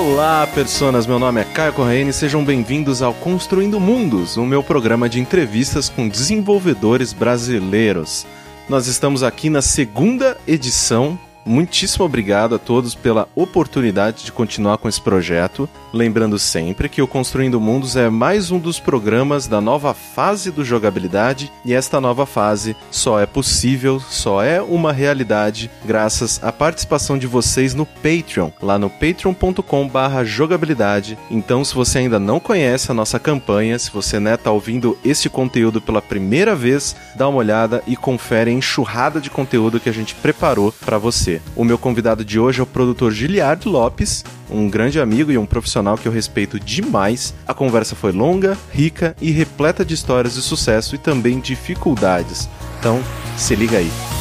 Olá, personas! Meu nome é Caio Correia e sejam bem-vindos ao Construindo Mundos, o meu programa de entrevistas com desenvolvedores brasileiros. Nós estamos aqui na segunda edição Muitíssimo obrigado a todos pela oportunidade de continuar com esse projeto. Lembrando sempre que o Construindo Mundos é mais um dos programas da nova fase do jogabilidade e esta nova fase só é possível, só é uma realidade graças à participação de vocês no Patreon, lá no patreon.com/jogabilidade. Então, se você ainda não conhece a nossa campanha, se você né, tá ouvindo este conteúdo pela primeira vez, dá uma olhada e confere a enxurrada de conteúdo que a gente preparou para você. O meu convidado de hoje é o produtor Giliard Lopes, um grande amigo e um profissional que eu respeito demais. A conversa foi longa, rica e repleta de histórias de sucesso e também dificuldades. Então, se liga aí.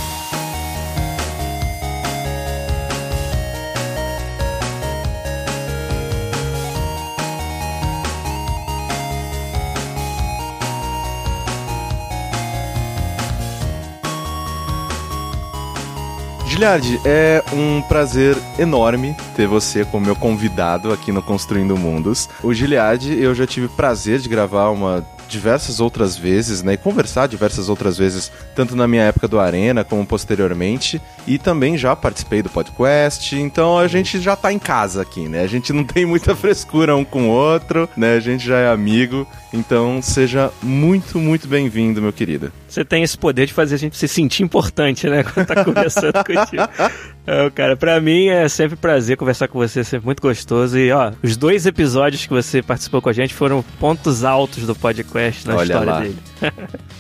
Giliard, é um prazer enorme ter você como meu convidado aqui no Construindo Mundos. O Giliard, eu já tive prazer de gravar uma diversas outras vezes, né, e conversar diversas outras vezes, tanto na minha época do Arena como posteriormente, e também já participei do podcast, então a gente já tá em casa aqui, né? A gente não tem muita frescura um com o outro, né? A gente já é amigo, então seja muito, muito bem-vindo, meu querido. Você tem esse poder de fazer a gente se sentir importante, né, quando tá conversando contigo. É, cara, pra mim é sempre prazer conversar com você, é sempre muito gostoso. E, ó, os dois episódios que você participou com a gente foram pontos altos do podcast na Olha história lá. dele.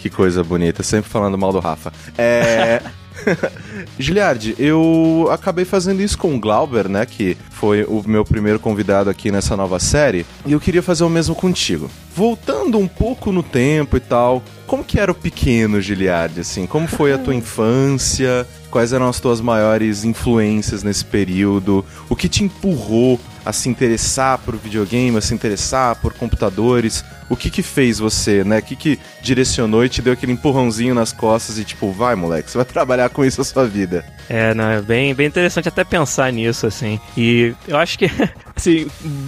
Que coisa bonita, sempre falando mal do Rafa. É. Giliard, eu acabei fazendo isso com o Glauber, né? Que foi o meu primeiro convidado aqui nessa nova série. E eu queria fazer o mesmo contigo. Voltando um pouco no tempo e tal, como que era o pequeno Giliard, assim? Como foi a tua infância? Quais eram as tuas maiores influências nesse período? O que te empurrou a se interessar por videogame, a se interessar por computadores? O que que fez você, né? O que que direcionou e te deu aquele empurrãozinho nas costas e tipo, vai moleque, você vai trabalhar com isso a sua vida? É, não, é bem, bem interessante até pensar nisso, assim. E eu acho que, assim,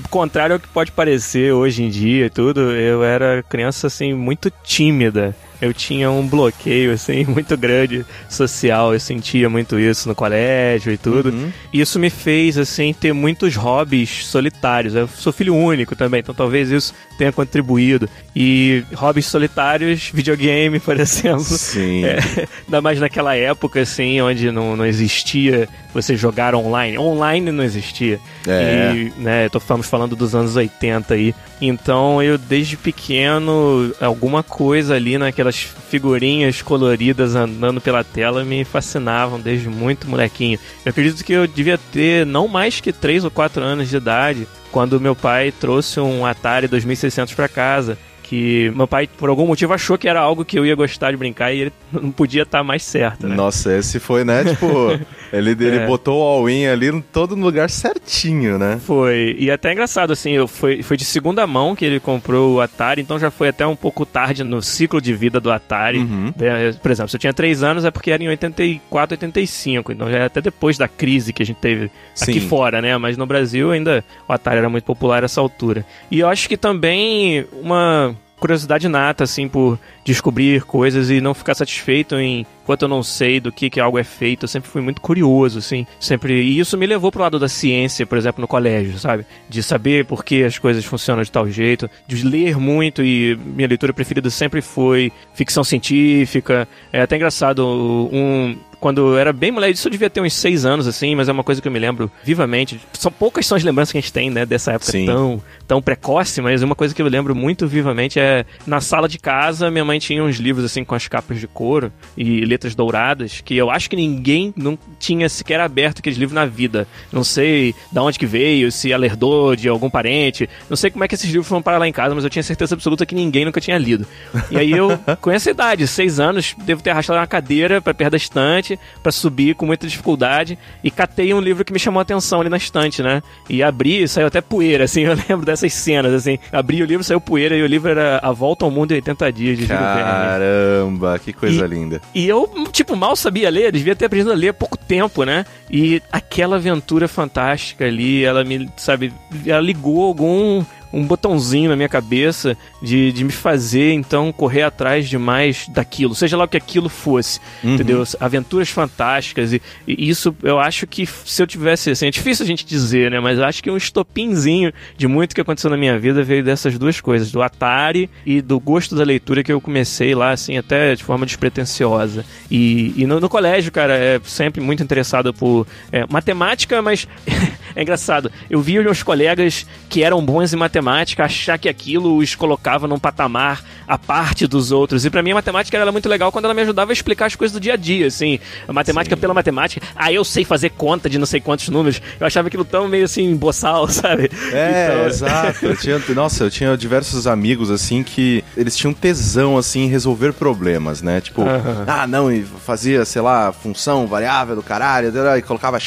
contrário ao que pode parecer hoje em dia e tudo, eu era criança, assim, muito tímida. Eu tinha um bloqueio, assim, muito grande social. Eu sentia muito isso no colégio e tudo. Uhum. E isso me fez, assim, ter muitos hobbies solitários. Eu sou filho único também, então talvez isso tenha contribuído. E hobbies solitários, videogame, por exemplo. Sim. É, ainda mais naquela época, assim, onde não, não existia você jogar online. Online não existia. É. E, né, tô, estamos falando dos anos 80 aí. Então eu, desde pequeno, alguma coisa ali naquelas figurinhas coloridas andando pela tela me fascinavam desde muito molequinho. Eu acredito que eu devia ter não mais que 3 ou 4 anos de idade quando meu pai trouxe um Atari 2600 para casa. Que meu pai, por algum motivo, achou que era algo que eu ia gostar de brincar e ele não podia estar mais certo, né? Nossa, esse foi, né? Tipo, ele, ele É. botou o all-in ali todo no lugar certinho, né? Foi. E até engraçado, assim, eu foi, foi de segunda mão que ele comprou o Atari, então já foi até um pouco tarde no ciclo de vida do Atari. Uhum. É, Por exemplo, se eu tinha 3 anos é porque era em 84, 85, então já é até depois da crise que a gente teve aqui Sim. fora, né? Mas no Brasil ainda o Atari era muito popular nessa altura. E eu acho que também uma curiosidade nata, assim, por descobrir coisas e não ficar satisfeito em enquanto eu não sei do que, que algo é feito. Eu sempre fui muito curioso, assim. Sempre. E isso me levou pro lado da ciência, por exemplo, no colégio, sabe? De saber por que as coisas funcionam de tal jeito, de ler muito e minha leitura preferida sempre foi ficção científica. É até engraçado, um. Quando eu era bem moleque, isso eu devia ter uns seis anos, assim, mas é uma coisa que eu me lembro vivamente. São poucas são as lembranças que a gente tem, né, dessa época Sim. tão, tão precoce, mas uma coisa que eu lembro muito vivamente é na sala de casa, minha mãe tinha uns livros assim com as capas de couro e letras douradas, que eu acho que ninguém não tinha sequer aberto aqueles livros na vida. Não sei da onde que veio, se ela herdou de algum parente, não sei como é que esses livros foram parar lá em casa, mas eu tinha certeza absoluta que ninguém nunca tinha lido. E aí eu, com essa idade, seis anos, devo ter arrastado uma cadeira pra perto da estante parte para subir com muita dificuldade e catei um livro que me chamou a atenção ali na estante, né? E abri e saiu até poeira, assim, eu lembro dessas cenas, assim. Abri o livro, saiu poeira e o livro era A Volta ao Mundo em 80 Dias de. Caramba, que coisa e, linda. E eu, tipo, mal sabia ler, devia ter aprendido a ler há pouco tempo, né? E aquela aventura fantástica ali, ela me, sabe, ela ligou algum um botãozinho na minha cabeça de, de me fazer, então, correr atrás de mais daquilo, seja lá o que aquilo fosse, uhum. entendeu? Aventuras fantásticas e, e, isso eu acho que se eu tivesse, assim, é difícil a gente dizer, né? Mas eu acho que um estopinzinho de muito que aconteceu na minha vida veio dessas duas coisas, do Atari e do gosto da leitura que eu comecei lá, assim, até de forma despretensiosa. E, e no, no colégio, cara, é sempre muito interessado por é, matemática, mas é engraçado. Eu vi meus colegas que eram bons em matemática achar que aquilo os colocava num patamar à parte dos outros. E para mim a matemática era muito legal quando ela me ajudava a explicar as coisas do dia a dia, assim. A matemática Sim. pela matemática. Ah, eu sei fazer conta de não sei quantos números. Eu achava aquilo tão meio assim, boçal, sabe? É, então... exato. Eu tinha, nossa, eu tinha diversos amigos, assim, que eles tinham tesão, assim, em resolver problemas, né? Tipo, ah, não, e fazia, sei lá, função, variável do caralho, e colocava.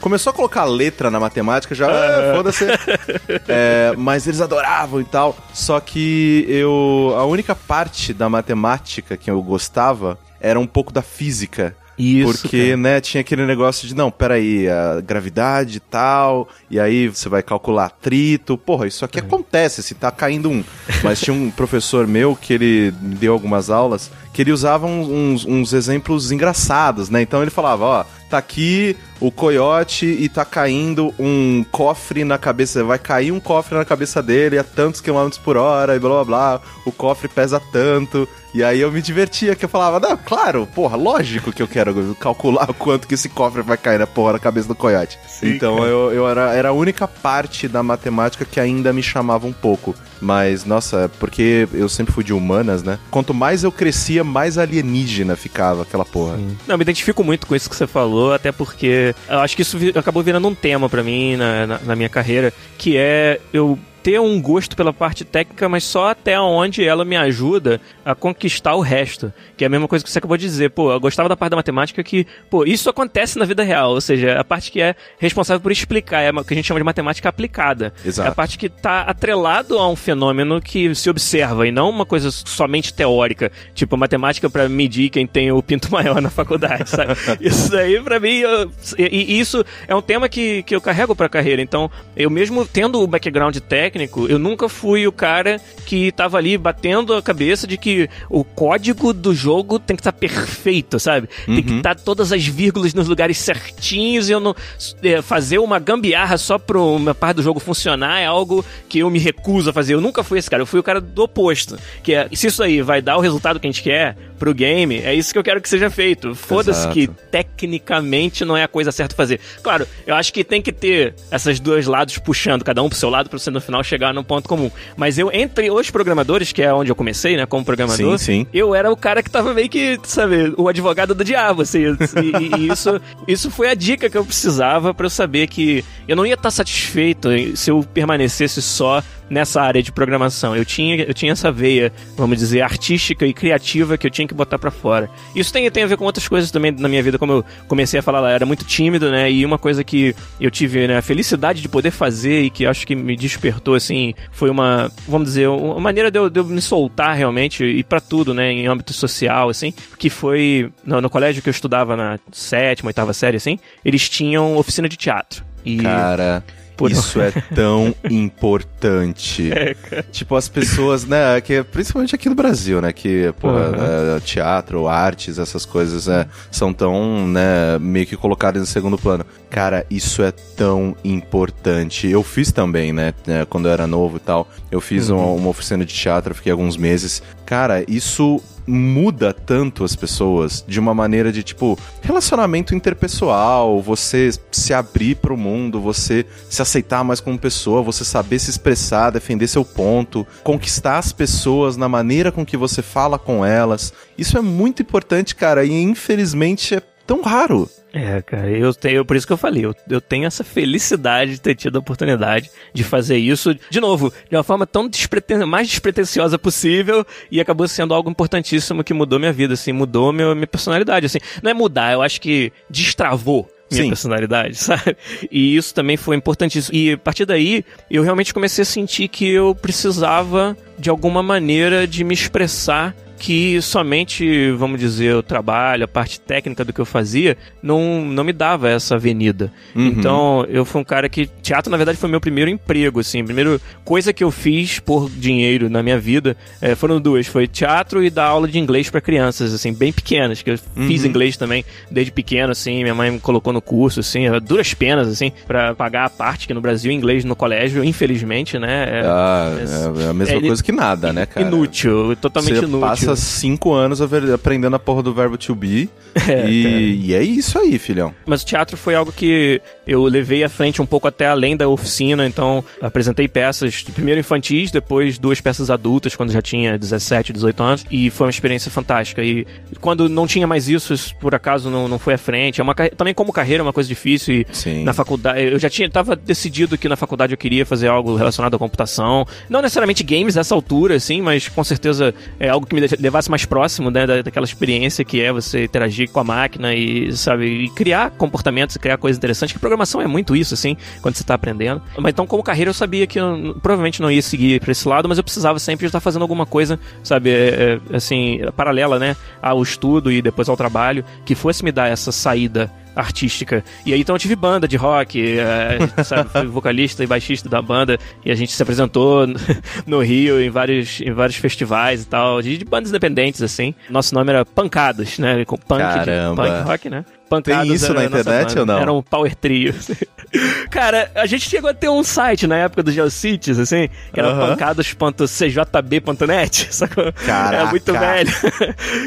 Começou a colocar letra na matemática, já, ah, foda-se. é, mas eles adoravam e tal. Só que eu. A única parte da matemática que eu gostava era um pouco da física. Isso, porque, cara. né, tinha aquele negócio de, não, peraí, a gravidade e tal, e aí você vai calcular atrito. Porra, isso aqui é. acontece se tá caindo um. Mas tinha um professor meu que ele me deu algumas aulas que ele usava uns, uns exemplos engraçados, né? Então ele falava, ó, tá aqui o coiote e tá caindo um cofre na cabeça. Vai cair um cofre na cabeça dele a tantos quilômetros por hora e blá blá blá. O cofre pesa tanto. E aí eu me divertia, que eu falava, não, claro, porra, lógico que eu quero calcular o quanto que esse cofre vai cair na porra na cabeça do coiote. Sim, então eu, eu era, era a única parte da matemática que ainda me chamava um pouco. Mas, nossa, porque eu sempre fui de humanas, né? Quanto mais eu crescia, mais alienígena ficava aquela porra. Sim. Não, eu me identifico muito com isso que você falou, até porque eu acho que isso acabou virando um tema para mim na, na, na minha carreira, que é eu ter um gosto pela parte técnica, mas só até onde ela me ajuda a conquistar o resto. Que é a mesma coisa que você acabou de dizer. Pô, eu gostava da parte da matemática que, pô, isso acontece na vida real. Ou seja, a parte que é responsável por explicar, é o que a gente chama de matemática aplicada. Exato. É a parte que está atrelado a um fenômeno que se observa e não uma coisa somente teórica. Tipo, matemática para medir quem tem o pinto maior na faculdade, sabe? isso aí, para mim, eu, e, e, isso é um tema que, que eu carrego pra carreira. Então, eu mesmo tendo o background técnico, eu nunca fui o cara que tava ali batendo a cabeça de que o código do jogo tem que estar tá perfeito, sabe? Uhum. Tem que estar uhum. tá todas as vírgulas nos lugares certinhos e eu não. É, fazer uma gambiarra só pra uma parte do jogo funcionar é algo que eu me recuso a fazer. Eu nunca fui esse cara, eu fui o cara do oposto. Que é, se isso aí vai dar o resultado que a gente quer pro game, é isso que eu quero que seja feito. Foda-se que tecnicamente não é a coisa certa fazer. Claro, eu acho que tem que ter essas dois lados puxando, cada um pro seu lado, pra você no final chegar num ponto comum. Mas eu, entre os programadores, que é onde eu comecei, né, como programador, sim, sim. eu era o cara que tava meio que, sabe, o advogado do diabo, assim. E, e isso, isso foi a dica que eu precisava para eu saber que eu não ia estar tá satisfeito se eu permanecesse só nessa área de programação. Eu tinha, eu tinha essa veia, vamos dizer, artística e criativa que eu tinha que botar para fora. Isso tem, tem a ver com outras coisas também na minha vida, como eu comecei a falar lá, era muito tímido, né? E uma coisa que eu tive né, a felicidade de poder fazer e que acho que me despertou, assim, foi uma, vamos dizer, uma maneira de eu, de eu me soltar realmente e para tudo, né? Em âmbito social, assim, que foi no, no colégio que eu estudava na sétima, oitava série, assim, eles tinham oficina de teatro. E... Cara, por Isso é tão importante. É, tipo, as pessoas, né, que principalmente aqui no Brasil, né, que, porra, uhum. teatro, artes, essas coisas né, são tão, né, meio que colocadas em segundo plano. Cara, isso é tão importante. Eu fiz também, né, né quando eu era novo e tal. Eu fiz uhum. uma, uma oficina de teatro, fiquei alguns meses. Cara, isso muda tanto as pessoas de uma maneira de tipo relacionamento interpessoal, você se abrir para o mundo, você se aceitar mais como pessoa, você saber se expressar, defender seu ponto, conquistar as pessoas na maneira com que você fala com elas. Isso é muito importante, cara, e infelizmente é tão raro. É, cara, eu tenho, por isso que eu falei, eu, eu tenho essa felicidade de ter tido a oportunidade de fazer isso, de novo, de uma forma tão despreten mais despretensiosa possível e acabou sendo algo importantíssimo que mudou minha vida, assim, mudou minha, minha personalidade, assim. Não é mudar, eu acho que destravou minha Sim. personalidade, sabe? E isso também foi importantíssimo. E a partir daí, eu realmente comecei a sentir que eu precisava, de alguma maneira, de me expressar que somente, vamos dizer, o trabalho, a parte técnica do que eu fazia, não, não me dava essa avenida. Uhum. Então, eu fui um cara que. Teatro, na verdade, foi meu primeiro emprego, assim. A primeira coisa que eu fiz por dinheiro na minha vida é, foram duas: foi teatro e dar aula de inglês para crianças, assim, bem pequenas, que eu uhum. fiz inglês também desde pequeno, assim. Minha mãe me colocou no curso, assim, duras penas, assim, para pagar a parte, que no Brasil, inglês no colégio, infelizmente, né? É, ah, é, é a mesma é, coisa que nada, né, cara? Inútil, totalmente Você inútil. Passa passa cinco anos aprendendo a porra do verbo to be. É, e, e, é isso aí, filhão. Mas o teatro foi algo que eu levei à frente um pouco até além da oficina. Então, apresentei peças, primeiro infantis, depois duas peças adultas, quando já tinha 17, 18 anos. E foi uma experiência fantástica. E quando não tinha mais isso, isso por acaso não, não foi à frente. É uma, também como carreira é uma coisa difícil. E Sim. na faculdade, eu já tinha, tava decidido que na faculdade eu queria fazer algo relacionado à computação. Não necessariamente games nessa altura, assim, mas com certeza é algo que me levasse mais próximo né, daquela experiência que é você interagir com a máquina e, sabe, e criar comportamentos, criar coisas interessantes. Que programação é muito isso, assim, quando você está aprendendo. Mas então, como carreira, eu sabia que eu provavelmente não ia seguir para esse lado, mas eu precisava sempre estar fazendo alguma coisa, sabe, é, é, assim, paralela, né, ao estudo e depois ao trabalho, que fosse me dar essa saída artística. E aí então eu tive banda de rock, é, sabe, fui vocalista e baixista da banda, e a gente se apresentou no Rio em vários, em vários festivais e tal, de, de bandas independentes, assim. Nosso nome era Pancadas, né? Com punk, de, punk rock, né? Pancadas Tem isso na internet ou não? Era um power trio. Cara, a gente chegou a ter um site na época do Geocities, assim, que era uhum. pancadas.cjb.net, sacou? Caraca. Era muito velho.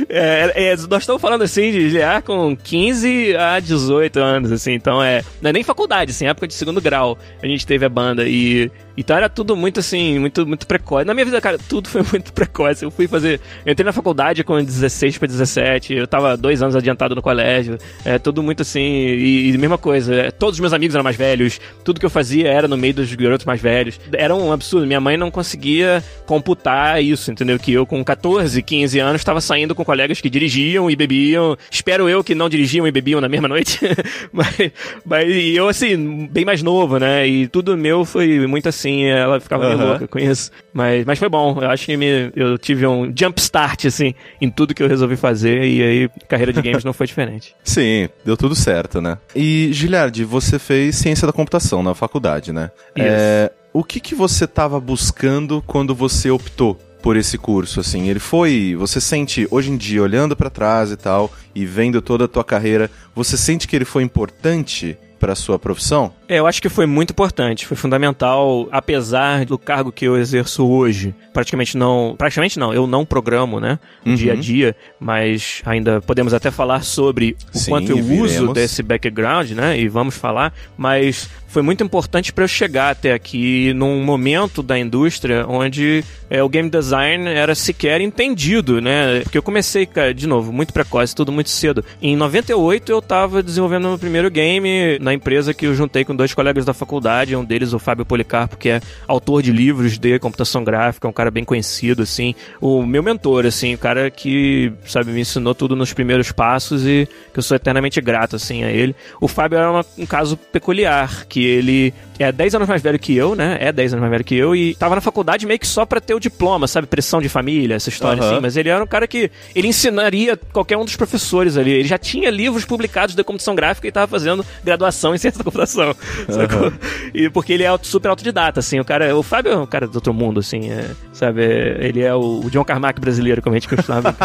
É, é, nós estamos falando, assim, de GA com 15 a 18 anos, assim, então é... Não é nem faculdade, assim, época de segundo grau a gente teve a banda e então era tudo muito assim, muito, muito precoce. Na minha vida, cara, tudo foi muito precoce. Eu fui fazer. Eu entrei na faculdade com 16 para 17, eu tava dois anos adiantado no colégio. É tudo muito assim. E, e mesma coisa, é, todos os meus amigos eram mais velhos, tudo que eu fazia era no meio dos garotos mais velhos. Era um absurdo. Minha mãe não conseguia computar isso, entendeu? Que eu com 14, 15 anos estava saindo com colegas que dirigiam e bebiam. Espero eu que não dirigiam e bebiam na mesma noite. mas, mas eu, assim, bem mais novo, né? E tudo meu foi muito assim assim, ela ficava meio louca com isso. Mas, mas foi bom, eu acho que me, eu tive um jump start, assim, em tudo que eu resolvi fazer, e aí carreira de games não foi diferente. Sim, deu tudo certo, né? E, Giliardi, você fez ciência da computação na faculdade, né? Isso. É, o que, que você estava buscando quando você optou por esse curso, assim? Ele foi, você sente hoje em dia olhando para trás e tal e vendo toda a tua carreira, você sente que ele foi importante para a sua profissão? É, eu acho que foi muito importante, foi fundamental, apesar do cargo que eu exerço hoje. Praticamente não, praticamente não, eu não programo, né, uhum. dia a dia, mas ainda podemos até falar sobre o Sim, quanto eu viremos. uso desse background, né, e vamos falar, mas foi muito importante para eu chegar até aqui num momento da indústria onde é, o game design era sequer entendido, né? Porque eu comecei, cara, de novo, muito precoce, tudo muito cedo. Em 98 eu estava desenvolvendo meu primeiro game na empresa que eu juntei com dois colegas da faculdade, um deles o Fábio Policarpo, que é autor de livros de computação gráfica, um cara bem conhecido, assim. O meu mentor, assim, o cara que, sabe, me ensinou tudo nos primeiros passos e que eu sou eternamente grato, assim, a ele. O Fábio era uma, um caso peculiar, que ele é 10 anos mais velho que eu, né? É 10 anos mais velho que eu e tava na faculdade meio que só pra ter o diploma, sabe? Pressão de família, essa história uhum. assim. Mas ele era um cara que ele ensinaria qualquer um dos professores ali. Ele já tinha livros publicados de computação gráfica e tava fazendo graduação em ciência da computação. Uhum. E porque ele é super autodidata, assim. O cara, o Fábio é um cara do outro mundo, assim, é, sabe? Ele é o John Carmack brasileiro, como a gente costuma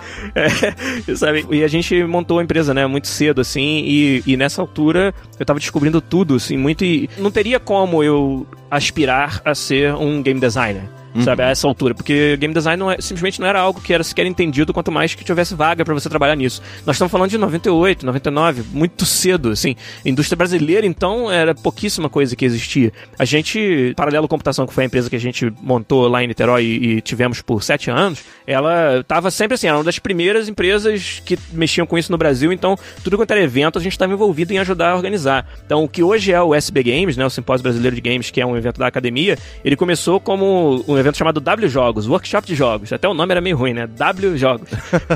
é, sabe? E a gente montou a empresa, né? Muito cedo, assim. E, e nessa altura eu tava descobrindo tudo, assim, muito e não teria como eu aspirar a ser um game designer uhum. sabe, a essa altura. Porque game design não é, simplesmente não era algo que era sequer entendido, quanto mais que tivesse vaga para você trabalhar nisso. Nós estamos falando de 98, 99, muito cedo, assim. indústria brasileira, então, era pouquíssima coisa que existia. A gente, Paralelo Computação, que foi a empresa que a gente montou lá em Niterói e, e tivemos por sete anos, ela estava sempre assim, era uma das primeiras empresas que mexiam com isso no Brasil, então tudo quanto era evento a gente estava envolvido em ajudar a organizar. Então o que hoje é o SB Games, né, o Simpósio Brasileiro de Games, que é um evento da academia, ele começou como um evento chamado W Jogos, Workshop de Jogos. Até o nome era meio ruim, né? W Jogos.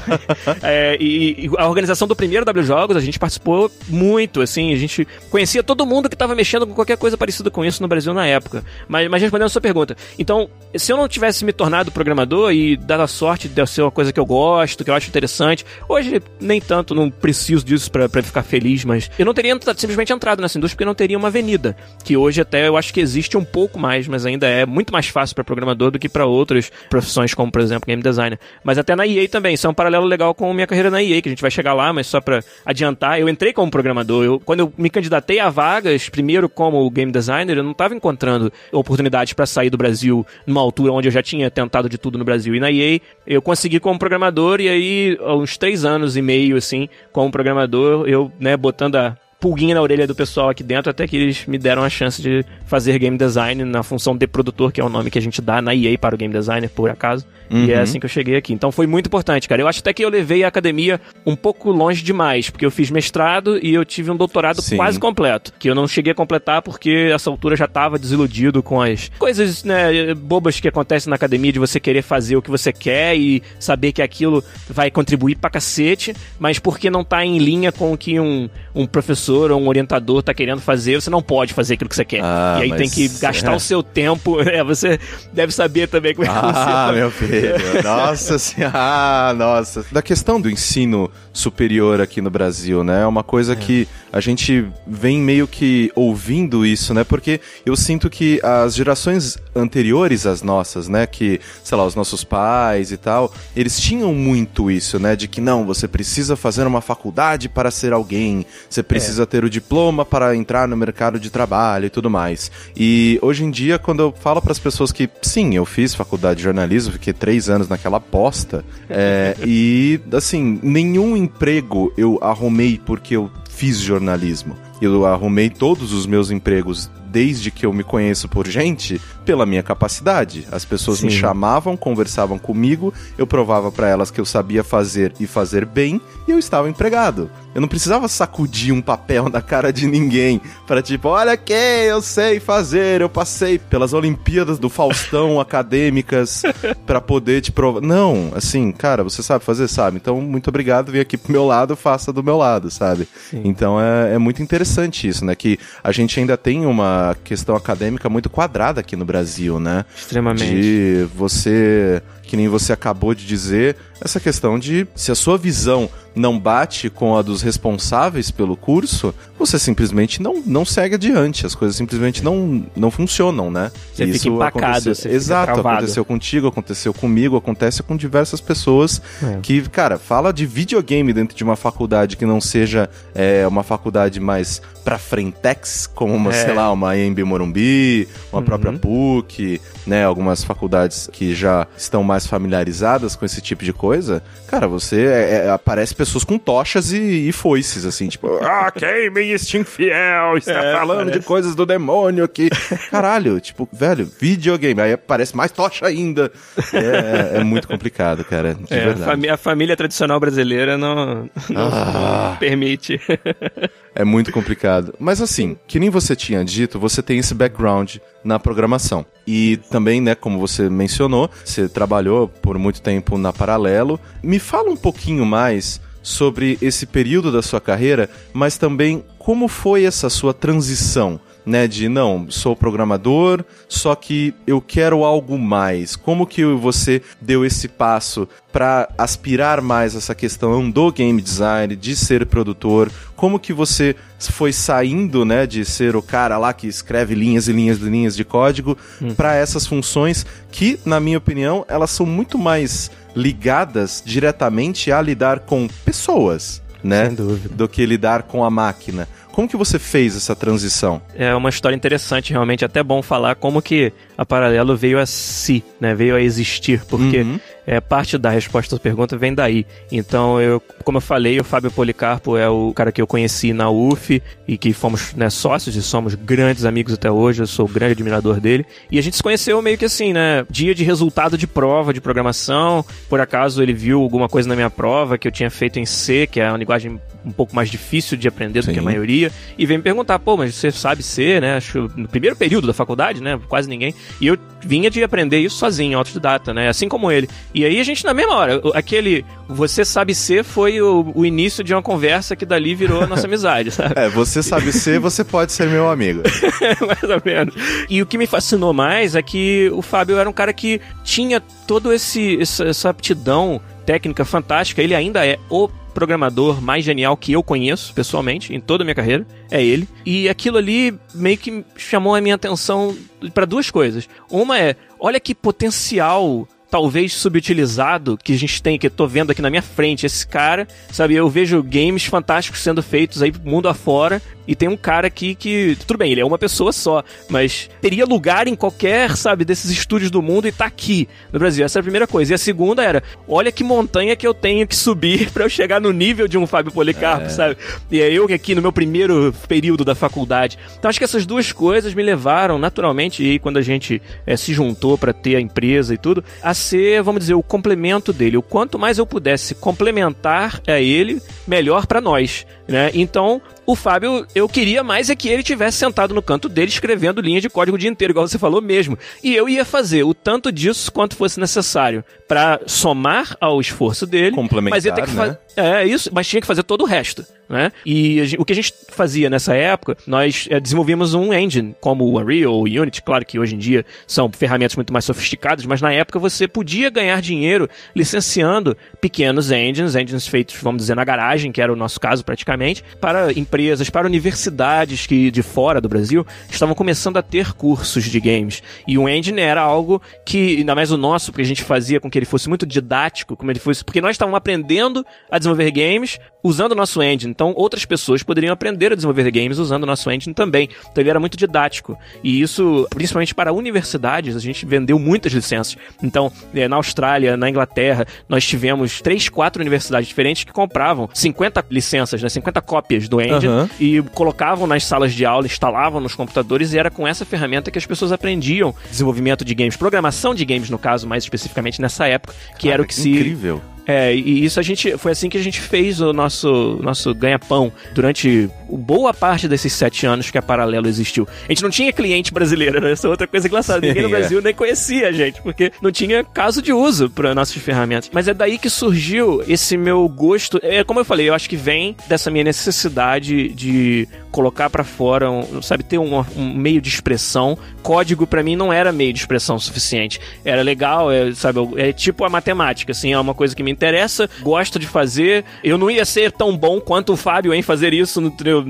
é, e, e, a organização do primeiro W Jogos, a gente participou muito, assim, a gente conhecia todo mundo que estava mexendo com qualquer coisa parecida com isso no Brasil na época. Mas, mas respondendo a sua pergunta, então, se eu não tivesse me tornado programador e dado a sorte de ser uma coisa que eu gosto, que eu acho interessante, hoje nem tanto, não preciso disso para ficar feliz, mas eu não teria simplesmente entrado nessa indústria porque não teria uma avenida, que hoje até eu acho que existe um pouco mais, mas ainda é muito mais fácil para programador do que para outras profissões, como por exemplo game designer. Mas até na EA também, isso é um paralelo legal com a minha carreira na EA, que a gente vai chegar lá, mas só para adiantar, eu entrei como programador. Eu, quando eu me candidatei a vagas, primeiro como game designer, eu não estava encontrando oportunidades para sair do Brasil numa altura onde eu já tinha tentado de tudo no Brasil. E na EA eu consegui como programador e aí uns três anos e meio assim como programador eu né botando a pulguinha na orelha do pessoal aqui dentro até que eles me deram a chance de fazer game design na função de produtor, que é o nome que a gente dá na EA para o game designer, por acaso. Uhum. E é uhum. assim que eu cheguei aqui. Então foi muito importante, cara. Eu acho até que eu levei a academia um pouco longe demais, porque eu fiz mestrado e eu tive um doutorado Sim. quase completo, que eu não cheguei a completar porque essa altura já estava desiludido com as coisas, né, bobas que acontecem na academia de você querer fazer o que você quer e saber que aquilo vai contribuir pra cacete, mas porque não tá em linha com o que um, um professor ou um orientador tá querendo fazer, você não pode fazer aquilo que você quer. Ah, e aí tem que gastar é. o seu tempo. É, você deve saber também como é que ah, funciona. Ah, meu filho. Nossa senhora. Ah, nossa. Da questão do ensino superior aqui no Brasil, né? É uma coisa é. que a gente vem meio que ouvindo isso, né? Porque eu sinto que as gerações anteriores às nossas, né? Que, sei lá, os nossos pais e tal, eles tinham muito isso, né? De que não, você precisa fazer uma faculdade para ser alguém, você precisa é. ter o diploma para entrar no mercado de trabalho e tudo mais. E hoje em dia, quando eu falo para as pessoas que, sim, eu fiz faculdade de jornalismo, fiquei três anos naquela aposta, é, e, assim, nenhum emprego eu arrumei porque eu fiz jornalismo. Eu arrumei todos os meus empregos desde que eu me conheço por gente, pela minha capacidade. As pessoas Sim. me chamavam, conversavam comigo, eu provava para elas que eu sabia fazer e fazer bem, e eu estava empregado. Eu não precisava sacudir um papel na cara de ninguém para tipo, olha que eu sei fazer, eu passei pelas Olimpíadas do Faustão acadêmicas para poder te provar. Não, assim, cara, você sabe fazer, sabe? Então, muito obrigado, vem aqui pro meu lado, faça do meu lado, sabe? Sim. Então é, é muito interessante isso, né? Que a gente ainda tem uma questão acadêmica muito quadrada aqui no Brasil, né? Extremamente. De você que nem você acabou de dizer, essa questão de se a sua visão não bate com a dos responsáveis pelo curso, você simplesmente não, não segue adiante. As coisas simplesmente não, não funcionam, né? Você Isso fica empacado, aconteceu... você Exato, fica aconteceu contigo, aconteceu comigo, acontece com diversas pessoas é. que, cara, fala de videogame dentro de uma faculdade que não seja é, uma faculdade mais pra frentex, como uma, é. sei lá, uma EMB Morumbi, uma uhum. própria PUC, né? Algumas faculdades que já estão mais familiarizadas com esse tipo de coisa. Cara, você é, é aparece pessoas com tochas e, e foices, assim, tipo, ah, queime este infiel, está é, falando parece. de coisas do demônio aqui. Caralho, tipo, velho, videogame, aí aparece mais tocha ainda. É, é muito complicado, cara, de é, verdade. A família tradicional brasileira não, não, ah. não permite. É muito complicado. Mas assim, que nem você tinha dito, você tem esse background na programação. E também, né, como você mencionou, você trabalhou por muito tempo na Paralelo. Me fala um pouquinho mais sobre esse período da sua carreira, mas também como foi essa sua transição né, de não, sou programador, só que eu quero algo mais. Como que você deu esse passo para aspirar mais essa questão do game design, de ser produtor? Como que você foi saindo, né, de ser o cara lá que escreve linhas e linhas e linhas de código hum. para essas funções que, na minha opinião, elas são muito mais ligadas diretamente a lidar com pessoas, né? Do que lidar com a máquina. Como que você fez essa transição? É uma história interessante, realmente. Até bom falar como que a Paralelo veio a si, né? Veio a existir, porque uhum. é, parte da resposta à pergunta vem daí. Então, eu, como eu falei, o Fábio Policarpo é o cara que eu conheci na UF e que fomos né, sócios e somos grandes amigos até hoje. Eu sou grande admirador dele. E a gente se conheceu meio que assim, né? Dia de resultado de prova de programação. Por acaso ele viu alguma coisa na minha prova que eu tinha feito em C, que é uma linguagem um pouco mais difícil de aprender Sim. do que a maioria, e vem me perguntar, pô, mas você sabe ser, né? Acho no primeiro período da faculdade, né? Quase ninguém. E eu vinha de aprender isso sozinho, autodidata, né? Assim como ele. E aí a gente, na mesma hora, aquele você sabe ser foi o, o início de uma conversa que dali virou a nossa amizade, sabe? É, você sabe ser, você pode ser meu amigo. mais ou menos. E o que me fascinou mais é que o Fábio era um cara que tinha todo esse essa, essa aptidão técnica fantástica. Ele ainda é o programador mais genial que eu conheço pessoalmente em toda a minha carreira, é ele. E aquilo ali meio que chamou a minha atenção para duas coisas. Uma é, olha que potencial talvez subutilizado que a gente tem, que eu tô vendo aqui na minha frente, esse cara, sabe, eu vejo games fantásticos sendo feitos aí mundo afora, e tem um cara aqui que, tudo bem, ele é uma pessoa só, mas teria lugar em qualquer, sabe, desses estúdios do mundo e tá aqui no Brasil. Essa é a primeira coisa. E a segunda era, olha que montanha que eu tenho que subir para eu chegar no nível de um Fábio Policarpo, é. sabe? E é eu aqui no meu primeiro período da faculdade. Então acho que essas duas coisas me levaram naturalmente, e quando a gente é, se juntou para ter a empresa e tudo, a ser, vamos dizer, o complemento dele. O quanto mais eu pudesse complementar a ele, melhor para nós. Né? Então, o Fábio, eu queria mais é que ele tivesse sentado no canto dele escrevendo linha de código o dia inteiro, igual você falou mesmo. E eu ia fazer o tanto disso quanto fosse necessário para somar ao esforço dele. Complementar, mas ia ter que né? É isso, mas tinha que fazer todo o resto. Né? E gente, o que a gente fazia nessa época, nós é, desenvolvíamos um engine, como o Unreal ou o Unity, claro que hoje em dia são ferramentas muito mais sofisticadas, mas na época você podia ganhar dinheiro licenciando pequenos engines, engines feitos, vamos dizer, na garagem, que era o nosso caso praticamente, para empresas, para universidades que de fora do Brasil estavam começando a ter cursos de games. E o engine era algo que, ainda mais o nosso, porque a gente fazia com que ele fosse muito didático, como ele fosse, porque nós estávamos aprendendo a desenvolver games usando o nosso engine. Então, outras pessoas poderiam aprender a desenvolver games usando o nosso engine também. Então, ele era muito didático. E isso, principalmente para universidades, a gente vendeu muitas licenças. Então, é, na Austrália, na Inglaterra, nós tivemos três, quatro universidades diferentes que compravam 50 licenças, né, 50 cópias do engine uhum. e colocavam nas salas de aula, instalavam nos computadores e era com essa ferramenta que as pessoas aprendiam desenvolvimento de games, programação de games no caso, mais especificamente nessa época, que Cara, era o que, que se incrível. É, e isso a gente foi assim que a gente fez o nosso nosso ganha-pão durante boa parte desses sete anos que a Paralelo existiu. A gente não tinha cliente brasileiro, né? Essa é outra coisa engraçada. Ninguém no é. Brasil nem conhecia a gente, porque não tinha caso de uso para nossas ferramentas. Mas é daí que surgiu esse meu gosto. É como eu falei, eu acho que vem dessa minha necessidade de colocar para fora, um, sabe, ter um, um, meio de expressão. Código para mim não era meio de expressão suficiente. Era legal, é, sabe, é tipo a matemática, assim, é uma coisa que me interessa, gosto de fazer. Eu não ia ser tão bom quanto o Fábio em fazer isso no, eu,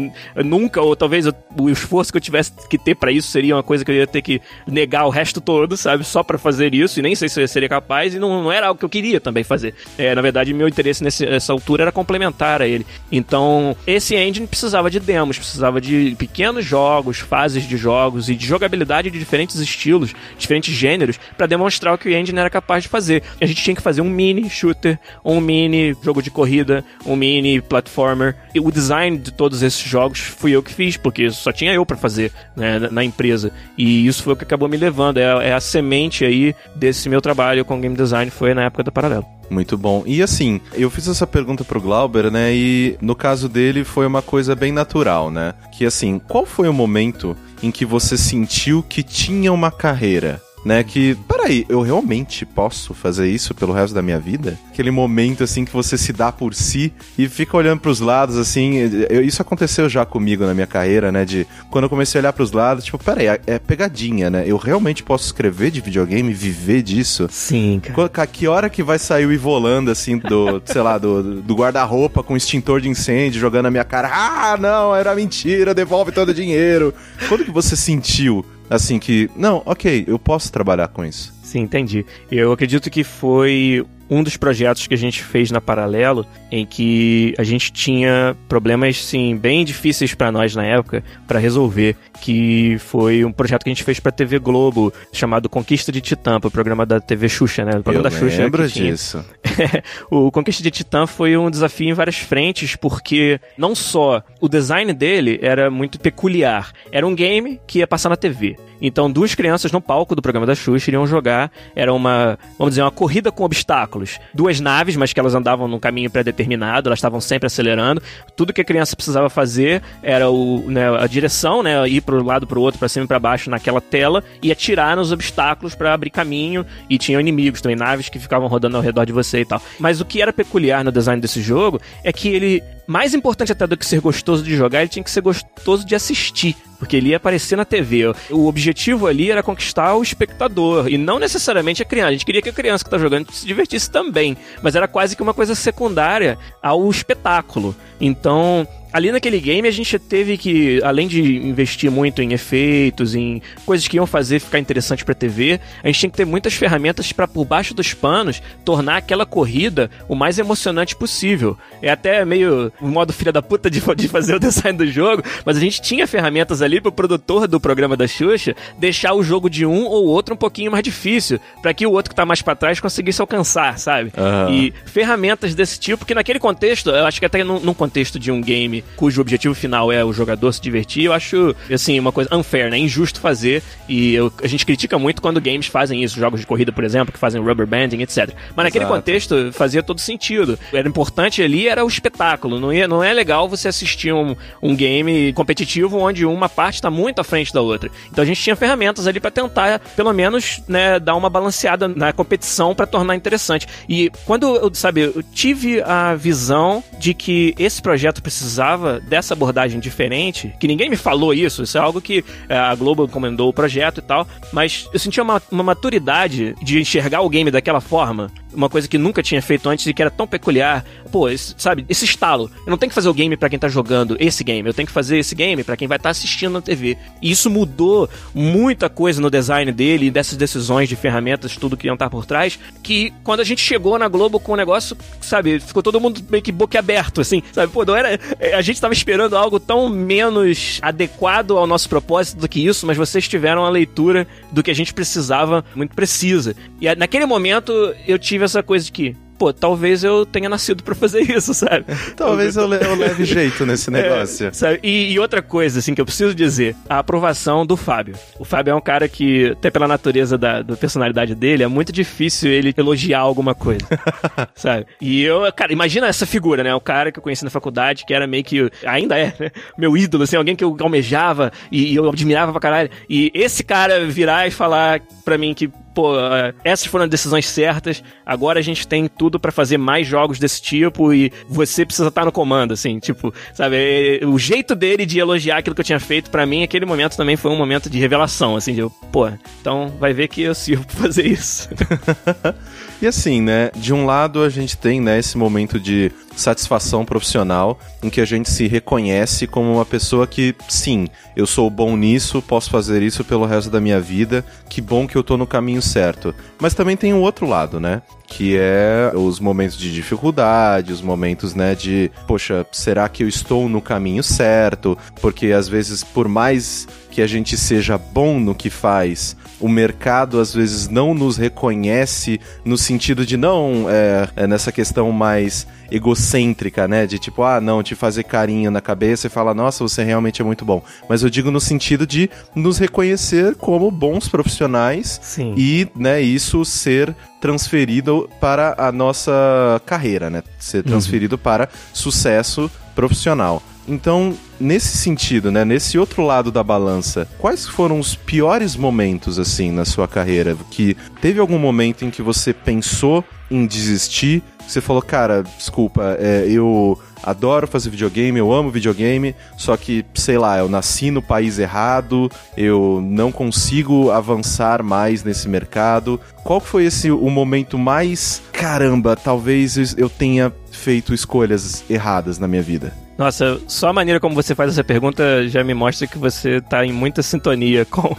nunca, ou talvez eu, o esforço que eu tivesse que ter para isso seria uma coisa que eu ia ter que negar o resto todo, sabe? Só para fazer isso, e nem sei se eu seria capaz, e não, não era algo que eu queria também fazer. É, na verdade, meu interesse nesse, nessa altura era complementar a ele. Então, esse engine precisava de demos, precisava de pequenos jogos, fases de jogos e de jogabilidade de diferentes estilos, diferentes gêneros, para demonstrar o que o engine era capaz de fazer. A gente tinha que fazer um mini shooter, um mini jogo de corrida, um mini platformer. E o design de todos esses jogos fui eu que fiz, porque só tinha eu para fazer né, na empresa. E isso foi o que acabou me levando. É, é, a semente aí desse meu trabalho com game design, foi na época do Paralelo. Muito bom. E assim, eu fiz essa pergunta pro Glauber, né? E no caso dele foi uma coisa bem natural, né? Que assim, qual foi o momento em que você sentiu que tinha uma carreira? Né? Que, peraí, eu realmente posso fazer isso pelo resto da minha vida? Aquele momento, assim, que você se dá por si e fica olhando pros lados, assim. Eu, isso aconteceu já comigo na minha carreira, né? De quando eu comecei a olhar pros lados, tipo, peraí, é, é pegadinha, né? Eu realmente posso escrever de videogame, viver disso? Sim, cara. Que hora que vai sair o Ivolando, assim, do, sei lá, do, do guarda-roupa com extintor de incêndio jogando na minha cara? Ah, não, era mentira, devolve todo o dinheiro. Quando que você sentiu assim que, não, ok, eu posso trabalhar com isso. Sim, entendi. Eu acredito que foi um dos projetos que a gente fez na Paralelo, em que a gente tinha problemas, sim, bem difíceis para nós na época, para resolver, que foi um projeto que a gente fez para TV Globo, chamado Conquista de Titã, o programa da TV Xuxa, né? O programa Eu da Xuxa. lembro disso. o Conquista de Titã foi um desafio em várias frentes, porque não só o design dele era muito peculiar, era um game que ia passar na TV. Então, duas crianças no palco do programa da Xuxa iriam jogar. Era uma, vamos dizer, uma corrida com obstáculos. Duas naves, mas que elas andavam num caminho pré-determinado, elas estavam sempre acelerando. Tudo que a criança precisava fazer era o, né, a direção, né, ir para um lado para o outro, para cima e para baixo naquela tela e atirar nos obstáculos para abrir caminho. E tinham inimigos também, naves que ficavam rodando ao redor de você e tal. Mas o que era peculiar no design desse jogo é que ele, mais importante até do que ser gostoso de jogar, ele tinha que ser gostoso de assistir. Porque ele ia aparecer na TV. O objetivo ali era conquistar o espectador e não necessariamente a criança. A gente queria que a criança que tá jogando se divertisse também, mas era quase que uma coisa secundária ao espetáculo. Então, ali naquele game a gente teve que, além de investir muito em efeitos, em coisas que iam fazer ficar interessante pra TV, a gente tinha que ter muitas ferramentas para por baixo dos panos tornar aquela corrida o mais emocionante possível. É até meio o modo filha da puta de, de fazer o design do jogo, mas a gente tinha ferramentas ali pro produtor do programa da Xuxa deixar o jogo de um ou outro um pouquinho mais difícil, para que o outro que tá mais para trás conseguisse alcançar, sabe? Aham. E ferramentas desse tipo, que naquele contexto, eu acho que até num, num contexto de um game cujo objetivo final é o jogador se divertir, eu acho, assim, uma coisa unfair, né? Injusto fazer. E eu- a gente critica muito quando games fazem isso, jogos de corrida, por exemplo, que fazem rubber banding, etc. Mas naquele Exato. contexto fazia todo sentido. Era importante ali, era o espetáculo. Não, ia, não é legal você assistir um, um game competitivo onde uma parte está muito à frente da outra. Então a gente tinha ferramentas ali para tentar, pelo menos, né, dar uma balanceada na competição para tornar interessante. E quando eu, sabe, eu tive a visão de que esse projeto precisava dessa abordagem diferente, que ninguém me falou isso, isso é algo que eh, a Globo encomendou o projeto e tal, mas eu sentia uma, uma maturidade de enxergar o game daquela forma, uma coisa que nunca tinha feito antes e que era tão peculiar. Pô, esse- sabe, esse estalo. Eu não tenho que fazer o game pra quem tá jogando esse game, eu tenho que fazer esse game pra quem vai estar assistindo na TV. E isso mudou muita coisa no design dele e dessas decisões de ferramentas, tudo que iam estar por trás, que quando a gente chegou na Globo com o negócio, sabe, ficou todo mundo meio que boquiaberto, assim, sabe? Pô, não era. A gente tava esperando algo tão menos adequado ao nosso propósito do que isso, mas vocês tiveram a leitura do que a gente precisava muito precisa. E naquele momento eu tive essa coisa de que. Pô, talvez eu tenha nascido pra fazer isso, sabe? Talvez eu, eu leve jeito nesse negócio. É, sabe? E, e outra coisa, assim, que eu preciso dizer: a aprovação do Fábio. O Fábio é um cara que, até pela natureza da, da personalidade dele, é muito difícil ele elogiar alguma coisa. sabe? E eu, cara, imagina essa figura, né? O cara que eu conheci na faculdade, que era meio que. Ainda é, né? Meu ídolo, assim, alguém que eu almejava e, e eu admirava pra caralho. E esse cara virar e falar pra mim que. Pô, eh, essas foram as decisões certas. Agora a gente tem tudo pra fazer mais jogos desse tipo e você precisa estar no comando, assim, tipo, sabe? é- O jeito dele de elogiar aquilo que eu tinha feito, pra mim, aquele momento também foi um momento de revelação, assim, de, eu, pô, então vai ver que eu sirvo pra fazer isso. E assim, né, de um lado a gente tem, né, esse momento de satisfação profissional em que a gente se reconhece como uma pessoa que, sim, eu sou bom nisso, posso fazer isso pelo resto da minha vida, que bom que eu tô no caminho certo. Mas também tem o outro lado, né, que é os momentos de dificuldade, os momentos, né, de, poxa, será que eu estou no caminho certo? Porque às vezes, por mais que a gente seja bom no que faz, o mercado às vezes não nos reconhece no sentido de não é, é nessa questão mais egocêntrica, né? De tipo, ah, não, te fazer carinho na cabeça e falar, nossa, você realmente é muito bom. Mas eu digo no sentido de nos reconhecer como bons profissionais Sim. e, né, isso ser transferido para a nossa carreira, né? Ser transferido para sucesso profissional. Então, nesse sentido, né, nesse outro lado da balança, quais foram os piores momentos assim na sua carreira? Que teve algum momento em que você pensou em desistir? Você falou, cara, desculpa, é, eu adoro fazer videogame, eu amo videogame, só que, sei lá, eu nasci no país errado, eu não consigo avançar mais nesse mercado. Qual foi esse o momento mais, caramba, talvez eu tenha feito escolhas erradas na minha vida? Nossa, só a maneira como você faz essa pergunta já me mostra que você está em muita sintonia com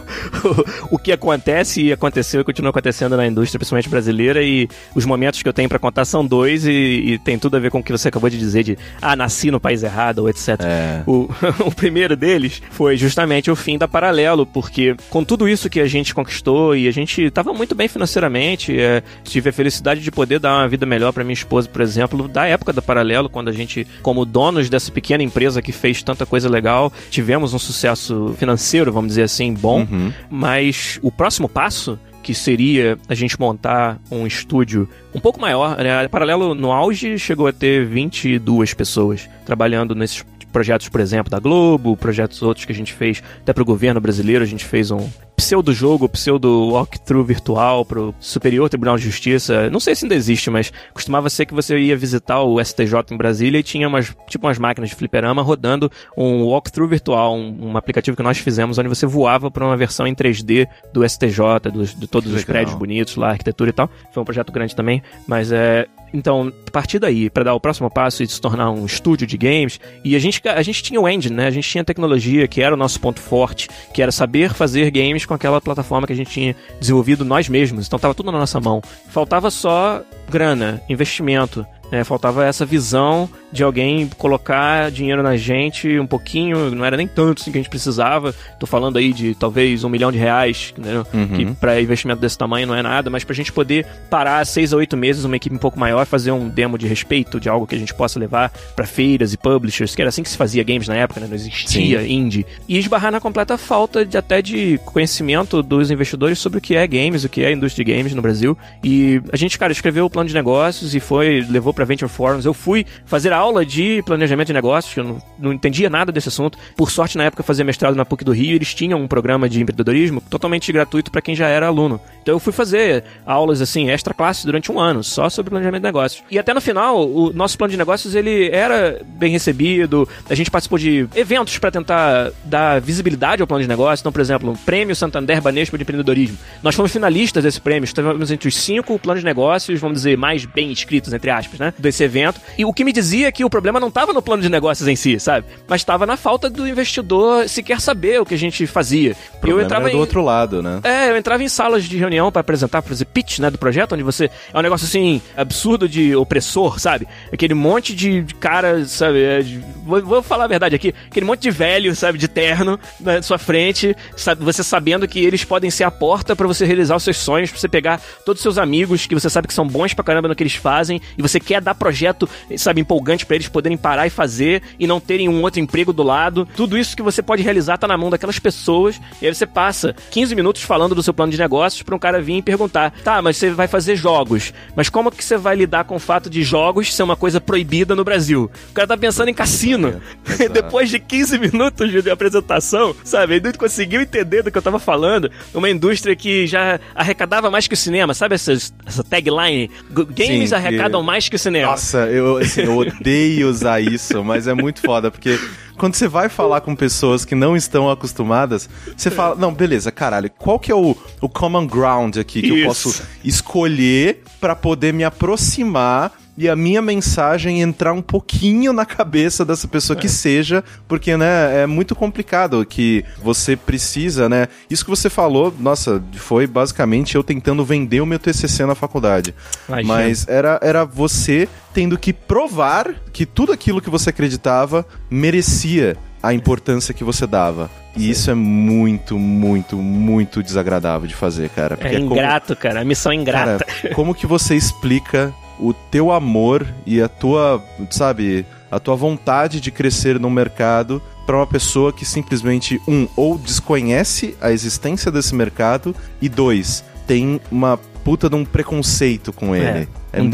o, que acontece e aconteceu e continua acontecendo na indústria, principalmente brasileira, e os momentos que eu tenho para contar são dois e, e, tem tudo a ver com o que você acabou de dizer de ah, nasci no país errado, ou etc. É. O, o primeiro deles foi justamente o fim da Paralelo, porque com tudo isso que a gente conquistou e a gente estava muito bem financeiramente, é, tive a felicidade de poder dar uma vida melhor para minha esposa, por exemplo, da época da Paralelo, quando a gente, como donos dessa essa pequena empresa que fez tanta coisa legal, tivemos um sucesso financeiro, vamos dizer assim, bom, uhum. mas o próximo passo que seria a gente montar um estúdio um pouco maior. Né? Paralelo no auge chegou a ter 22 pessoas trabalhando nesses projetos, por exemplo, da Globo, projetos outros que a gente fez até para o governo brasileiro. A gente fez um pseudo-jogo, pseudo-walkthrough virtual pro Superior Tribunal de Justiça. Não sei se ainda existe, mas costumava ser que você ia visitar o STJ em Brasília e tinha umas, tipo umas máquinas de fliperama rodando um walkthrough virtual, um, um aplicativo que nós fizemos onde você voava para uma versão em 3D do STJ, de todos os prédios bonitos lá, arquitetura e tal. Foi um projeto grande também, mas é, então, a partir daí, para dar o próximo passo e se tornar um estúdio de games, e a gente, a gente tinha o engine, né? A gente tinha tecnologia, que era o nosso ponto forte, que era saber fazer games com aquela plataforma que a gente tinha desenvolvido nós mesmos. Então, tava tudo na nossa mão. Faltava só grana, investimento. É, faltava essa visão de alguém colocar dinheiro na gente um pouquinho, não era nem tanto assim que a gente precisava. Tô falando aí de talvez um milhão de reais, né? uhum. que para investimento desse tamanho não é nada, mas pra gente poder parar seis a oito meses, uma equipe um pouco maior, fazer um demo de respeito de algo que a gente possa levar para feiras e publishers, que era assim que se fazia games na época, né? Não existia Sim. indie. E esbarrar na completa falta de até de conhecimento dos investidores sobre o que é games, o que é a indústria de games no Brasil. E a gente, cara, escreveu o plano de negócios e foi, levou para Venture Forums. Eu fui fazer aula de planejamento de negócios, eu não, não entendia nada desse assunto. Por sorte, na época, eu fazia mestrado na PUC do Rio, eles tinham um programa de empreendedorismo totalmente gratuito para quem já era aluno. Então eu fui fazer aulas assim, extra classe durante um ano, só sobre planejamento de negócios. E até no final, o nosso plano de negócios ele era bem recebido. A gente participou de eventos para tentar dar visibilidade ao plano de negócio. Então, por exemplo, o Prêmio Santander Banespa de Empreendedorismo. Nós fomos finalistas desse prêmio, estávamos entre os cinco planos de negócios, vamos dizer, mais bem inscritos, entre aspas, né? Desse evento. E o que me dizia que o problema não estava no plano de negócios em si, sabe? Mas estava na falta do investidor sequer saber o que a gente fazia. O eu entrava do em... outro lado, né? É, eu entrava em salas de reunião para apresentar, para fazer pitch, né, do projeto, onde você é um negócio assim absurdo de opressor, sabe? Aquele monte de, de cara, sabe? É, de... vou, vou, falar a verdade aqui, aquele monte de velho, sabe, de terno na sua frente, sabe? Você sabendo que eles podem ser a porta para você realizar os seus sonhos, para você pegar todos os seus amigos que você sabe que são bons pra caramba no que eles fazem e você quer dar projeto, sabe, empolgante para eles poderem parar e fazer e não terem um outro emprego do lado. Tudo isso que você pode realizar tá na mão daquelas pessoas e aí você passa 15 minutos falando do seu plano de negócios para um cara vir e perguntar: "Tá, mas você vai fazer jogos, mas como que você vai lidar com o fato de jogos ser uma coisa proibida no Brasil?" O cara tá pensando em cassino. É, Depois de 15 minutos de apresentação, sabe? Ele não conseguiu entender do que eu tava falando. Uma indústria que já arrecadava mais que o cinema, sabe essa, essa tagline? Games Sim, arrecadam mais que o cinema. Nossa, eu, assim, eu odeio usar isso, mas é muito foda, porque quando você vai falar com pessoas que não estão acostumadas, você fala, não, beleza, caralho, qual que é o, o common ground aqui que Isso. eu posso escolher para poder me aproximar e a minha mensagem entrar um pouquinho na cabeça dessa pessoa que é. seja, porque, né, é muito complicado que você precisa, né? Isso que você falou, nossa, foi basicamente eu tentando vender o meu TCC na faculdade. Ai, Mas era, era você tendo que provar que tudo aquilo que você acreditava merecia a importância que você dava. E isso é muito, muito, muito desagradável de fazer, cara. é ingrato, é como... cara. A missão é ingrata. Cara, como que você explica o teu amor e a tua, sabe, a tua vontade de crescer no mercado para uma pessoa que simplesmente um ou desconhece a existência desse mercado e dois tem uma puta de um preconceito com é, ele. É, é um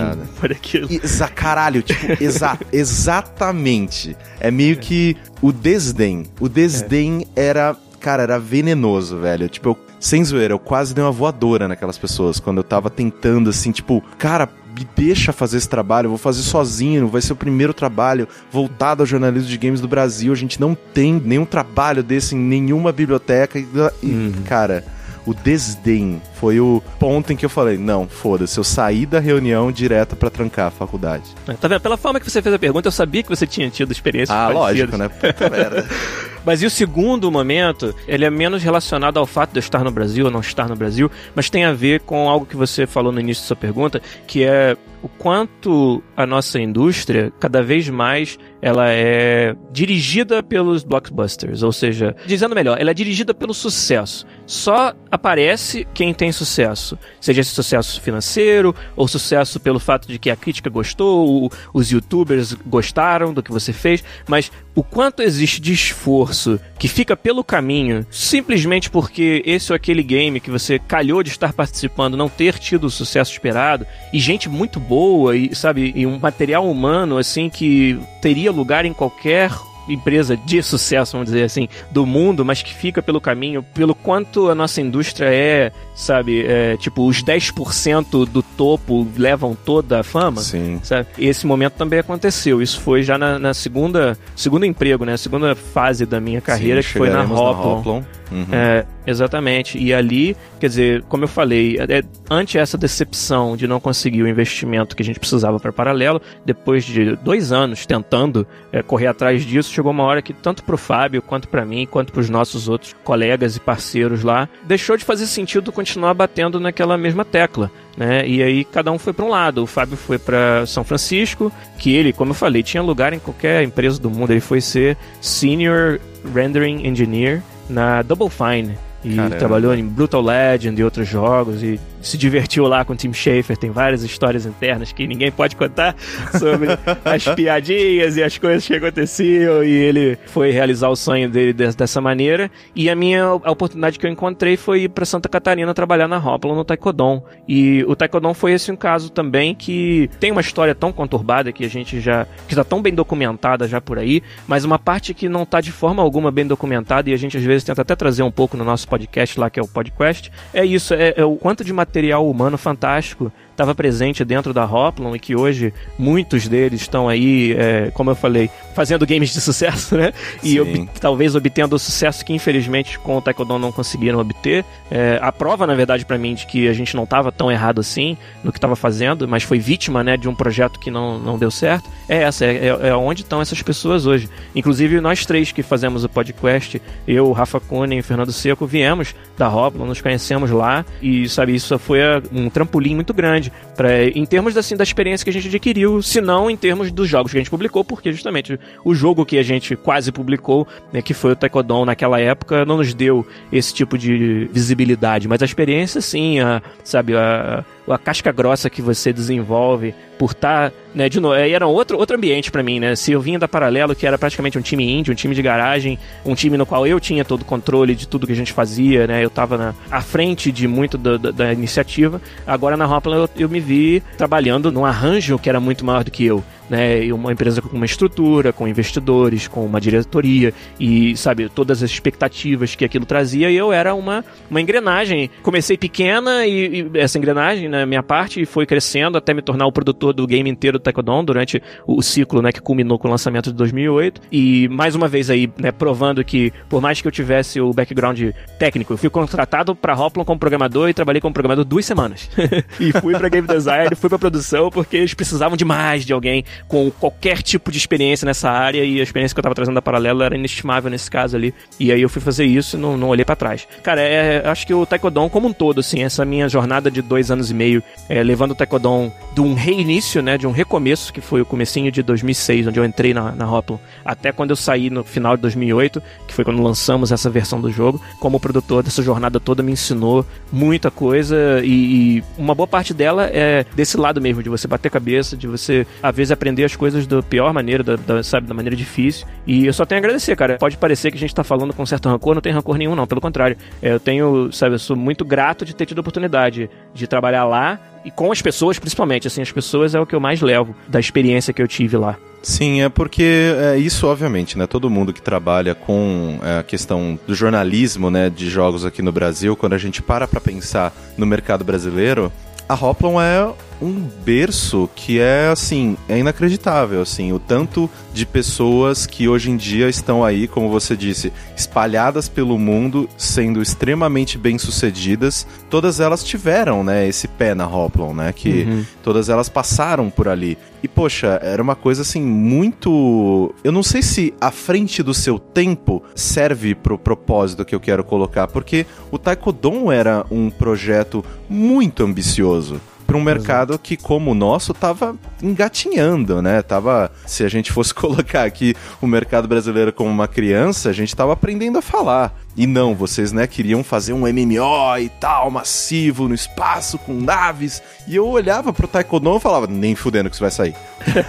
complicado. por aquilo. Exa caralho, tipo, exa exatamente. É meio que o desdém. O desdém é. era, cara, era venenoso, velho. Tipo, eu sem zoeira, eu quase dei uma voadora naquelas pessoas quando eu tava tentando, assim, tipo, cara, me deixa fazer esse trabalho, eu vou fazer sozinho, vai ser o primeiro trabalho voltado ao jornalismo de games do Brasil. A gente não tem nenhum trabalho desse em nenhuma biblioteca. E, uhum. cara, o desdém. Foi o ponto em que eu falei: não, foda-se, eu saí da reunião direto para trancar a faculdade. Tá vendo? Pela forma que você fez a pergunta, eu sabia que você tinha tido experiência Ah, lógico, né? Puta merda. Mas e o segundo momento, ele é menos relacionado ao fato de eu estar no Brasil ou não estar no Brasil, mas tem a ver com algo que você falou no início da sua pergunta, que é o quanto a nossa indústria, cada vez mais, ela é dirigida pelos blockbusters, ou seja, dizendo melhor, ela é dirigida pelo sucesso. Só aparece quem tem sucesso, seja esse sucesso financeiro ou sucesso pelo fato de que a crítica gostou, os youtubers gostaram do que você fez, mas o quanto existe de esforço que fica pelo caminho simplesmente porque esse ou aquele game que você calhou de estar participando não ter tido o sucesso esperado e gente muito boa e sabe e um material humano assim que teria lugar em qualquer empresa de sucesso, vamos dizer assim, do mundo, mas que fica pelo caminho, pelo quanto a nossa indústria é, sabe, é, tipo, os 10% do topo levam toda a fama. Sim. Sabe? Esse momento também aconteceu. Isso foi já na, na segunda, segundo emprego, né? Segunda fase da minha carreira, Sim, que foi na Hoplon. Hoplon. Uhum. É, exatamente. E ali, quer dizer, como eu falei, é, ante essa decepção de não conseguir o investimento que a gente precisava para Paralelo, depois de dois anos tentando é, correr atrás disso, chegou uma hora que tanto pro Fábio, quanto para mim, quanto para os nossos outros colegas e parceiros lá, deixou de fazer sentido continuar batendo naquela mesma tecla. Né? E aí cada um foi para um lado. O Fábio foi para São Francisco, que ele, como eu falei, tinha lugar em qualquer empresa do mundo. Ele foi ser Senior Rendering Engineer na Double Fine. E Caramba. trabalhou em Brutal Legend e outros jogos e se divertiu lá com o Tim Schafer. Tem várias histórias internas que ninguém pode contar sobre as piadinhas e as coisas que aconteciam. E ele foi realizar o sonho dele des- dessa maneira. E a minha a oportunidade que eu encontrei foi ir para Santa Catarina trabalhar na Hoplon no Taekwondo. E o Taekwondo foi esse um caso também que tem uma história tão conturbada que a gente já que está tão bem documentada já por aí, mas uma parte que não está de forma alguma bem documentada e a gente às vezes tenta até trazer um pouco no nosso podcast lá que é o podcast. É isso, é, é o quanto de material humano fantástico estava presente dentro da Hoplon e que hoje muitos deles estão aí, é, como eu falei, fazendo games de sucesso, né? E ob- talvez obtendo o sucesso que infelizmente com o Taekwondo não conseguiram obter. É, a prova, na verdade, para mim de que a gente não estava tão errado assim no que estava fazendo, mas foi vítima, né, de um projeto que não, não deu certo. É essa, é, é- é onde estão essas pessoas hoje. Inclusive nós três que fazemos o podcast, eu, Rafa Cunha e Fernando Seco, viemos da Hoplon, nos conhecemos lá e sabe isso foi ah, um trampolim muito grande para em termos assim da experiência que a gente adquiriu, se não em termos dos jogos que a gente publicou, porque justamente o jogo que a gente quase publicou, né, que foi o Taekwondo naquela época, não nos deu esse tipo de visibilidade, mas a experiência sim, a, sabe, a, a casca grossa que você desenvolve por estar, né, de novo, era outro, outro ambiente pra mim, né? Se eu vinha da Paralelo, que era praticamente um time indie, um time de garagem, um time no qual eu tinha todo o controle de tudo que a gente fazia, né? Eu tava na, à frente de muito da, da- iniciativa. Agora na Hoplon eu, eu me vi trabalhando num arranjo que era muito maior do que eu. Né, e uma empresa com uma estrutura, com investidores, com uma diretoria e, sabe, todas as expectativas que aquilo trazia. E eu era uma, uma engrenagem. Comecei pequena e, e essa engrenagem, na minha parte, foi crescendo até me tornar o produtor do game inteiro do Taekwondo durante o, o ciclo, né, que culminou com o lançamento de 2008. E mais uma vez aí, né, provando que por mais que eu tivesse o background técnico, eu fui contratado para Hoplon como programador e trabalhei como programador duas semanas. e fui para game design, fui para produção porque eles precisavam demais de alguém com qualquer tipo de experiência nessa área e a experiência que eu tava trazendo da Paralelo era inestimável nesse caso ali. E aí eu fui fazer isso e não, não olhei para trás. Cara, é, acho que o Taekwondo como um todo, assim, essa minha jornada de dois anos e meio, é, levando o Taekwondo de um reinício, né, de um recomeço, que foi o comecinho de 2006, onde eu entrei na, na Hoplon, até quando eu saí no final de 2008, que foi quando lançamos essa versão do jogo, como produtor dessa jornada toda me ensinou muita coisa e, e uma boa parte dela é desse lado mesmo, de você bater cabeça, de você, às vezes, aprender as coisas da pior maneira, da, da, sabe, da maneira difícil. E eu só tenho a agradecer, cara. Pode parecer que a gente tá falando com certo rancor, não tem rancor nenhum, não. Pelo contrário. É, Eu tenho, sabe, eu sou muito grato de ter tido a oportunidade de trabalhar lá e com as pessoas, principalmente. Assim, as pessoas é o que eu mais levo da experiência que eu tive lá. Sim, é porque é isso, obviamente, né? Todo mundo que trabalha com é, a questão do jornalismo, né, de jogos aqui no Brasil, quando a gente para pra pensar no mercado brasileiro, a Hoplon é um berço que é assim, é inacreditável, assim, o tanto de pessoas que hoje em dia estão aí, como você disse, espalhadas pelo mundo, sendo extremamente bem-sucedidas. Todas elas tiveram, né, esse pé na Hoplon, né, que uhum. todas elas passaram por ali. E poxa, era uma coisa assim muito, eu não sei se à frente do seu tempo serve pro propósito que eu quero colocar, porque o Taekwondo era um projeto muito ambicioso para um mercado que, como o nosso, estava engatinhando, né? Tava, se a gente fosse colocar aqui o mercado brasileiro como uma criança, a gente estava aprendendo a falar. E não, vocês, né, queriam fazer um MMO e tal, massivo, no espaço, com naves. E eu olhava pro Taekwondo e falava, nem fudendo que isso vai sair.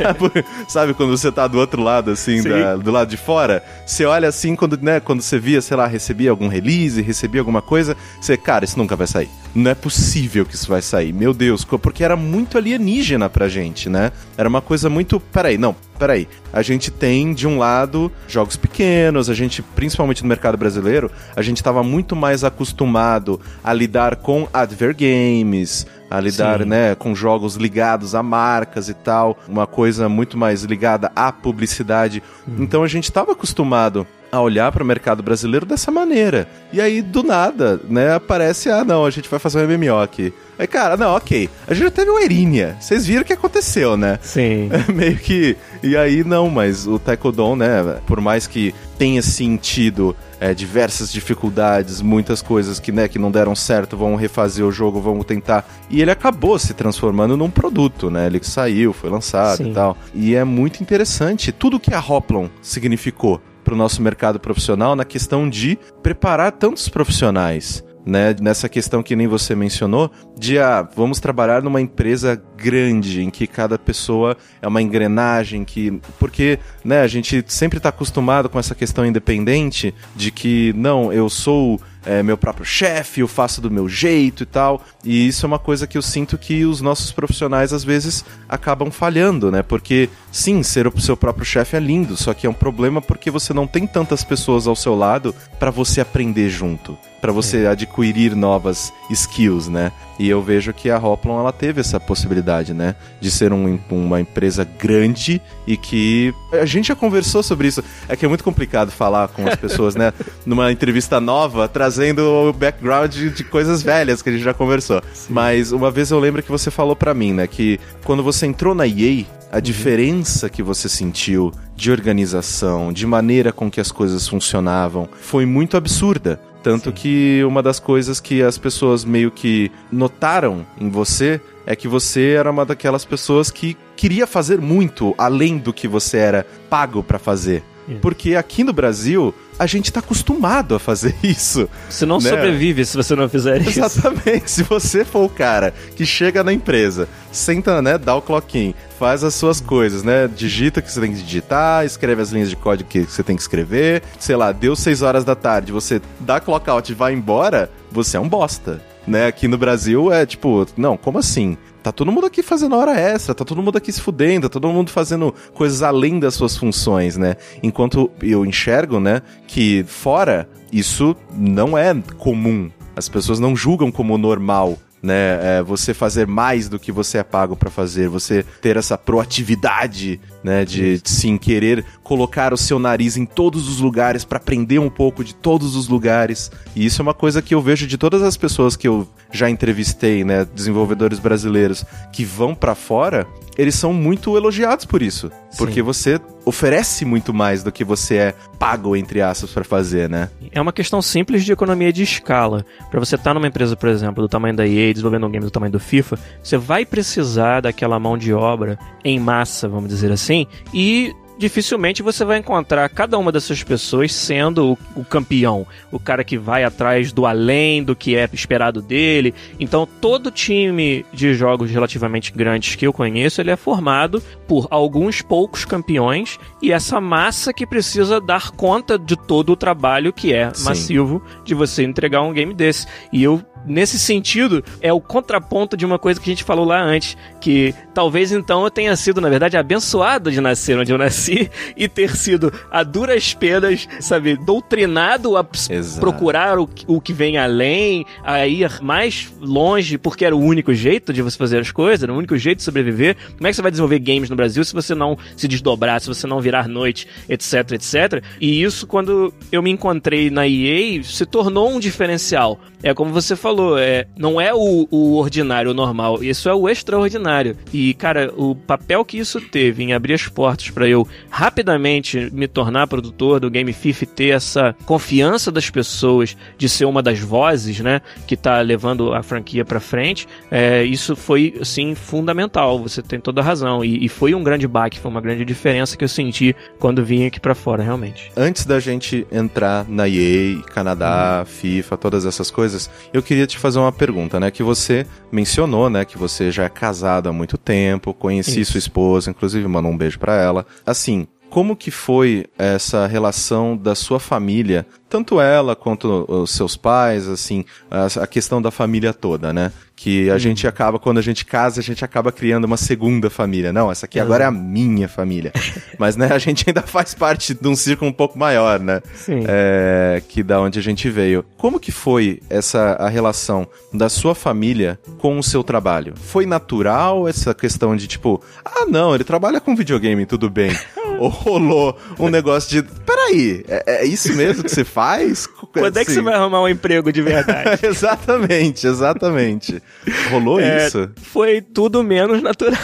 Sabe, quando você tá do outro lado, assim, da, do lado de fora, você olha assim, quando, né, quando você via, sei lá, recebia algum release, recebia alguma coisa, você, cara, isso nunca vai sair. Não é possível que isso vai sair. Meu Deus, porque era muito alienígena pra gente, né? Era uma coisa muito. Peraí, não, peraí. A gente tem, de um lado, jogos pequenos, a gente, principalmente no mercado brasileiro, a gente estava muito mais acostumado a lidar com adver games, a lidar, Sim. né, com jogos ligados a marcas e tal, uma coisa muito mais ligada à publicidade. Hum. Então a gente estava acostumado a olhar para o mercado brasileiro dessa maneira. E aí, do nada, né, aparece, ah, não, a gente vai fazer um MMO aqui. Aí, cara, não, ok. A gente já teve o Erinha. Vocês viram o que aconteceu, né? Sim. É meio que. E aí, não, mas o Taekwondo, né, por mais que tenha sentido é, diversas dificuldades, muitas coisas que, né, que não deram certo, vão refazer o jogo, vão tentar. E ele acabou se transformando num produto, né? Ele saiu, foi lançado Sim. e tal. E é muito interessante tudo que a Hoplon significou para o nosso mercado profissional na questão de preparar tantos profissionais. Né, nessa questão que nem você mencionou, de ah, vamos trabalhar numa empresa grande, em que cada pessoa é uma engrenagem, que. Porque né, a gente sempre está acostumado com essa questão independente de que, não, eu sou é, meu próprio chefe, eu faço do meu jeito e tal. E isso é uma coisa que eu sinto que os nossos profissionais às vezes acabam falhando, né? Porque sim, ser o seu próprio chefe é lindo, só que é um problema porque você não tem tantas pessoas ao seu lado para você aprender junto para você é. adquirir novas skills, né? E eu vejo que a Hoplon ela teve essa possibilidade, né, de ser um, uma empresa grande e que a gente já conversou sobre isso. É que é muito complicado falar com as pessoas, né, numa entrevista nova, trazendo o background de, de coisas velhas que a gente já conversou. Sim. Mas uma vez eu lembro que você falou para mim, né, que quando você entrou na EA, a uhum. diferença que você sentiu de organização, de maneira com que as coisas funcionavam, foi muito absurda. Tanto Sim. que uma das coisas que as pessoas meio que notaram em você é que você era uma daquelas pessoas que queria fazer muito além do que você era pago para fazer. Porque aqui no Brasil, a gente tá acostumado a fazer isso. Você não né? sobrevive se você não fizer isso. Exatamente. Se você for o cara que chega na empresa, senta, né, dá o clock-in, faz as suas coisas, né, digita o que você tem que digitar, escreve as linhas de código que você tem que escrever, sei lá, deu 6 horas da tarde, você dá clock-out e vai embora, você é um bosta. Né, aqui no Brasil é tipo, não, como assim? Tá todo mundo aqui fazendo hora extra, tá todo mundo aqui se fudendo, tá todo mundo fazendo coisas além das suas funções, né? Enquanto eu enxergo, né, que fora isso não é comum. As pessoas não julgam como normal né? É você fazer mais do que você é pago para fazer, você ter essa proatividade, né? De, de sim querer colocar o seu nariz em todos os lugares para aprender um pouco de todos os lugares. E isso é uma coisa que eu vejo de todas as pessoas que eu já entrevistei, né? Desenvolvedores brasileiros que vão para fora, eles são muito elogiados por isso. Sim. Porque você oferece muito mais do que você é pago, entre aspas, para fazer, né? É uma questão simples de economia de escala. Para você estar tá numa empresa, por exemplo, do tamanho da EA, desenvolvendo um game do tamanho do FIFA, você vai precisar daquela mão de obra em massa, vamos dizer assim, e dificilmente você vai encontrar cada uma dessas pessoas sendo o, o, campeão, o cara que vai atrás do além do que é esperado dele. Então, todo time de jogos relativamente grandes que eu conheço, ele é formado por alguns poucos campeões e essa massa que precisa dar conta de todo o trabalho que é Sim. massivo de você entregar um game desse. E eu nesse sentido, é o contraponto de uma coisa que a gente falou lá antes, que talvez então eu tenha sido, na verdade, abençoado de nascer onde eu nasci e ter sido a duras penas, sabe, doutrinado a Exato. procurar o, o que vem além, a ir mais longe, porque era o único jeito de você fazer as coisas, era o único jeito de sobreviver. Como é que você vai desenvolver games no Brasil se você não se desdobrar, se você não virar noite, etc, etc? E isso, quando eu me encontrei na EA, se tornou um diferencial. É como você falou, é, não é o, o ordinário, o normal, isso é o extraordinário. E, cara, o papel que isso teve em abrir as portas para eu rapidamente me tornar produtor do Game FIFA e ter essa confiança das pessoas de ser uma das vozes, né, que tá levando a franquia para frente, é, isso foi, assim, fundamental. Você tem toda a razão. E, e foi um grande baque, foi uma grande diferença que eu senti quando vim aqui para fora, realmente. Antes da gente entrar na EA, Canadá, hum. FIFA, todas essas coisas, coisas, eu queria te fazer uma pergunta, né? Que você mencionou, né? Que você já é casado há muito tempo, conheci Isso. sua esposa, inclusive mandou um beijo para ela. Assim, como que foi essa relação da sua família, tanto ela quanto os seus pais, assim, a, questão da família toda, né? Que a hum. gente acaba, quando a gente casa, a gente acaba criando uma segunda família. Não, essa aqui agora é a minha família. Mas, né, a gente ainda faz parte de um círculo um pouco maior, né? Sim. É, que da onde a gente veio. Como que foi essa a relação da sua família com o seu trabalho? Foi natural essa questão de tipo, ah, não, ele trabalha com videogame, tudo bem. ou rolou um negócio de. Peraí, é, é isso mesmo que você faz? Quando assim? é que você assim. vai arrumar um emprego de verdade? exatamente, exatamente. Rolou é, isso? Foi tudo menos natural.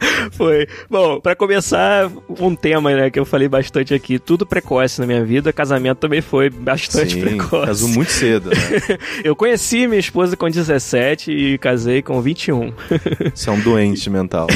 Foi. Bom, para começar, um tema, né, que eu falei bastante aqui, tudo precoce na minha vida, casamento também foi bastante Sim, precoce. casou muito cedo, né? eu conheci minha esposa com 17 e casei com 21. Você é um doente mental.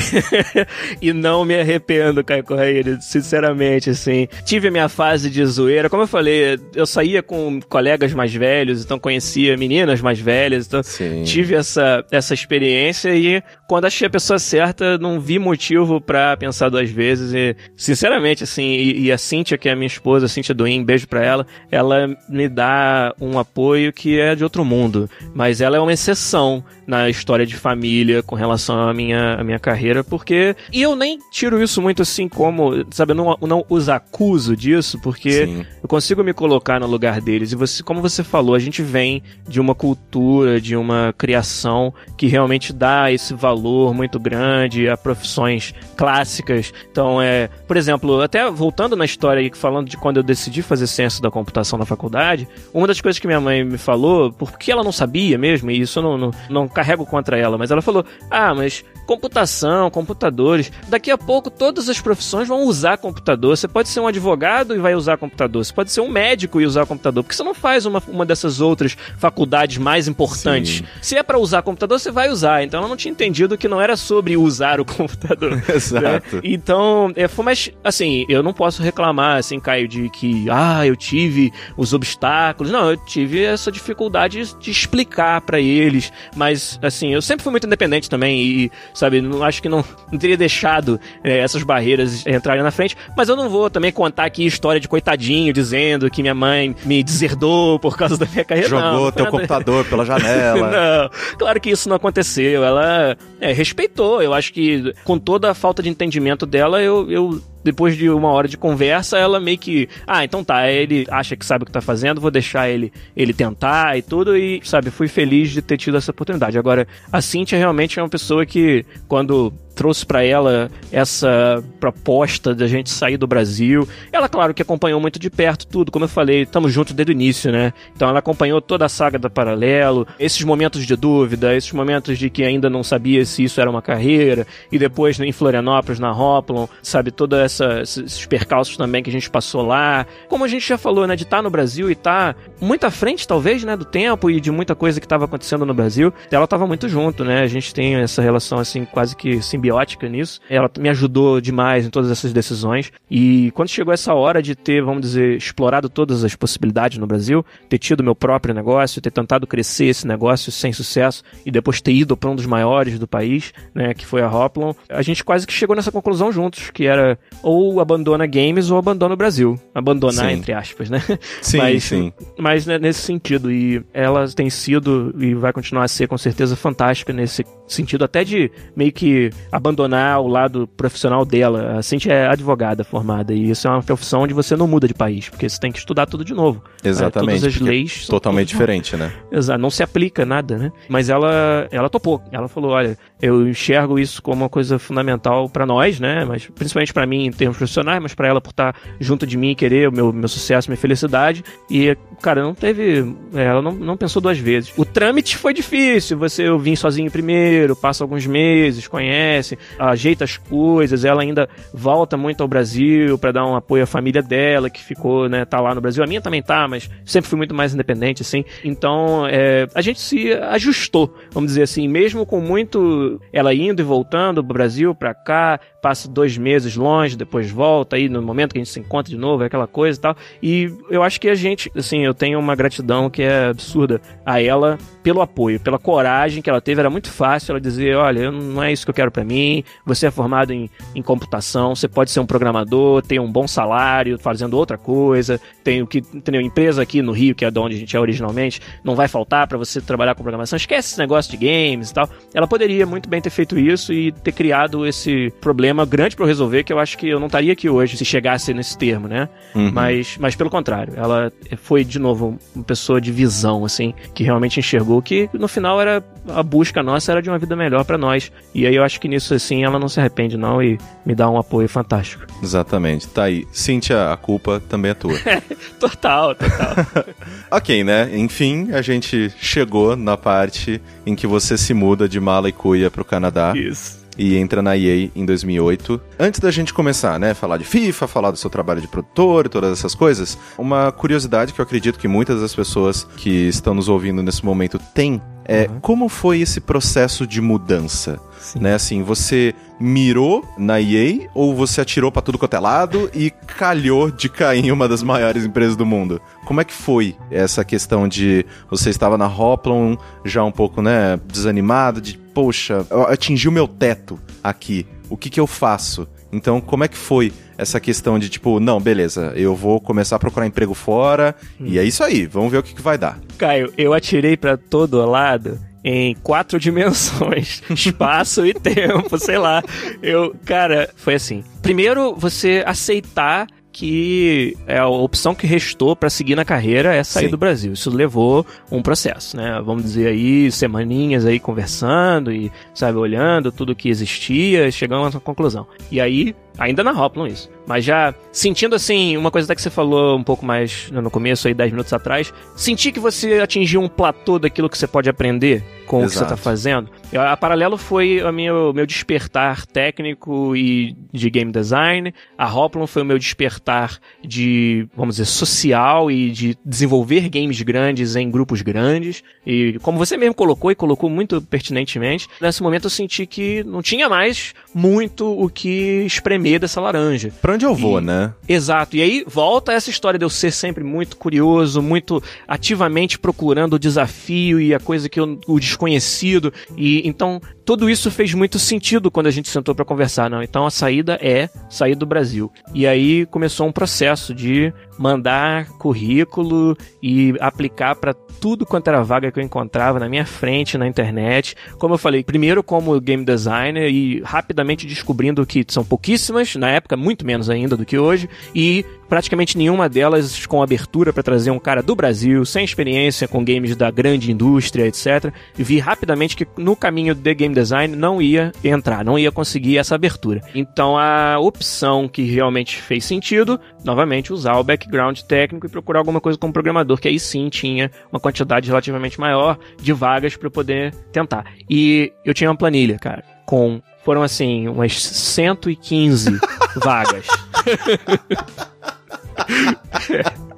e não me arrependo, Caio Correia, sinceramente, assim. Tive a minha fase de zoeira, como eu falei, eu saía com colegas mais velhos, então conhecia meninas mais velhas, então Sim. tive essa, essa experiência e quando achei a pessoa certa, não vi motivo para pensar duas vezes. E, sinceramente, assim, e, e, a Cíntia, que é a minha esposa, a Cíntia Duin, beijo pra ela, ela me dá um apoio que é de outro mundo. Mas ela é uma exceção na história de família com relação à minha, à minha carreira, porque. E eu nem tiro isso muito assim como. Sabe, eu não, não os acuso disso, porque Sim. eu consigo me colocar no lugar deles. E você, como você falou, a gente vem de uma cultura, de uma criação que realmente dá esse valor muito grande a profissões clássicas. Então, é. Por exemplo, até voltando na história aí, falando de quando eu decidi fazer ciência da computação na faculdade, uma das coisas que minha mãe me falou, porque ela não sabia mesmo, e isso não, não, não carrego contra ela, mas ela falou: ah, mas computação, computadores. Daqui a pouco todas as profissões vão usar computador. Você pode ser um advogado e vai usar computador. Você pode ser um médico e usar computador. Porque você não faz uma, uma dessas outras faculdades mais importantes. Sim. Se é para usar computador, você vai usar. Então ela não tinha entendido que não era sobre usar o computador. Né? Exato. Né? Então, é, foi mais assim, eu não posso reclamar, assim, Caio, de que, ah, eu tive os obstáculos. Não, eu tive essa dificuldade de explicar para eles. Mas, assim, eu sempre fui muito independente também e sabe? Não, acho que não, não teria deixado é, essas barreiras entrarem na frente, mas eu não vou também contar aqui história de coitadinho dizendo que minha mãe me deserdou por causa da minha carreira. Jogou não, teu nada... computador pela janela. não, claro que isso não aconteceu. Ela é, respeitou. Eu acho que com toda a falta de entendimento dela, eu, eu depois de uma hora de conversa, ela meio que, ah, então tá, ele acha que sabe o que tá fazendo, vou deixar ele ele tentar e tudo e, sabe, fui feliz de ter tido essa oportunidade. Agora, a Cintia realmente é uma pessoa que quando trouxe para ela essa proposta da gente sair do Brasil. Ela, claro, que acompanhou muito de perto tudo, como eu falei, estamos juntos desde o início, né? Então ela acompanhou toda a saga da Paralelo, esses momentos de dúvida, esses momentos de que ainda não sabia se isso era uma carreira, e depois em Florianópolis, na Hoplon, sabe, todos esses percalços também que a gente passou lá. Como a gente já falou, né, de estar tá no Brasil e estar tá muito à frente, talvez, né, do tempo e de muita coisa que estava acontecendo no Brasil, ela estava muito junto, né? A gente tem essa relação, assim, quase que simbiótica simbiótica nisso. Ela me ajudou demais em todas essas decisões. E quando chegou essa hora de ter, vamos dizer, explorado todas as possibilidades no Brasil, ter tido meu próprio negócio, ter tentado crescer esse negócio sem sucesso e depois ter ido para um dos maiores do país, né, que foi a Hoplon, a gente quase que chegou nessa conclusão juntos, que era ou abandona games ou abandona o Brasil. Abandonar, sim. entre aspas, né? Sim, mas, sim. Mas né, nesse sentido. E ela tem sido e vai continuar a ser com certeza fantástica nesse sentido, até de meio que abandonar o lado profissional dela. A Cintia é advogada formada e isso é uma profissão onde você não muda de país, porque você tem que estudar tudo de novo. Exatamente. É, todas as leis. Totalmente diferente, né? Exato, não se aplica nada, né? Mas ela, ela topou. Ela falou: olha, eu enxergo isso como uma coisa fundamental para nós, né? Mas principalmente para mim em termos profissionais, mas para ela por estar junto de mim e querer o meu, meu sucesso, minha felicidade. E, cara, não teve. Ela não, não pensou duas vezes. O trâmite foi difícil. Você eu vim sozinho primeiro, passa alguns meses, conhece, ajeita as coisas. Ela ainda volta muito ao Brasil para dar um apoio à família dela, que ficou, né, tá lá no Brasil. A minha também tá, mas sempre fui muito mais independente, assim. Então, é, a gente se ajustou, vamos dizer assim, mesmo com muito ela indo e voltando pro Brasil, pra cá, passa dois meses longe, depois volta, aí no momento que a gente se encontra de novo, é aquela coisa e tal. E eu acho que a gente, assim, eu tenho uma gratidão que é absurda a ela pelo apoio, pela coragem que ela teve. Era muito fácil ela dizer: olha, não é isso que eu quero para mim. Você é formado em, em computação, você pode ser um programador, ter um bom salário, fazendo outra coisa. Tem o que tem uma empresa aqui no Rio, que é de onde a gente é originalmente, não vai faltar para você trabalhar com programação. Esquece esse negócio de games e tal. Ela poderia muito bem ter feito isso e ter criado esse problema grande para eu resolver, que eu acho que eu não estaria aqui hoje se chegasse nesse termo, né? Uhum. Mas, mas pelo contrário, ela foi de novo uma pessoa de visão, assim, que realmente enxergou que no final era a busca nossa era de uma vida melhor para nós. E aí eu acho que nisso, assim, ela não se arrepende, não, e me dá um apoio fantástico. Exatamente. Tá aí. Cíntia, a culpa também é tua. total, total. ok, né? Enfim, a gente chegou na parte em que você se muda de mala e cuia pro Canadá. Isso e entra na EA em 2008. Antes da gente começar, né, falar de FIFA, falar do seu trabalho de produtor e todas essas coisas, uma curiosidade que eu acredito que muitas das pessoas que estão nos ouvindo nesse momento têm é uhum. como foi esse processo de mudança? Sim. Né, assim, você mirou na EA ou você atirou para tudo quanto é lado e calhou de cair em uma das maiores empresas do mundo? Como é que foi essa questão de você estava na Hoplon já um pouco, né, desanimado de, poxa, eu atingi o meu teto aqui. O que que eu faço? Então, como é que foi essa questão de tipo, não, beleza, eu vou começar a procurar emprego fora hum. e é isso aí, vamos ver o que, que vai dar. Caio, eu atirei para todo lado em quatro dimensões, espaço e tempo, sei lá. Eu, cara, foi assim. Primeiro, você aceitar que é a opção que restou para seguir na carreira é sair Sim. do Brasil. Isso levou um processo, né? Vamos dizer aí, semaninhas aí conversando e, sabe, olhando tudo que existia, chegando a uma conclusão. E aí, ainda na Hoplon isso. Mas já sentindo assim, uma coisa até que você falou um pouco mais no começo aí, 10 minutos atrás, sentir que você atingiu um platô daquilo que você pode aprender com Exato. o que você está fazendo. A Paralelo foi o meu, meu despertar técnico e de game design. A Hoplon foi o meu despertar de, vamos dizer, social e de desenvolver games grandes em grupos grandes. E como você mesmo colocou e colocou muito pertinentemente, nesse momento eu senti que não tinha mais muito o que espremer dessa laranja. Pra onde eu vou, e, né? Exato. E aí volta essa história de eu ser sempre muito curioso, muito ativamente procurando o desafio e a coisa que eu, o desconhecido. E então tudo isso fez muito sentido quando a gente sentou para conversar, não. Então a saída é sair do Brasil. E aí começou um processo de mandar currículo e aplicar para tudo quanto era vaga que eu encontrava na minha frente na internet. Como eu falei, primeiro como game designer e rapidamente descobrindo que são pouquíssimas, na época muito menos ainda do que hoje, e praticamente nenhuma delas com abertura para trazer um cara do Brasil, sem experiência com games da grande indústria, etc. E vi rapidamente que no caminho de game design não ia entrar, não ia conseguir essa abertura. Então a opção que realmente fez sentido, novamente, usar o background técnico e procurar alguma coisa como programador, que aí sim tinha uma quantidade relativamente maior de vagas para poder tentar. E eu tinha uma planilha, cara, com foram assim umas 115 vagas.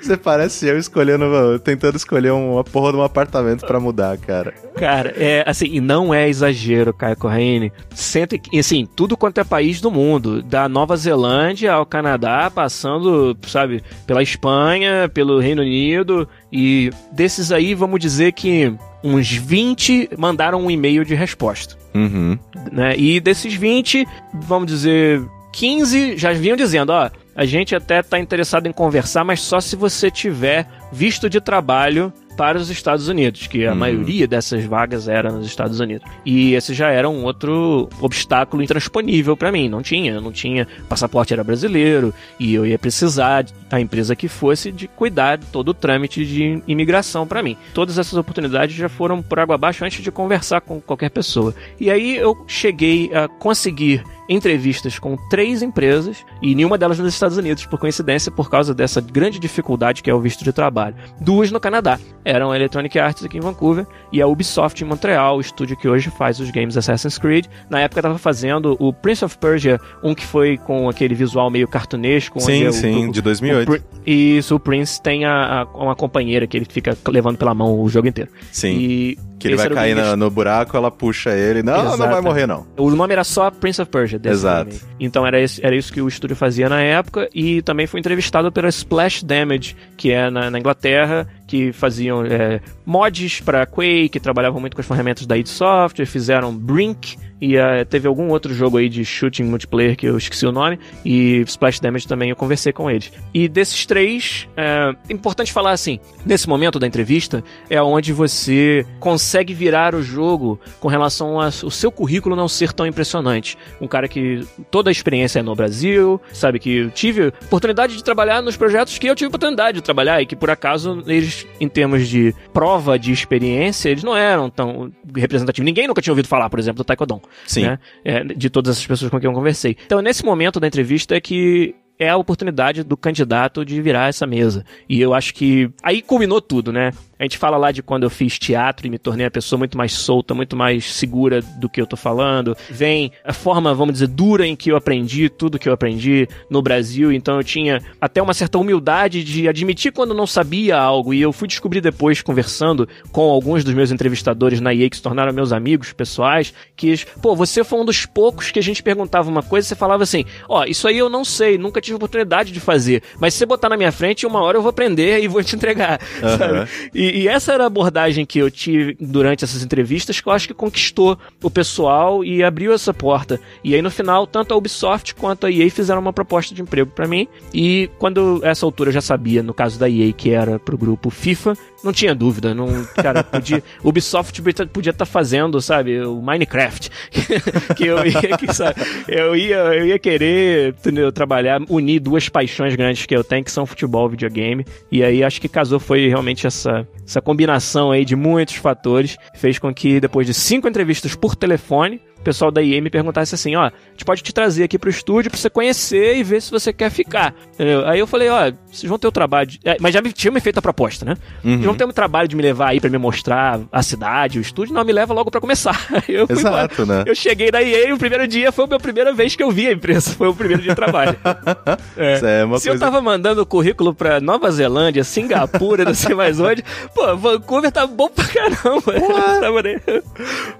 Você parece eu escolhendo, tentando escolher uma porra de um apartamento para mudar, cara. Cara, é assim, e não é exagero, Caio Corraine. Cento assim, tudo quanto é país do mundo, da Nova Zelândia ao Canadá, passando, sabe, pela Espanha, pelo Reino Unido, e desses aí, vamos dizer que uns 20 mandaram um e-mail de resposta. Uhum. Né? E desses 20, vamos dizer, 15 já vinham dizendo, ó, a gente até está interessado em conversar, mas só se você tiver visto de trabalho para os Estados Unidos, que a uhum. maioria dessas vagas era nos Estados Unidos. E esse já era um outro obstáculo intransponível para mim. Não tinha, não tinha passaporte era brasileiro e eu ia precisar da empresa que fosse de cuidar de todo o trâmite de imigração para mim. Todas essas oportunidades já foram por água abaixo antes de conversar com qualquer pessoa. E aí eu cheguei a conseguir entrevistas com três empresas e nenhuma delas nos Estados Unidos, por coincidência, por causa dessa grande dificuldade que é o visto de trabalho. Duas no Canadá. Eram a Electronic Arts aqui em Vancouver e a Ubisoft em Montreal, o estúdio que hoje faz os games Assassin's Creed. Na época estava fazendo o Prince of Persia, um que foi com aquele visual meio cartunesco. Sim, sim, o, de 2008. O, isso, o Prince tem a, a, uma companheira que ele fica levando pela mão o jogo inteiro. Sim. E que ele vai cair no, no, buraco, ela puxa ele. Não, Exato. não vai morrer, não. O nome era só Prince of Persia. Exato. Filme. Então era, esse, era isso que o estúdio fazia na época. E também foi entrevistado pela Splash Damage, que é na, na Inglaterra, que faziam é, mods para Quake, trabalhavam muito com as ferramentas da id Software, fizeram Brink, e uh, teve algum outro jogo aí de shooting multiplayer que eu esqueci o nome. E Splash Damage também eu conversei com eles. E desses três, é importante falar assim: nesse momento da entrevista, é onde você consegue virar o jogo com relação ao seu currículo não ser tão impressionante. Um cara que toda a experiência é no Brasil, sabe? Que eu tive oportunidade de trabalhar nos projetos que eu tive oportunidade de trabalhar e que por acaso eles, em termos de prova de experiência, eles não eram tão representativos. Ninguém nunca tinha ouvido falar, por exemplo, do Taekwondo. Sim. Né? É, de todas essas pessoas com quem eu conversei. Então, nesse momento da entrevista é que é a oportunidade do candidato de virar essa mesa. E eu acho que aí culminou tudo, né? A gente fala lá de quando eu fiz teatro e me tornei a pessoa muito mais solta, muito mais segura do que eu tô falando. Vem a forma, vamos dizer, dura em que eu aprendi tudo que eu aprendi no Brasil. Então eu tinha até uma certa humildade de admitir quando não sabia algo. E eu fui descobrir depois, conversando com alguns dos meus entrevistadores na EA, que se tornaram meus amigos pessoais, que, pô, você foi um dos poucos que a gente perguntava uma coisa e você falava assim: ó, oh, isso aí eu não sei, nunca tive oportunidade de fazer. Mas se você botar na minha frente, uma hora eu vou aprender e vou te entregar. Uhum. Sabe? E, e, essa era a abordagem que eu tive durante essas entrevistas que eu acho que conquistou o pessoal e abriu essa porta. E aí no final, tanto a Ubisoft quanto a EA fizeram uma proposta de emprego para mim. E quando essa altura eu já sabia, no caso da EA, que era pro grupo FIFA, não tinha dúvida. Não, cara, podia, Ubisoft podia estar tá fazendo, sabe, o Minecraft. que eu ia, que, sabe, eu ia, eu ia querer entendeu, trabalhar, unir duas paixões grandes que eu tenho, que são futebol e videogame. E aí acho que casou foi realmente essa, essa combinação aí de muitos fatores, fez com que depois de cinco entrevistas por telefone, pessoal da IE me perguntasse assim, ó, a gente pode te trazer aqui pro estúdio pra você conhecer e ver se você quer ficar. Entendeu? Aí eu falei, ó, vocês vão ter o trabalho de... é, mas já me, tinha me feito a proposta, né? Uhum. Eles vão ter o trabalho de me levar aí pra me mostrar a cidade, o estúdio, não, me leva logo pra começar. eu Exato, embora. né? Eu cheguei da IE e o primeiro dia foi a minha primeira vez que eu vi a empresa, foi o primeiro dia de trabalho. é. é Se coisa... eu tava mandando o currículo pra Nova Zelândia, Singapura, não sei mais onde, pô, Vancouver tá bom pra caramba.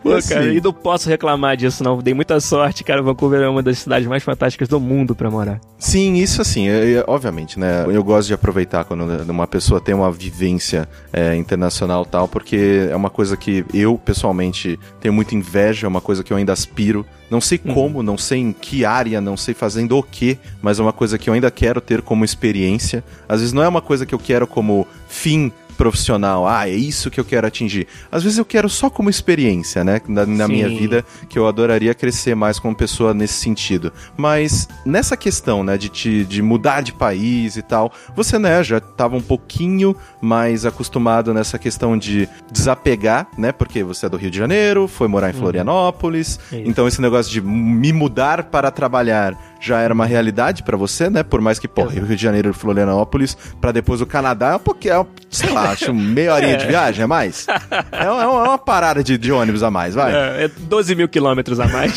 Pô, cara, e não posso reclamar disso, não. Dei muita sorte, cara. Vancouver é uma das cidades mais fantásticas do mundo para morar. Sim, isso assim, é, é, obviamente, né? Eu gosto de aproveitar quando uma pessoa tem uma vivência é, internacional tal, porque é uma coisa que eu, pessoalmente, tenho muita inveja, é uma coisa que eu ainda aspiro. Não sei uhum. como, não sei em que área, não sei fazendo o que, mas é uma coisa que eu ainda quero ter como experiência. Às vezes não é uma coisa que eu quero como fim profissional, ah, é isso que eu quero atingir. Às vezes eu quero só como experiência, né, na, na minha vida, que eu adoraria crescer mais como pessoa nesse sentido. Mas nessa questão, né, de, te, de mudar de país e tal, você, né, já estava um pouquinho mais acostumado nessa questão de desapegar, né, porque você é do Rio de Janeiro, foi morar em uhum. Florianópolis, então esse negócio de me mudar para trabalhar já era uma realidade para você, né? Por mais que, pô, Rio de Janeiro e Florianópolis, para depois o Canadá é um pouquinho, é, sei lá, acho meia horinha é. de viagem a mais. É, uma, é uma parada de, de, ônibus a mais, vai. É, é 12 mil quilômetros a mais.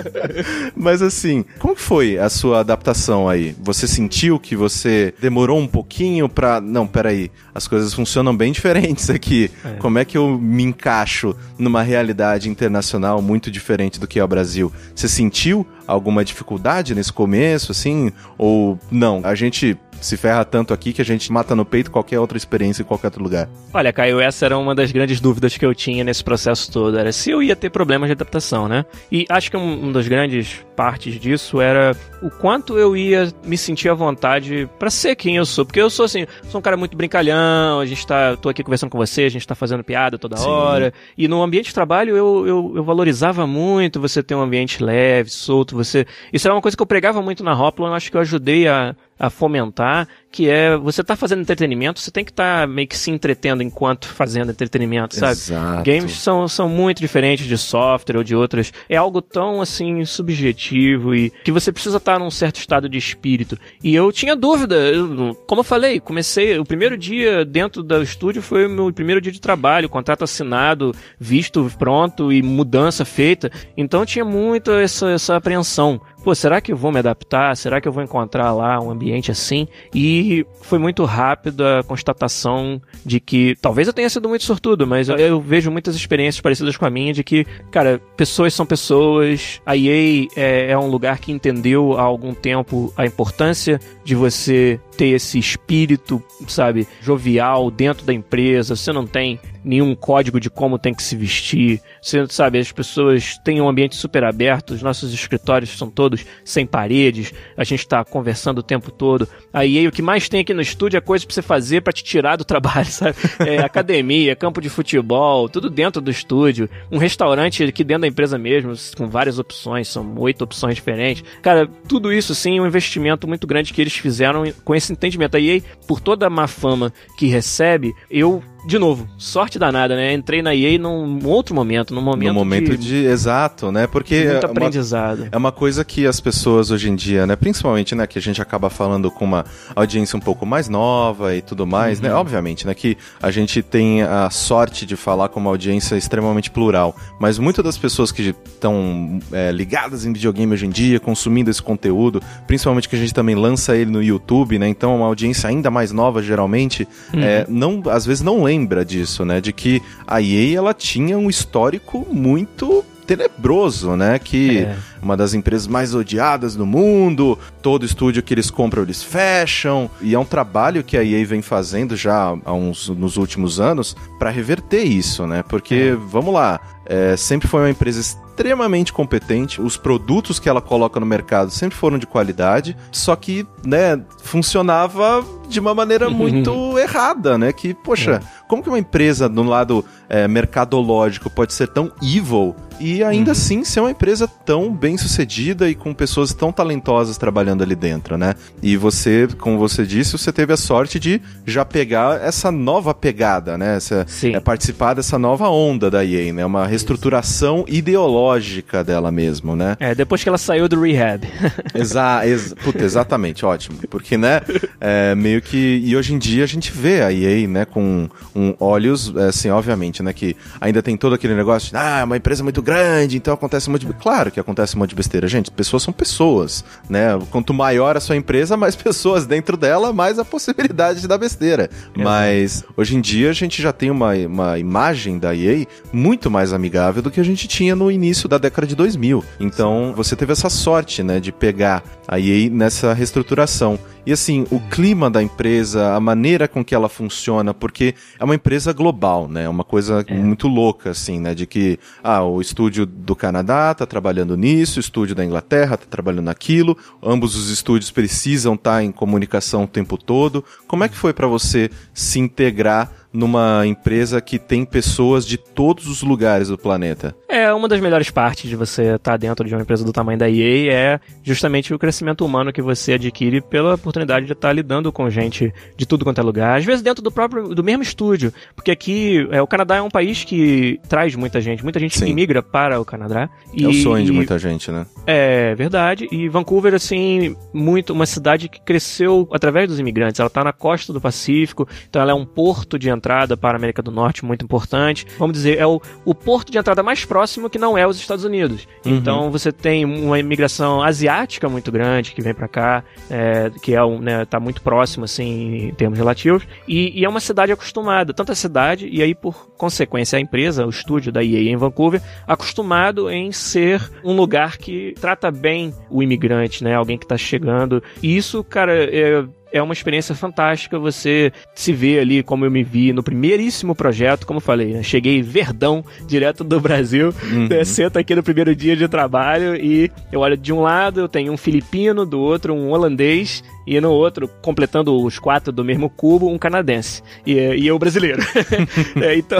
Mas assim, como que foi a sua adaptação aí? Você sentiu que você demorou um pouquinho pra. Não, peraí, as coisas funcionam bem diferentes aqui. É. Como é que eu me encaixo numa realidade internacional muito diferente do que é o Brasil? Você sentiu alguma dificuldade nesse começo, assim? Ou não? A gente se ferra tanto aqui que a gente mata no peito qualquer outra experiência em qualquer outro lugar. Olha, Caio, essa era uma das grandes dúvidas que eu tinha nesse processo todo, era se eu ia ter problemas de adaptação, né? E acho que um, uma das grandes partes disso era o quanto eu ia me sentir à vontade para ser quem eu sou, porque eu sou assim, sou um cara muito brincalhão, a gente tá, tô aqui conversando com você, a gente tá fazendo piada toda Sim. hora, e no ambiente de trabalho eu, eu, eu, valorizava muito você ter um ambiente leve, solto, você... Isso era uma coisa que eu pregava muito na Hoplon, acho que eu ajudei a, a fomentar, que é você tá fazendo entretenimento, você tem que estar tá meio que se entretendo enquanto fazendo entretenimento, sabe? Exato. Games são, são muito diferentes de software ou de outras. É algo tão assim subjetivo e que você precisa estar tá num certo estado de espírito. E eu tinha dúvida, eu, como eu falei, comecei o primeiro dia dentro do estúdio foi o meu primeiro dia de trabalho, contrato assinado, visto pronto e mudança feita. Então tinha muito essa, essa apreensão pô, será que eu vou me adaptar? Será que eu vou encontrar lá um ambiente assim? E foi muito rápido a constatação de que talvez eu tenha sido muito sortudo, mas eu, eu vejo muitas experiências parecidas com a minha de que, cara, pessoas são pessoas. A EA é, é um lugar que entendeu há algum tempo a importância de você ter esse espírito, sabe, jovial dentro da empresa. Você não tem nenhum código de como tem que se vestir. Você sabe, as pessoas têm um ambiente super aberto, os nossos escritórios são todos sem paredes, a gente está conversando o tempo todo. Aí o que mais tem aqui no estúdio é coisa para você fazer para te tirar do trabalho, sabe? É, academia, campo de futebol, tudo dentro do estúdio. Um restaurante aqui dentro da empresa mesmo, com várias opções, são oito opções diferentes. Cara, tudo isso sim é um investimento muito grande que eles fizeram com esse entendimento. A EA, por toda a má fama que recebe, eu de novo, sorte danada, né? Entrei na EA num outro momento, num momento, no momento de, de exato, né? Porque muito é aprendizado. Uma, é uma coisa que as pessoas hoje em dia, né, principalmente, né, que a gente acaba falando com uma audiência um pouco mais nova e tudo mais, né? uhum. né? Obviamente, né, que a gente tem a sorte de falar com uma audiência extremamente plural, mas muitas das pessoas que estão é, ligadas em videogame hoje em dia, consumindo esse conteúdo, principalmente que a gente também lança ele no YouTube, né? Então é uma audiência ainda mais nova, geralmente, uhum. é, não, às vezes não lembra disso, né? De que a EA ela tinha um histórico muito tenebroso, né? Que é. uma das empresas mais odiadas do mundo, todo estúdio que eles compram eles fecham, e é um trabalho que a EA vem fazendo já há uns, nos últimos anos para reverter isso, né? Porque, é. vamos lá, é, sempre foi uma empresa extremamente competente, os produtos que ela coloca no mercado sempre foram de qualidade, só que, né, funcionava de uma maneira muito errada, né? Que, poxa, é. Como que uma empresa no lado é, mercadológico pode ser tão evil e ainda uhum. assim ser uma empresa tão bem sucedida e com pessoas tão talentosas trabalhando ali dentro, né? E você, como você disse, você teve a sorte de já pegar essa nova pegada, né? Essa, é, participar dessa nova onda da EA, né? Uma reestruturação ideológica dela mesmo, né? É, depois que ela saiu do rehab. Exa ex puta, exatamente, ótimo. Porque, né, é, meio que... E hoje em dia a gente vê a EA, né, com um, olhos, é, assim, obviamente, né, que ainda tem todo aquele negócio de, ah, é uma empresa muito grande, então acontece um monte de... Claro que acontece um monte de besteira. Gente, pessoas são pessoas, né? Quanto maior a sua empresa, mais pessoas dentro dela, mais a possibilidade de dar besteira. Mas, hoje em dia, a gente já tem uma, uma imagem da EA muito mais amigável do que a gente tinha no início da década de 2000. Então, você teve essa sorte, né, de pegar a EA nessa reestruturação. E assim, o clima da empresa, a maneira com que ela funciona, porque é uma empresa global, né? É uma coisa é. muito louca, assim, né? De que, ah, o estúdio do Canadá tá trabalhando nisso, o estúdio da Inglaterra tá trabalhando naquilo, ambos os estúdios precisam estar tá em comunicação o tempo todo. Como é que foi para você se integrar numa empresa que tem pessoas de todos os lugares do planeta. É, uma das melhores partes de você estar dentro de uma empresa do tamanho da EA é justamente o crescimento humano que você adquire pela oportunidade de estar lidando com gente de tudo quanto é lugar. Às vezes dentro do próprio, do mesmo estúdio, porque aqui é, o Canadá é um país que traz muita gente, muita gente Sim. imigra para o Canadá. E, é o sonho de muita gente, né? É verdade. E Vancouver, assim, muito uma cidade que cresceu através dos imigrantes. Ela está na costa do Pacífico, então ela é um porto de entrada para a América do Norte muito importante. Vamos dizer, é o, o porto de entrada mais próximo que não é os Estados Unidos. Uhum. Então você tem uma imigração asiática muito grande que vem para cá, é, que é um, né, tá muito próximo assim em termos relativos. E, e, é uma cidade acostumada, tanto a cidade e aí por consequência a empresa, o estúdio da EA em Vancouver, acostumado em ser um lugar que trata bem o imigrante, né? Alguém que está chegando. E isso, cara, é, é uma experiência fantástica você se ver ali como eu me vi no primeiríssimo projeto, como eu falei, né? cheguei verdão, direto do Brasil, uhum. né? sento aqui no primeiro dia de trabalho e eu olho de um lado, eu tenho um filipino, do outro um holandês e no outro, completando os quatro do mesmo cubo, um canadense e, e eu brasileiro. é, então,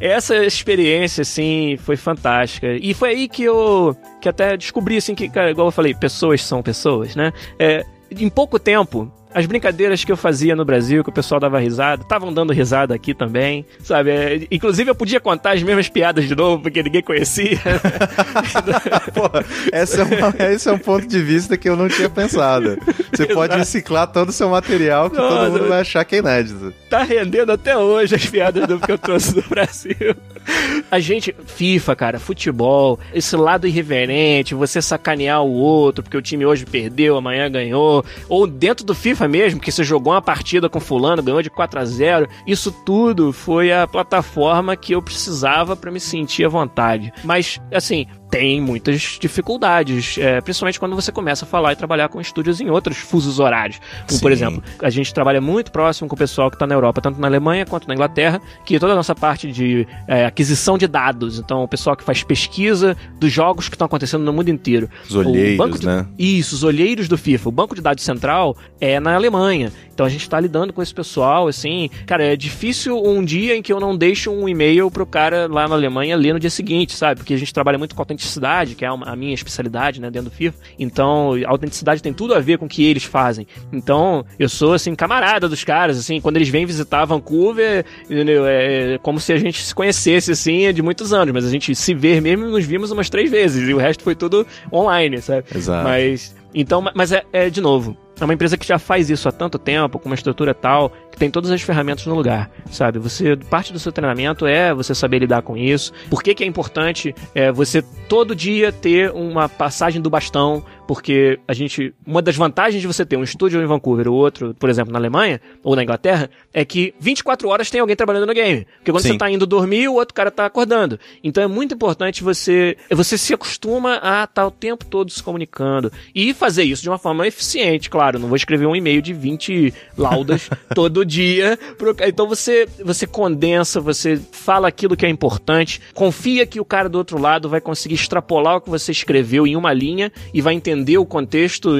essa experiência, assim, foi fantástica. E foi aí que eu que até descobri, assim, que, cara, igual eu falei, pessoas são pessoas, né? É, em pouco tempo, as brincadeiras que eu fazia no Brasil, que o pessoal dava risada, estavam dando risada aqui também, sabe? É, inclusive eu podia contar as mesmas piadas de novo, porque ninguém conhecia. Pô, essa é uma, esse é um ponto de vista que eu não tinha pensado. Você Exato. pode reciclar todo o seu material que Nossa, todo mundo vai achar que é inédito. Tá rendendo até hoje as piadas do que eu trouxe do Brasil. A gente, FIFA, cara, futebol, esse lado irreverente, você sacanear o outro porque o time hoje perdeu, amanhã ganhou, ou dentro do FIFA mesmo, que você jogou uma partida com fulano, ganhou de 4 a 0 isso tudo foi a plataforma que eu precisava para me sentir à vontade. Mas, assim, tem muitas dificuldades, é, principalmente quando você começa a falar e trabalhar com estúdios em outros fusos horários. Como, por exemplo, a gente trabalha muito próximo com o pessoal que está na Europa, tanto na Alemanha quanto na Inglaterra, que toda a nossa parte de é, aquisição de dados, então o pessoal que faz pesquisa dos jogos que estão acontecendo no mundo inteiro. Os olheiros, de... né? Isso, os olheiros do FIFA. O banco de dados central é na Alemanha. Então a gente está lidando com esse pessoal, assim. Cara, é difícil um dia em que eu não deixo um e-mail pro cara lá na Alemanha ler no dia seguinte, sabe? Porque a gente trabalha muito com autenticidade, que é a minha especialidade, né, dentro do FIFA. Então, a autenticidade tem tudo a ver com o que eles fazem. Então, eu sou, assim, camarada dos caras, assim, quando eles vêm visitar Vancouver, entendeu? É como se a gente se conhecesse, assim, de muitos anos, mas a gente se ver mesmo nos vimos umas três vezes, e o resto foi tudo online, sabe? Exato. Mas. Então, mas é, é de novo, é uma empresa que já faz isso há tanto tempo, com uma estrutura tal, que tem todas as ferramentas no lugar, sabe? Você parte do seu treinamento é você saber lidar com isso. Por que, que é importante é, você todo dia ter uma passagem do bastão? Porque a gente, uma das vantagens de você ter um estúdio em Vancouver, ou outro, por exemplo, na Alemanha ou na Inglaterra, é que 24 horas tem alguém trabalhando no game. Porque quando Sim. você tá indo dormir, o outro cara tá acordando. Então é muito importante você, você se acostuma a estar tá o tempo todo se comunicando e fazer isso de uma forma eficiente, claro claro, não vou escrever um e-mail de 20 laudas todo dia. Pro... Então você, você condensa, você fala aquilo que é importante, confia que o cara do outro lado vai conseguir extrapolar o que você escreveu em uma linha e vai entender o contexto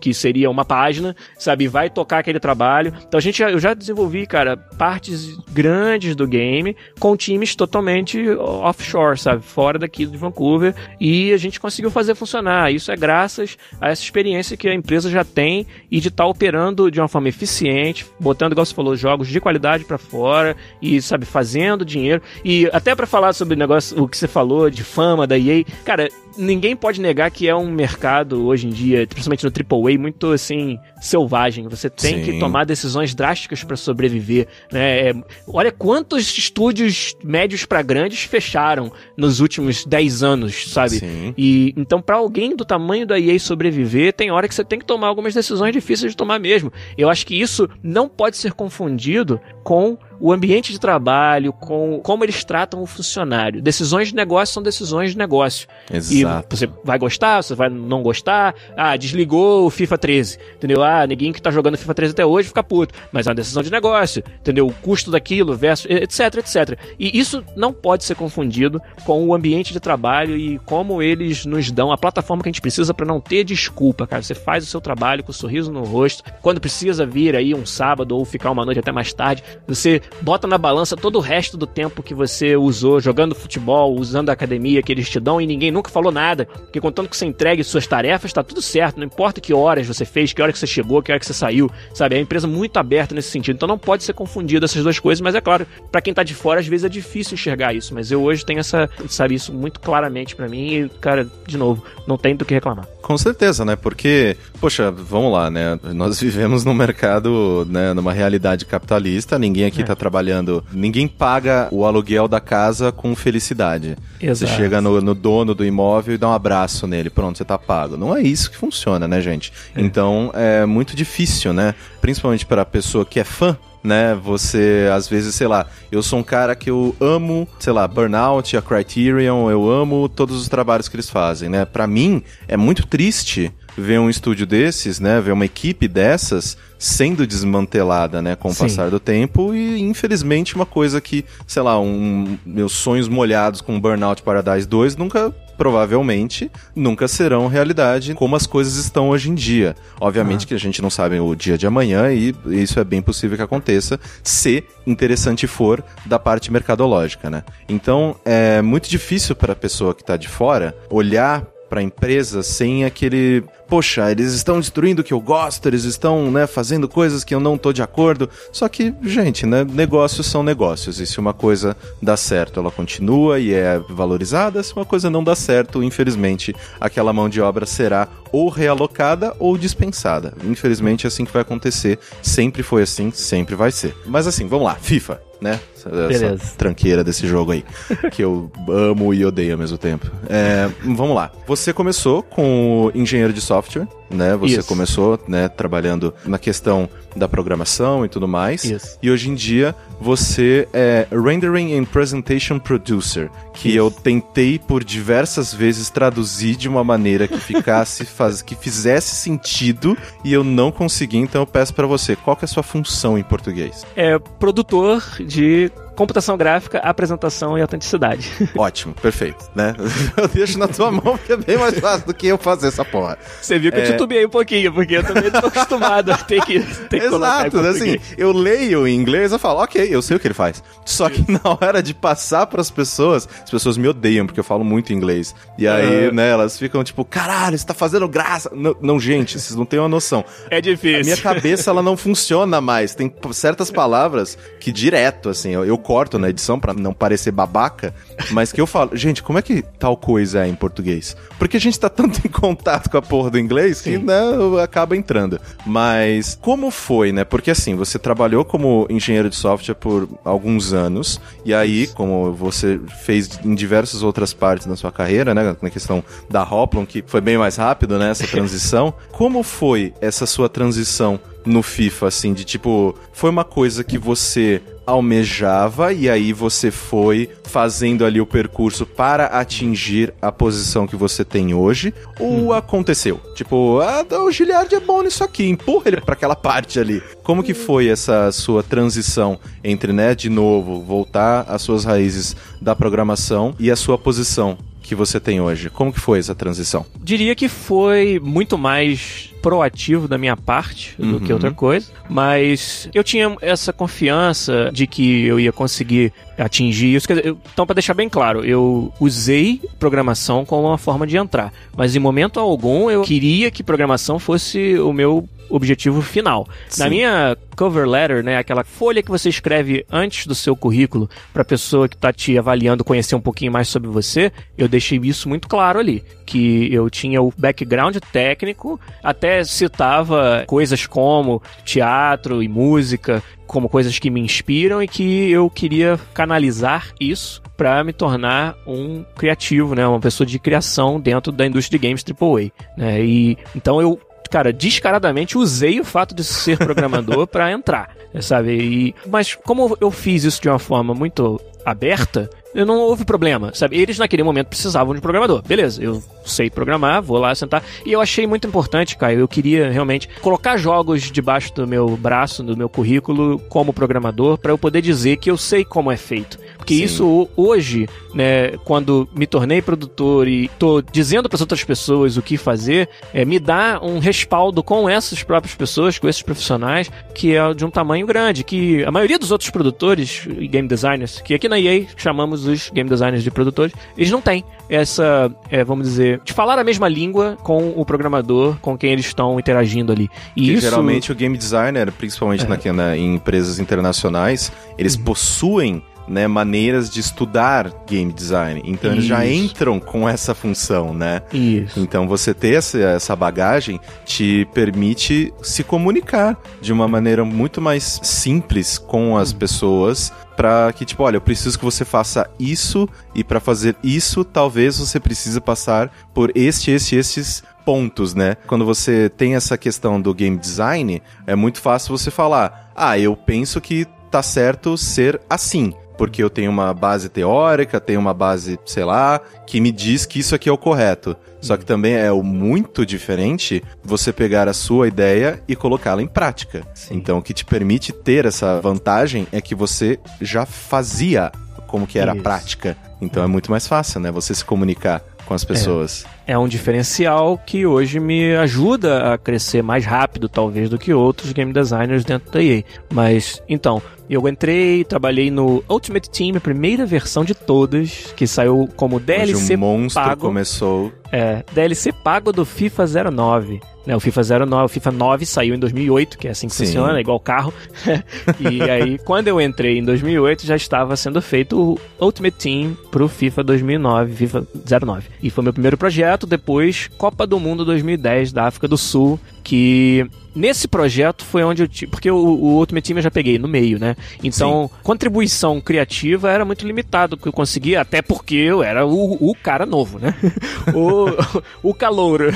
que seria uma página, sabe? Vai tocar aquele trabalho. Então a gente, eu já desenvolvi, cara, partes grandes do game com times totalmente offshore, sabe? Fora daqui de Vancouver. E a gente conseguiu fazer funcionar. Isso é graças a essa experiência que a empresa já tem e de estar tá operando de uma forma eficiente, botando, igual falou, jogos de qualidade para fora e, sabe, fazendo dinheiro. E até para falar sobre o negócio, o que você falou de fama da EA, cara, ninguém pode negar que é um mercado hoje em dia, principalmente no AAA, muito assim, selvagem. Você tem Sim. que tomar decisões drásticas para sobreviver. Né? É, olha quantos estúdios médios para grandes fecharam nos últimos 10 anos, sabe? Sim. E então, para alguém do tamanho da EA sobreviver, tem hora que você tem que tomar algumas decisões difíceis de tomar mesmo. Eu acho que isso não pode ser confundido com o ambiente de trabalho, com como eles tratam o funcionário. Decisões de negócio são decisões de negócio. Exato. E você vai gostar, você vai não gostar. Ah, desligou o FIFA 13, entendeu? Ah, ninguém que tá jogando FIFA 13 até hoje fica puto. Mas é uma decisão de negócio, entendeu? O custo daquilo versus etc, etc. E isso não pode ser confundido com o ambiente de trabalho e como eles nos dão a plataforma que a gente precisa para não ter desculpa, cara. Você faz o seu trabalho com um sorriso no rosto. Quando precisa vir aí um sábado ou ficar uma noite até mais tarde, você bota na balança todo o resto do tempo que você usou jogando futebol, usando a academia que eles te dão e ninguém nunca falou nada. Porque contanto que você entregue suas tarefas, tá tudo certo. Não importa que horas você fez, que hora que você chegou, que hora que você saiu, sabe? É uma empresa muito aberta nesse sentido. Então não pode ser confundido essas duas coisas, mas é claro, para quem tá de fora, às vezes é difícil enxergar isso. Mas eu hoje tenho essa, sabe, isso muito claramente para mim e, cara, de novo, não tem do que reclamar. Com certeza, né? Porque, poxa, vamos lá, né? Nós vivemos num mercado, né, numa realidade capitalista, ninguém aqui é. tá trabalhando, ninguém paga o aluguel da casa com felicidade. Exato. Você chega no, no, dono do imóvel e dá um abraço nele, pronto, você tá pago. Não é isso que funciona, né, gente? É. Então, é muito difícil, né? Principalmente para a pessoa que é fã né? Você, às vezes, sei lá, eu sou um cara que eu amo, sei lá, Burnout, a Criterion, eu amo todos os trabalhos que eles fazem, né? Para mim, é muito triste ver um estúdio desses, né, ver uma equipe dessas sendo desmantelada, né, com o Sim. passar do tempo e infelizmente uma coisa que, sei lá, um meus sonhos molhados com Burnout Paradise 2 nunca provavelmente nunca serão realidade como as coisas estão hoje em dia. Obviamente ah. que a gente não sabe o dia de amanhã e isso é bem possível que aconteça se interessante for da parte mercadológica, né? Então é muito difícil para a pessoa que está de fora olhar para a empresa sem aquele poxa, eles estão destruindo o que eu gosto, eles estão, né, fazendo coisas que eu não tô de acordo. Só que, gente, né, negócios são negócios. E se uma coisa dá certo, ela continua e é valorizada. Se uma coisa não dá certo, infelizmente, aquela mão de obra será ou realocada ou dispensada. Infelizmente, é assim que vai acontecer. Sempre foi assim, sempre vai ser. Mas assim, vamos lá, FIFA né? Essa Beleza. tranqueira desse jogo aí, que eu amo e odeio ao mesmo tempo. É, vamos lá. Você começou com engenheiro de software, né? Você Isso. começou, né, trabalhando na questão da programação e tudo mais. Isso. E hoje em dia você é Rendering and Presentation Producer, que Isso. eu tentei por diversas vezes traduzir de uma maneira que ficasse faz, que fizesse sentido e eu não consegui, então eu peço para você, qual que é a sua função em português? É produtor de computação gráfica, apresentação e autenticidade. Ótimo, perfeito, né? Eu deixo na tua mão porque é bem mais fácil do que eu fazer essa porra. Você viu que é... eu titubeei um pouquinho, porque eu também tô acostumado a ter que, ter que Exato, assim, eu leio em inglês e falo, ok, eu sei o que ele faz. Só que na hora de passar pras pessoas, as pessoas me odeiam porque eu falo muito inglês. E aí, né, elas ficam tipo, caralho, você tá fazendo graça. Não, não, gente, vocês não têm uma noção. É difícil. A minha cabeça, ela não funciona mais. Tem certas palavras que direto, assim, eu, eu corto na edição para não parecer babaca, mas que eu falo, gente, como é que tal coisa é em português? Porque a gente tá tanto em contato com a porra do inglês Sim. que, né, acaba entrando. Mas como foi, né? Porque assim, você trabalhou como engenheiro de software por alguns anos, e aí, como você fez em diversas outras partes da sua carreira, né, na questão da Hoplon, que foi bem mais rápido, né, essa transição. como foi essa sua transição no FIFA, assim, de tipo, foi uma coisa que você almejava e aí você foi fazendo ali o percurso para atingir a posição que você tem hoje ou hum. aconteceu? Tipo, ah, o Giliard é bom nisso aqui, empurra ele para aquela parte ali. Como que foi essa sua transição entre, né, de novo, voltar às suas raízes da programação e a sua posição que você tem hoje? Como que foi essa transição? Diria que foi muito mais proativo da minha parte do uhum. que outra coisa, mas eu tinha essa confiança de que eu ia conseguir atingir isso. Então, para deixar bem claro, eu usei programação como uma forma de entrar, mas em momento algum eu queria que programação fosse o meu objetivo final. Sim. Na minha cover letter, né, aquela folha que você escreve antes do seu currículo para a pessoa que está te avaliando conhecer um pouquinho mais sobre você, eu deixei isso muito claro ali, que eu tinha o background técnico, até citava coisas como teatro e música, como coisas que me inspiram e que eu queria canalizar isso para me tornar um criativo, né, uma pessoa de criação dentro da indústria de games AAA, né? E então eu cara, descaradamente usei o fato de ser programador para entrar, sabe? E, mas como eu fiz isso de uma forma muito aberta, eu não houve problema, sabe? Eles naquele momento precisavam de programador. Beleza, eu sei programar, vou lá sentar. E eu achei muito importante, Caio, eu queria realmente colocar jogos debaixo do meu braço, do meu currículo como programador, para eu poder dizer que eu sei como é feito. Porque Sim. isso hoje, né, quando me tornei produtor e tô dizendo para as outras pessoas o que fazer, é, me dá um respaldo com essas próprias pessoas, com esses profissionais, que é de um tamanho grande, que a maioria dos outros produtores e game designers, que aqui na EA chamamos os game designers de produtores, eles não têm essa, é, vamos dizer, de falar a mesma língua com o programador com quem eles estão interagindo ali. E isso... geralmente o game designer, principalmente é. na, na, em empresas internacionais, eles uhum. possuem né, maneiras de estudar game design. Então Isso. eles já entram com essa função, né? Isso. Então você ter essa, essa bagagem te permite se comunicar de uma maneira muito mais simples com as uhum. pessoas para que tipo, olha, eu preciso que você faça isso e para fazer isso, talvez você precise passar por este, este, estes pontos, né? Quando você tem essa questão do game design, é muito fácil você falar: "Ah, eu penso que tá certo ser assim" porque eu tenho uma base teórica, tenho uma base, sei lá, que me diz que isso aqui é o correto. Só que também é muito diferente você pegar a sua ideia e colocá-la em prática. Sim. Então, o que te permite ter essa vantagem é que você já fazia como que era isso. a prática. Então é muito mais fácil, né? Você se comunicar com as pessoas. É. é. um diferencial que hoje me ajuda a crescer mais rápido, talvez, do que outros game designers dentro da EA. Mas, então, eu entrei, trabalhei no Ultimate Team, a primeira versão de todas, que saiu como DLC Hoje o monstro pago. começou. É, DLC pago do FIFA 09. Né, o FIFA 09, o FIFA 9 saiu em 2008, que é assim que Sim. funciona, é igual carro. e aí, quando eu entrei em 2008, já estava sendo feito o Ultimate Team pro FIFA 2009, FIFA 09. E foi meu primeiro projeto, depois Copa do Mundo 2010 da África do Sul, que Nesse projeto foi onde eu tive. Porque o, o Ultimate Team eu já peguei no meio, né? Então, Sim. contribuição criativa era muito limitado que eu conseguia, até porque eu era o, o cara novo, né? o, o calouro.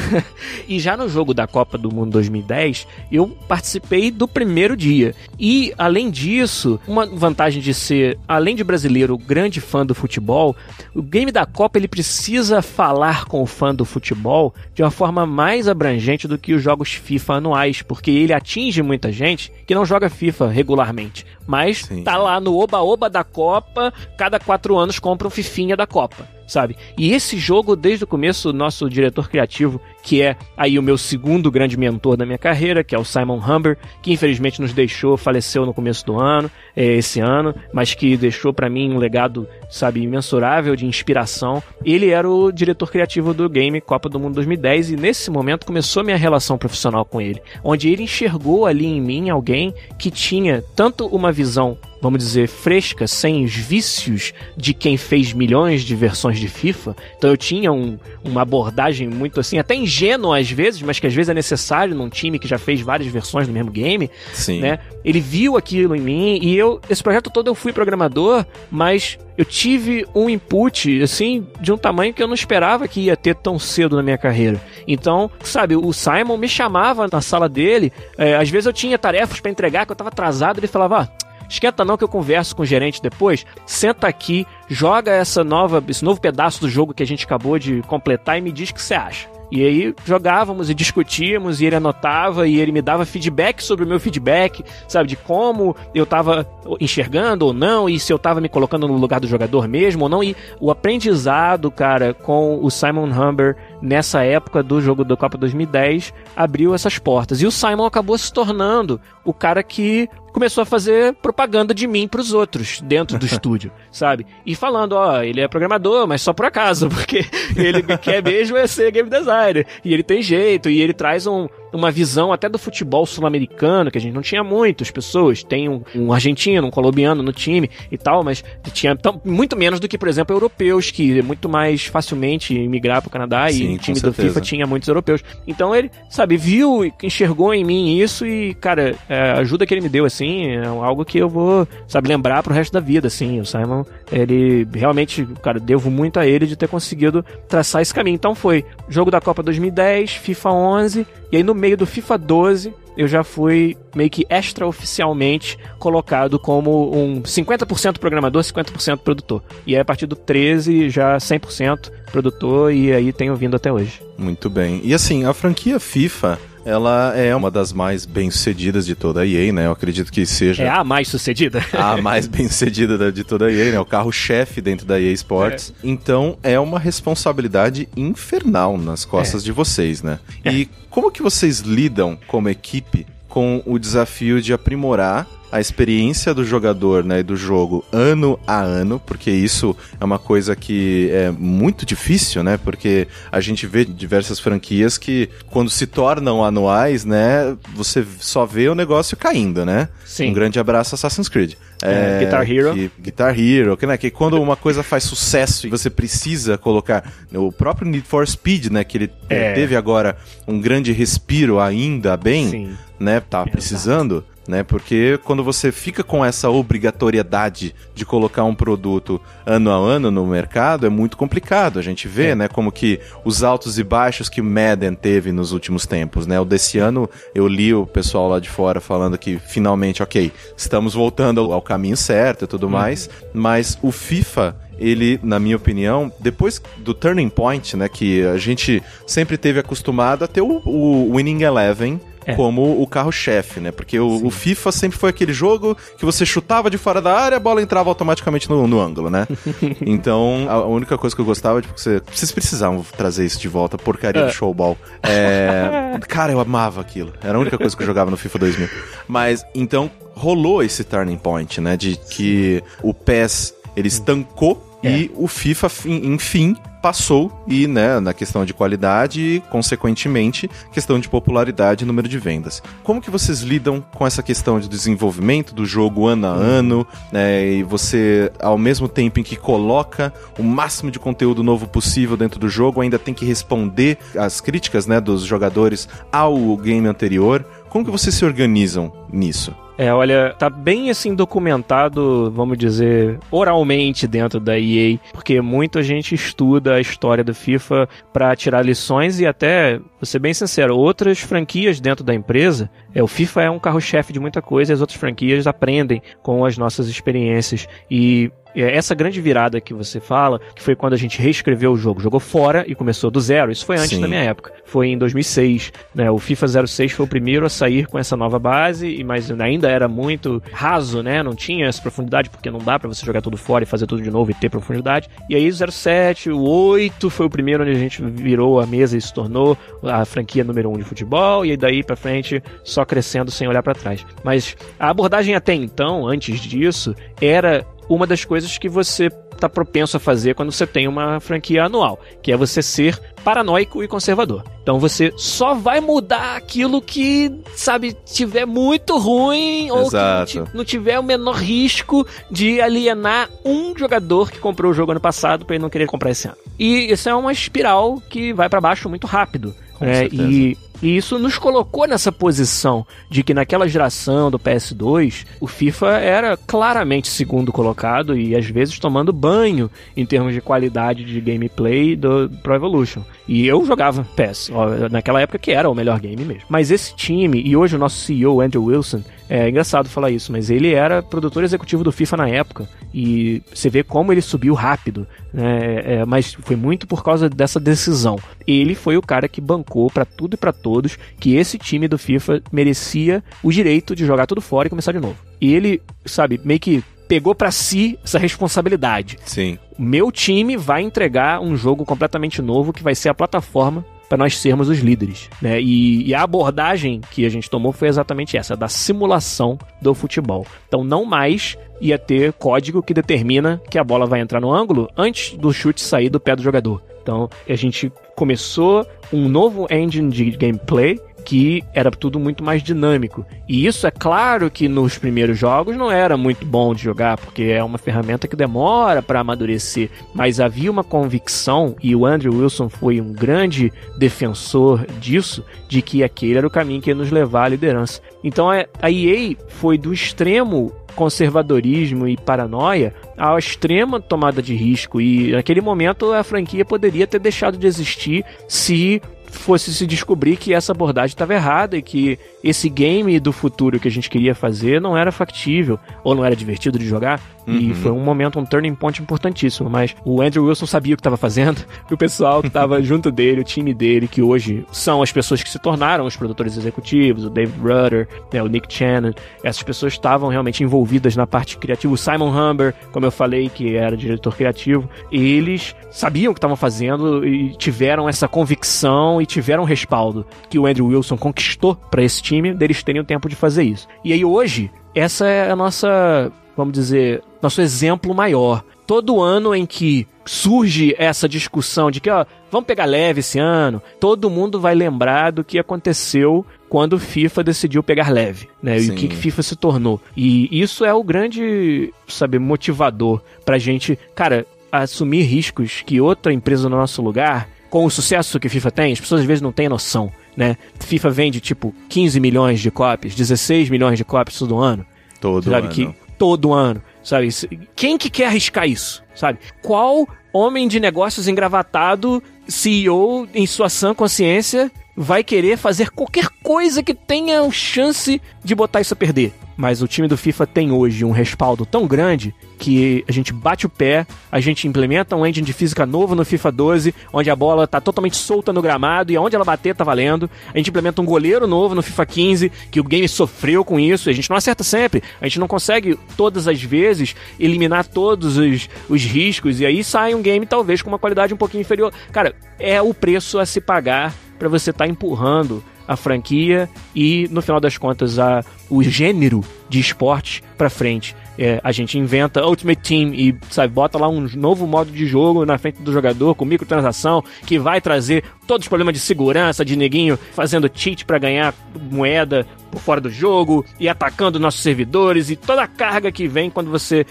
e já no jogo da Copa do Mundo 2010, eu participei do primeiro dia. E, além disso, uma vantagem de ser, além de brasileiro, grande fã do futebol, o game da Copa ele precisa falar com o fã do futebol de uma forma mais abrangente do que os jogos FIFA anuais porque ele atinge muita gente que não joga FIFA regularmente, mas Sim. tá lá no oba-oba da Copa, cada quatro anos compra um fifinha da Copa sabe? E esse jogo, desde o começo, o nosso diretor criativo, que é aí o meu segundo grande mentor da minha carreira, que é o Simon Humber, que infelizmente nos deixou, faleceu no começo do ano, é, esse ano, mas que deixou para mim um legado, sabe, imensurável de inspiração. Ele era o diretor criativo do game Copa do Mundo 2010 e nesse momento começou minha relação profissional com ele, onde ele enxergou ali em mim alguém que tinha tanto uma visão vamos dizer, fresca, sem os vícios de quem fez milhões de versões de FIFA. Então eu tinha um, uma abordagem muito assim, até ingênua às vezes, mas que às vezes é necessário num time que já fez várias versões do mesmo game. Sim. Né? Ele viu aquilo em mim e eu, esse projeto todo eu fui programador, mas eu tive um input, assim, de um tamanho que eu não esperava que ia ter tão cedo na minha carreira. Então, sabe, o Simon me chamava na sala dele, é, às vezes eu tinha tarefas para entregar que eu tava atrasado, ele falava, ah, Esquenta não que eu converso com o gerente depois. Senta aqui, joga essa nova, esse novo pedaço do jogo que a gente acabou de completar e me diz o que você acha. E aí jogávamos e discutíamos, e ele anotava, e ele me dava feedback sobre o meu feedback, sabe, de como eu tava enxergando ou não, e se eu tava me colocando no lugar do jogador mesmo ou não. E o aprendizado, cara, com o Simon Humber nessa época do jogo da Copa 2010 abriu essas portas. E o Simon acabou se tornando o cara que começou a fazer propaganda de mim para os outros dentro do estúdio, sabe? E falando, ó, ele é programador, mas só por acaso, porque ele quer mesmo é ser game designer. E ele tem jeito, e ele traz um, uma visão até do futebol sul-americano, que a gente não tinha muitas pessoas. Tem um, um, argentino, um colombiano no time e tal, mas tinha tão, muito menos do que, por exemplo, europeus, que muito mais facilmente migrar para o Canadá Sim, e o time do FIFA tinha muitos europeus. Então ele, sabe, viu, enxergou em mim isso e, cara, é, a ajuda que ele me deu, assim, é algo que eu vou, sabe, lembrar pro resto da vida, assim. O Simon, ele realmente, cara, devo muito a ele de ter conseguido traçar esse caminho. Então foi jogo da Copa 2010, FIFA 11, e aí no meio do FIFA 12 eu já fui meio que extraoficialmente colocado como um 50% programador, 50% produtor. E aí a partir do 13 já 100% produtor e aí tenho vindo até hoje. Muito bem. E assim, a franquia FIFA ela é uma das mais bem-sucedidas de toda a EA, né? Eu acredito que seja... É a mais sucedida? a mais bem-sucedida de toda a EA, né? O carro-chefe dentro da EA Sports. É. Então, é uma responsabilidade infernal nas costas é. de vocês, né? É. E como que vocês lidam como equipe com o desafio de aprimorar a experiência do jogador né, do jogo ano a ano, porque isso é uma coisa que é muito difícil, né? Porque a gente vê diversas franquias que, quando se tornam anuais, né, você só vê o negócio caindo, né? Sim. Um grande abraço Assassin's Creed. É, é, Guitar Hero. Que, Guitar Hero, que, né, que quando uma coisa faz sucesso e você precisa colocar o próprio Need for Speed, né, que ele é. teve agora um grande respiro ainda bem, Sim. né, tá precisando né? Porque quando você fica com essa obrigatoriedade de colocar um produto ano a ano no mercado, é muito complicado. A gente vê, é. né, como que os altos e baixos que o Madden teve nos últimos tempos, né? O desse ano eu li o pessoal lá de fora falando que finalmente, OK, estamos voltando ao caminho certo e tudo uhum. mais, mas o FIFA ele, na minha opinião, depois do Turning Point, né, que a gente sempre teve acostumado a ter o, o Winning Eleven é. como o carro-chefe, né? Porque o, o, FIFA sempre foi aquele jogo que você chutava de fora da área, a bola entrava automaticamente no, no ângulo, né? então, a única coisa que eu gostava, tipo, você, vocês precisavam trazer isso de volta, porcaria é. do showball. É, cara, eu amava aquilo. Era a única coisa que eu jogava no FIFA 2000. Mas, então, rolou esse turning point, né? De que o PES, ele estancou é. E o FIFA, enfim, passou e, né, na questão de qualidade e, consequentemente, questão de popularidade e número de vendas. Como que vocês lidam com essa questão de desenvolvimento do jogo ano a ano, né, e você, ao mesmo tempo em que coloca o máximo de conteúdo novo possível dentro do jogo, ainda tem que responder às críticas, né, dos jogadores ao game anterior? Como que vocês se organizam nisso? É, olha, tá bem assim documentado, vamos dizer, oralmente dentro da EA, porque muita gente estuda a história do FIFA para tirar lições e até, vou ser bem sincero, outras franquias dentro da empresa, é, o FIFA é um carro-chefe de muita coisa e as outras franquias aprendem com as nossas experiências e essa grande virada que você fala, que foi quando a gente reescreveu o jogo, jogou fora e começou do zero. Isso foi antes Sim. da minha época. Foi em 2006, né? O FIFA 06 foi o primeiro a sair com essa nova base, mas ainda era muito raso, né? Não tinha essa profundidade porque não dá para você jogar tudo fora e fazer tudo de novo e ter profundidade. E aí o 07, o 8 foi o primeiro onde a gente virou a mesa e se tornou a franquia número 1 um de futebol e daí para frente só crescendo sem olhar para trás. Mas a abordagem até então, antes disso, era uma das coisas que você está propenso a fazer quando você tem uma franquia anual, que é você ser paranoico e conservador. Então você só vai mudar aquilo que, sabe, tiver muito ruim ou Exato. que não tiver o menor risco de alienar um jogador que comprou o jogo ano passado para ele não querer comprar esse ano. E isso é uma espiral que vai para baixo muito rápido. É, e e isso nos colocou nessa posição de que naquela geração do PS2, o FIFA era claramente segundo colocado e às vezes tomando banho em termos de qualidade de gameplay do Pro Evolution. E eu jogava PES, naquela época que era o melhor game mesmo. Mas esse time, e hoje o nosso CEO, Andrew Wilson, é engraçado falar isso, mas ele era produtor executivo do FIFA na época. E você vê como ele subiu rápido, né? É, mas foi muito por causa dessa decisão. Ele foi o cara que bancou para tudo e para todos que esse time do FIFA merecia o direito de jogar tudo fora e começar de novo. E ele, sabe, meio que pegou para si essa responsabilidade. Sim. Meu time vai entregar um jogo completamente novo que vai ser a plataforma para nós sermos os líderes. Né? E, e, a abordagem que a gente tomou foi exatamente essa, da simulação do futebol. Então, não mais ia ter código que determina que a bola vai entrar no ângulo antes do chute sair do pé do jogador. Então, a gente começou um novo engine de gameplay que era tudo muito mais dinâmico. E isso é claro que nos primeiros jogos não era muito bom de jogar, porque é uma ferramenta que demora para amadurecer, mas havia uma convicção e o Andrew Wilson foi um grande defensor disso, de que aquele era o caminho que ia nos levar à liderança. Então a EA foi do extremo conservadorismo e paranoia à extrema tomada de risco. E naquele momento a franquia poderia ter deixado de existir se fosse se descobrir que essa abordagem estava errada e que esse game do futuro que a gente queria fazer não era factível ou não era divertido de jogar. Uhum. E foi um momento, um turning point importantíssimo. Mas o Andrew Wilson sabia o que estava fazendo e o pessoal que estava junto dele, o time dele, que hoje são as pessoas que se tornaram os produtores executivos, o David Rudder, né, o Nick Channon, essas pessoas estavam realmente envolvidas na parte criativa. O Simon Humber, como eu falei, que era diretor criativo, eles sabiam o que estavam fazendo e tiveram essa convicção e tiveram respaldo que o Andrew Wilson conquistou para esse time, deles terem o tempo de fazer isso. E aí hoje, essa é a nossa, vamos dizer, nosso exemplo maior. Todo ano em que surge essa discussão de que, ó, vamos pegar leve esse ano, todo mundo vai lembrar do que aconteceu quando o FIFA decidiu pegar leve, né? Sim. E o que, que FIFA se tornou. E isso é o grande, sabe, motivador pra gente, cara, assumir riscos que outra empresa no nosso lugar, com o sucesso que FIFA tem, as pessoas às vezes não têm noção né? FIFA vende tipo 15 milhões de cópias, 16 milhões de cópias todo ano. Todo sabe, ano. Que, todo ano, sabe? Quem que quer arriscar isso, sabe? Qual homem de negócios engravatado, CEO em sua sã consciência, vai querer fazer qualquer coisa que tenha chance de botar isso a perder? mas o time do FIFA tem hoje um respaldo tão grande que a gente bate o pé, a gente implementa um engine de física novo no FIFA 12, onde a bola está totalmente solta no gramado e aonde ela bater tá valendo. A gente implementa um goleiro novo no FIFA 15, que o game sofreu com isso, a gente não acerta sempre, a gente não consegue todas as vezes eliminar todos os, os riscos e aí sai um game talvez com uma qualidade um pouquinho inferior. Cara, é o preço a se pagar para você estar tá empurrando a franquia e, no final das contas, a, o gênero de esportes para frente. É, a gente inventa Ultimate Team e sabe, bota lá um novo modo de jogo na frente do jogador com microtransação que vai trazer todos os problemas de segurança, de neguinho fazendo cheat para ganhar moeda por fora do jogo e atacando nossos servidores e toda a carga que vem quando você,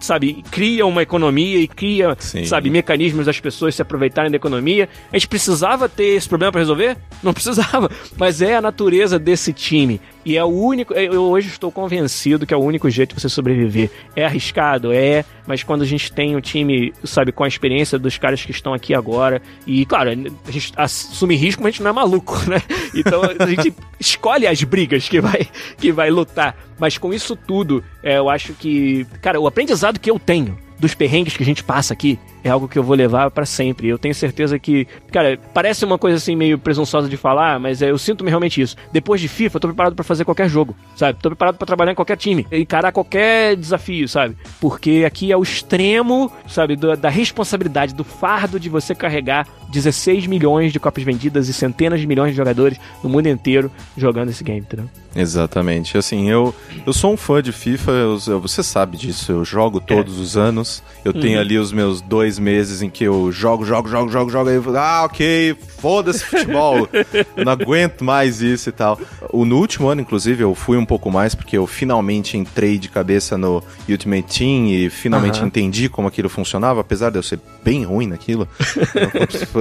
sabe, cria uma economia e cria, Sim. sabe, mecanismos das pessoas se aproveitarem da economia. A gente precisava ter esse problema para resolver? Não precisava, mas é a natureza desse time. E é o único. Eu hoje estou convencido que é o único jeito de você sobreviver. É arriscado, é, mas quando a gente tem um time, sabe, com a experiência dos caras que estão aqui agora, e claro, a gente assume risco, mas a gente não é maluco, né? Então a gente escolhe as brigas que vai, que vai lutar. Mas com isso tudo, é, eu acho que, cara, o aprendizado que eu tenho dos perrengues que a gente passa aqui é algo que eu vou levar para sempre. Eu tenho certeza que, cara, parece uma coisa assim meio presunçosa de falar, mas é, eu sinto realmente isso. Depois de FIFA, eu tô preparado para fazer qualquer jogo, sabe? Tô preparado para trabalhar em qualquer time, encarar qualquer desafio, sabe? Porque aqui é o extremo, sabe, da responsabilidade, do fardo de você carregar 16 milhões de cópias vendidas e centenas de milhões de jogadores no mundo inteiro jogando esse game, entendeu? Exatamente. Assim, eu, eu sou um fã de FIFA, eu, eu, você sabe disso, eu jogo todos é. os anos. Eu uhum. tenho ali os meus dois meses em que eu jogo, jogo, jogo, jogo, jogo, aí eu ah, ok, foda-se futebol, eu não aguento mais isso e tal. O, no último ano, inclusive, eu fui um pouco mais, porque eu finalmente entrei de cabeça no Ultimate Team e finalmente uhum. entendi como aquilo funcionava, apesar de eu ser bem ruim naquilo.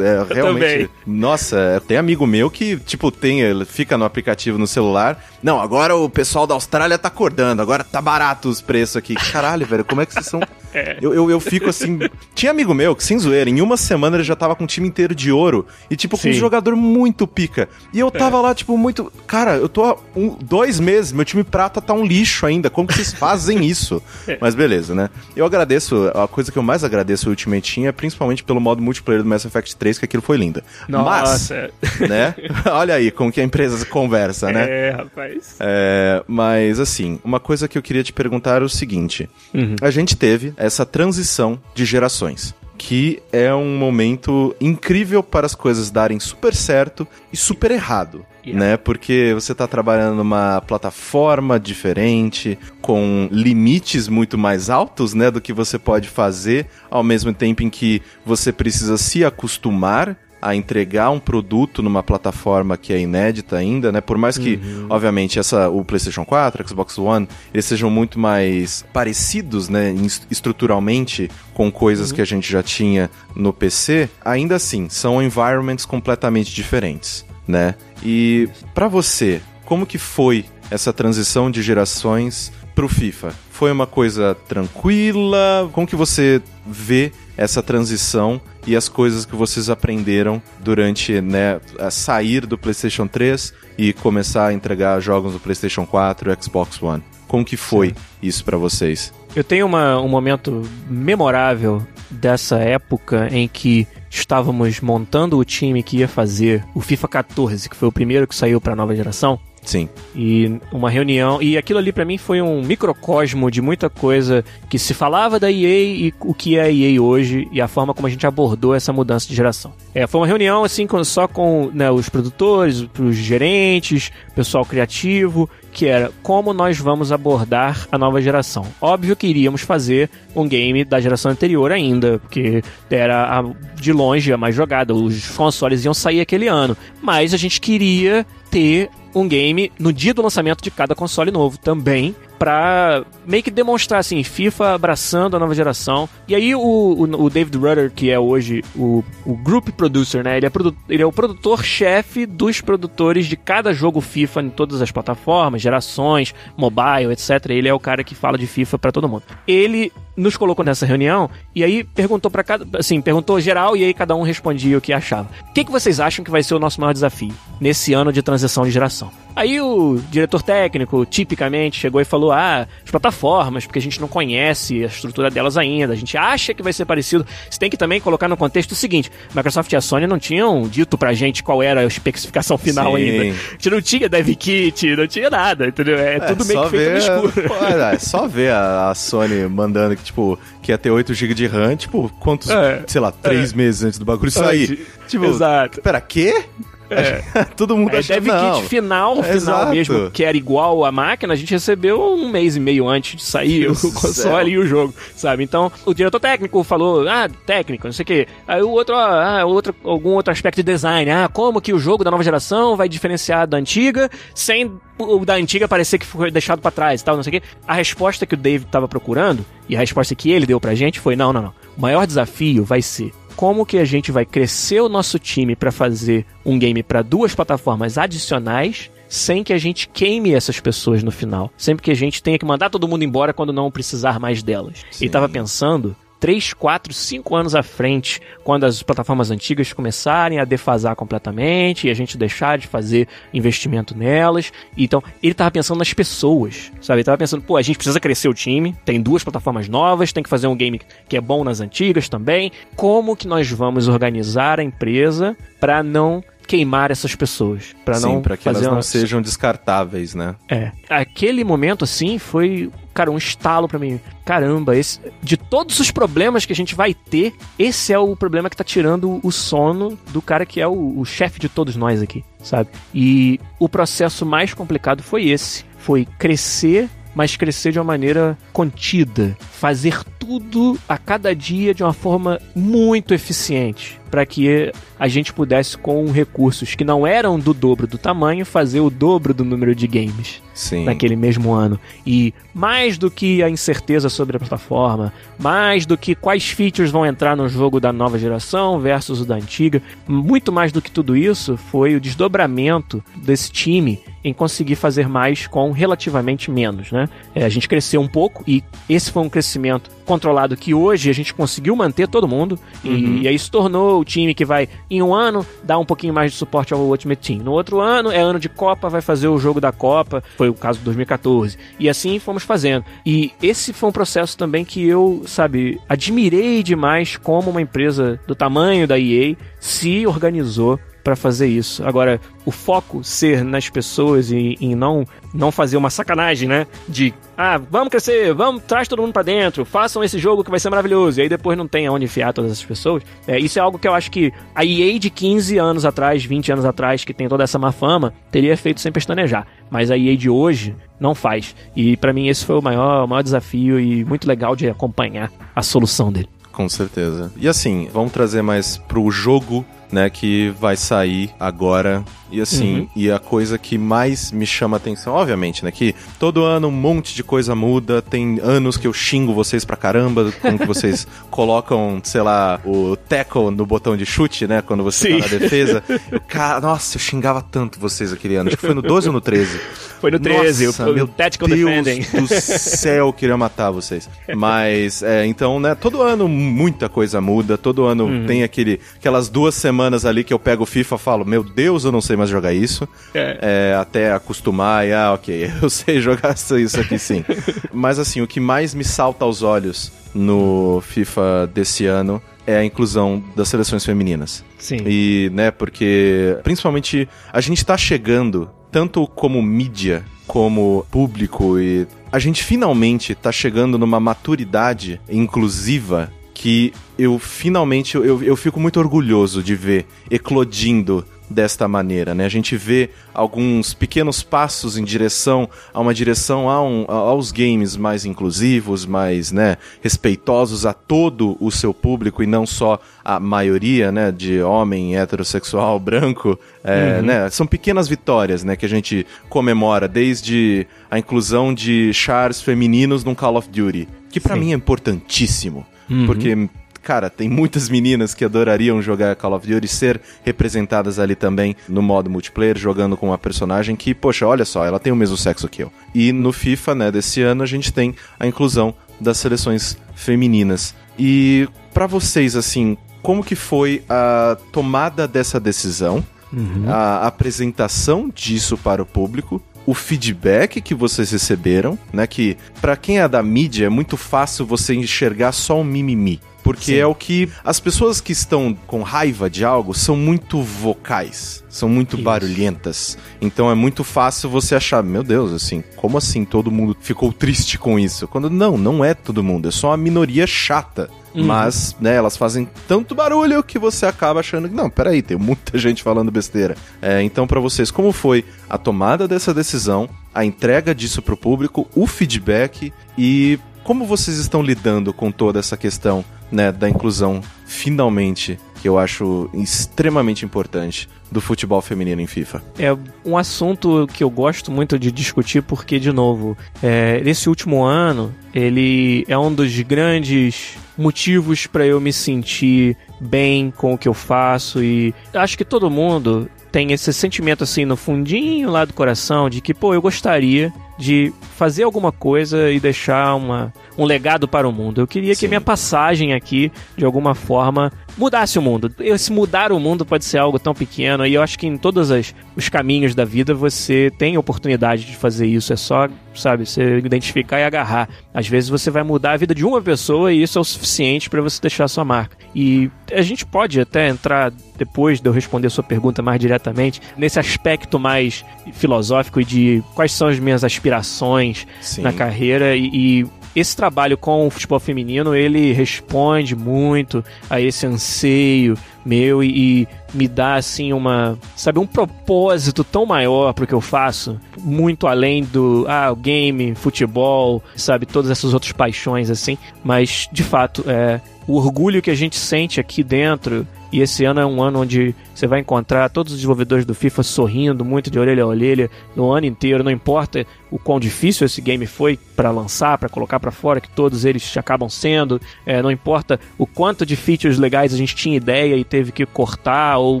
é, realmente, nossa, tem amigo meu que, tipo, tem, ele fica no aplicativo no celular, não, agora o pessoal da Austrália tá acordando, agora tá barato os preços aqui. Caralho, velho, como é que vocês são... É. Eu, eu, eu, fico assim. Tinha amigo meu que, sem zoeira, em uma semana ele já tava com o time inteiro de ouro. E, tipo, com Sim. um jogador muito pica. E eu tava é. lá, tipo, muito. Cara, eu tô há um, dois meses, meu time prata tá um lixo ainda. Como que vocês fazem isso? É. Mas beleza, né? Eu agradeço, a coisa que eu mais agradeço o Ultimate Team é principalmente pelo modo multiplayer do Mass Effect 3, que aquilo foi lindo. Nossa. Mas, né? Olha aí como que a empresa conversa, né? É, rapaz. É, mas assim, uma coisa que eu queria te perguntar é o seguinte: uhum. a gente teve essa transição de gerações que é um momento incrível para as coisas darem super certo e super errado. Yeah. Né? Porque você está trabalhando numa plataforma diferente, com limites muito mais altos, né, do que você pode fazer, ao mesmo tempo em que você precisa se acostumar a entregar um produto numa plataforma que é inédita ainda, né? Por mais que, uhum. obviamente, essa, o PlayStation 4, Xbox One, eles sejam muito mais parecidos, né, estruturalmente com coisas uhum. que a gente já tinha no PC, ainda assim, são environments completamente diferentes, né? E para você, como que foi essa transição de gerações pro FIFA? Foi uma coisa tranquila? Como que você vê essa transição e as coisas que vocês aprenderam durante né, a sair do PlayStation 3 e começar a entregar jogos do PlayStation 4 e Xbox One? Como que foi Sim. isso para vocês? Eu tenho uma, um momento memorável dessa época em que estávamos montando o time que ia fazer o FIFA 14, que foi o primeiro que saiu para a nova geração. Sim. E uma reunião. E aquilo ali para mim foi um microcosmo de muita coisa que se falava da EA e o que é a EA hoje e a forma como a gente abordou essa mudança de geração. É, foi uma reunião assim com, só com né, os produtores, os gerentes, pessoal criativo, que era como nós vamos abordar a nova geração. Óbvio que iríamos fazer um game da geração anterior ainda, porque era a, de longe a mais jogada, os consoles iam sair aquele ano, mas a gente queria ter um game no dia do lançamento de cada console novo também, pra meio que demonstrar assim, FIFA abraçando a nova geração. E aí o, o, o David Rudder, que é hoje o, o group producer, né? Ele é, produ ele é o produtor-chefe dos produtores de cada jogo FIFA em todas as plataformas, gerações, mobile, etc. Ele é o cara que fala de FIFA para todo mundo. Ele nos colocou nessa reunião e aí perguntou para cada, assim, perguntou geral e aí cada um respondia o que achava. O que, que vocês acham que vai ser o nosso maior desafio nesse ano de transição de geração? Aí o diretor técnico, tipicamente, chegou e falou: Ah, as plataformas, porque a gente não conhece a estrutura delas ainda, a gente acha que vai ser parecido. Você tem que também colocar no contexto o seguinte: Microsoft e a Sony não tinham dito pra gente qual era a especificação final Sim. ainda. A gente não tinha dev kit, não tinha nada, entendeu? É, é tudo meio que feito ver, no escuro. Pô, é, é só ver a, a, Sony mandando que, tipo, que ia ter 8 GB de RAM, tipo, quantos, é, sei lá, 3 é. meses antes do bagulho sair. Tipo, Exato. Pera, quê? É. Todo mundo é, Dev kit final, final Exato. mesmo, que era igual a máquina, a gente recebeu um mês e meio antes de sair Deus o console céu. e o jogo, sabe? Então, o diretor técnico falou, ah, técnico, não sei o quê. Aí o outro, ah, outro, algum outro aspecto de design, ah, como que o jogo da nova geração vai diferenciar da antiga sem o da antiga parecer que foi deixado para trás e tal, não sei o quê. A resposta que o Dave tava procurando, e a resposta que ele deu pra gente foi, não, não, não. O maior desafio vai ser como que a gente vai crescer o nosso time para fazer um game para duas plataformas adicionais sem que a gente queime essas pessoas no final. Sempre que a gente tenha que mandar todo mundo embora quando não precisar mais delas. Sim. Ele tava pensando 3, 4, 5 anos à frente, quando as plataformas antigas começarem a defasar completamente e a gente deixar de fazer investimento nelas. Então, ele estava pensando nas pessoas, sabe? Ele estava pensando, pô, a gente precisa crescer o time, tem duas plataformas novas, tem que fazer um game que é bom nas antigas também. Como que nós vamos organizar a empresa para não queimar essas pessoas. para não para que elas não sejam descartáveis, né? É. Aquele momento, assim, foi, cara, um estalo para mim. Caramba, esse, de todos os problemas que a gente vai ter, esse é o problema que tá tirando o sono do cara que é o, o chefe de todos nós aqui, sabe? E o processo mais complicado foi esse. Foi crescer mas crescer de uma maneira contida, fazer tudo a cada dia de uma forma muito eficiente, para que a gente pudesse, com recursos que não eram do dobro do tamanho, fazer o dobro do número de games Sim. naquele mesmo ano. E mais do que a incerteza sobre a plataforma, mais do que quais features vão entrar no jogo da nova geração versus o da antiga, muito mais do que tudo isso foi o desdobramento desse time em conseguir fazer mais com relativamente menos, né? É, a gente cresceu um pouco e esse foi um crescimento controlado que hoje a gente conseguiu manter todo mundo uhum. e, e, aí se tornou o time que vai em um ano dar um pouquinho mais de suporte ao Ultimate Team. No outro ano é ano de Copa, vai fazer o jogo da Copa, foi o caso de 2014. E assim fomos fazendo. E esse foi um processo também que eu, sabe, admirei demais como uma empresa do tamanho da EA se organizou para fazer isso. Agora, o foco ser nas pessoas e, e, não não fazer uma sacanagem, né? De ah, vamos crescer, vamos, traz todo mundo para dentro, façam esse jogo que vai ser maravilhoso. E aí depois não tem aonde enfiar todas essas pessoas. É, isso é algo que eu acho que a EA de 15 anos atrás, 20 anos atrás, que tem toda essa má fama, teria feito sem pestanejar. Mas a EA de hoje não faz. E para mim esse foi o maior, o maior desafio e muito legal de acompanhar a solução dele. Com certeza. E assim, vamos trazer mais pro jogo né, que vai sair agora E assim, uhum. e a coisa que mais me chama atenção, obviamente, né? Que todo ano um monte de coisa muda. Tem anos que eu xingo vocês pra caramba, com que vocês colocam, sei lá, o tackle no botão de chute, né? Quando você Sim. tá na defesa. Eu, cara, nossa, eu xingava tanto vocês aquele ano. Acho que foi no 12 ou no 13. Foi no 13, nossa, o, meu Tactical Deus Defending. do céu, eu queria matar vocês. Mas, é, então, né? Todo ano muita coisa muda. Todo ano uhum. tem aquele, aquelas duas semanas ali que eu pego o FIFA e falo, meu Deus, eu não sei mais jogar isso. É. É, até acostumar e, ah, ok, eu sei jogar isso aqui sim. Mas assim, o que mais me salta aos olhos no FIFA desse ano é a inclusão das seleções femininas. Sim. E, né, porque principalmente a gente tá chegando, tanto como mídia, como público, e a gente finalmente tá chegando numa maturidade inclusiva que eu finalmente eu, eu fico muito orgulhoso de ver eclodindo desta maneira, né? A gente vê alguns pequenos passos em direção a uma direção a um, aos games mais inclusivos, mais, né, respeitosos a todo o seu público e não só a maioria, né, de homem heterossexual branco, é, uhum. né? São pequenas vitórias, né, que a gente comemora desde a inclusão de chars femininos num Call of Duty, que para mim é importantíssimo. Uhum. Porque cara, tem muitas meninas que adorariam jogar Call of Duty ser representadas ali também no modo multiplayer, jogando com uma personagem que, poxa, olha só, ela tem o mesmo sexo que eu. E no FIFA, né, desse ano, a gente tem a inclusão das seleções femininas. E para vocês, assim, como que foi a tomada dessa decisão? Uhum. A apresentação disso para o público o feedback que vocês receberam, né? Que para quem é da mídia é muito fácil você enxergar só um mimimi. Porque Sim. é o que as pessoas que estão com raiva de algo são muito vocais, são muito Isso. barulhentas. Então é muito fácil você achar, meu Deus, assim, como assim todo mundo ficou triste com isso? Quando não, não é todo mundo, é só uma minoria chata. Uhum. Mas, né, elas fazem tanto barulho que você acaba achando que, não, peraí, tem muita gente falando besteira. É, então, para vocês, como foi a tomada dessa decisão, a entrega disso pro público, o feedback e como vocês estão lidando com toda essa questão né, da inclusão, finalmente, que eu acho extremamente importante, do futebol feminino em FIFA? É um assunto que eu gosto muito de discutir porque, de novo, é, esse último ano, ele é um dos grandes motivos para eu me sentir bem com o que eu faço e acho que todo mundo tem esse sentimento assim no fundinho lá do coração de que, pô, eu gostaria de fazer alguma coisa e deixar uma, um legado para o mundo. Eu queria Sim. que minha passagem aqui, de alguma forma, mudasse o mundo. Esse mudar o mundo pode ser algo tão pequeno, e eu acho que em todos as, os caminhos da vida você tem oportunidade de fazer isso. É só, sabe, você identificar e agarrar. Às vezes você vai mudar a vida de uma pessoa e isso é o suficiente para você deixar sua marca. E a gente pode até entrar depois de eu responder sua pergunta mais diretamente, nesse aspecto mais filosófico e de quais são as minhas aspirações Sim. na carreira e, e esse trabalho com o futebol feminino, ele responde muito a esse anseio meu e, e, me dá assim uma, sabe, um propósito tão maior pro que eu faço, muito além do ah, game, futebol, sabe, todas essas outras paixões assim, mas de fato, é o orgulho que a gente sente aqui dentro e esse ano é um ano onde você vai encontrar todos os desenvolvedores do FIFA sorrindo muito de orelha a orelha no ano inteiro, não importa o quão difícil esse game foi para lançar, para colocar para fora, que todos eles acabam sendo, é, não importa o quanto de features legais a gente tinha ideia e teve que cortar ou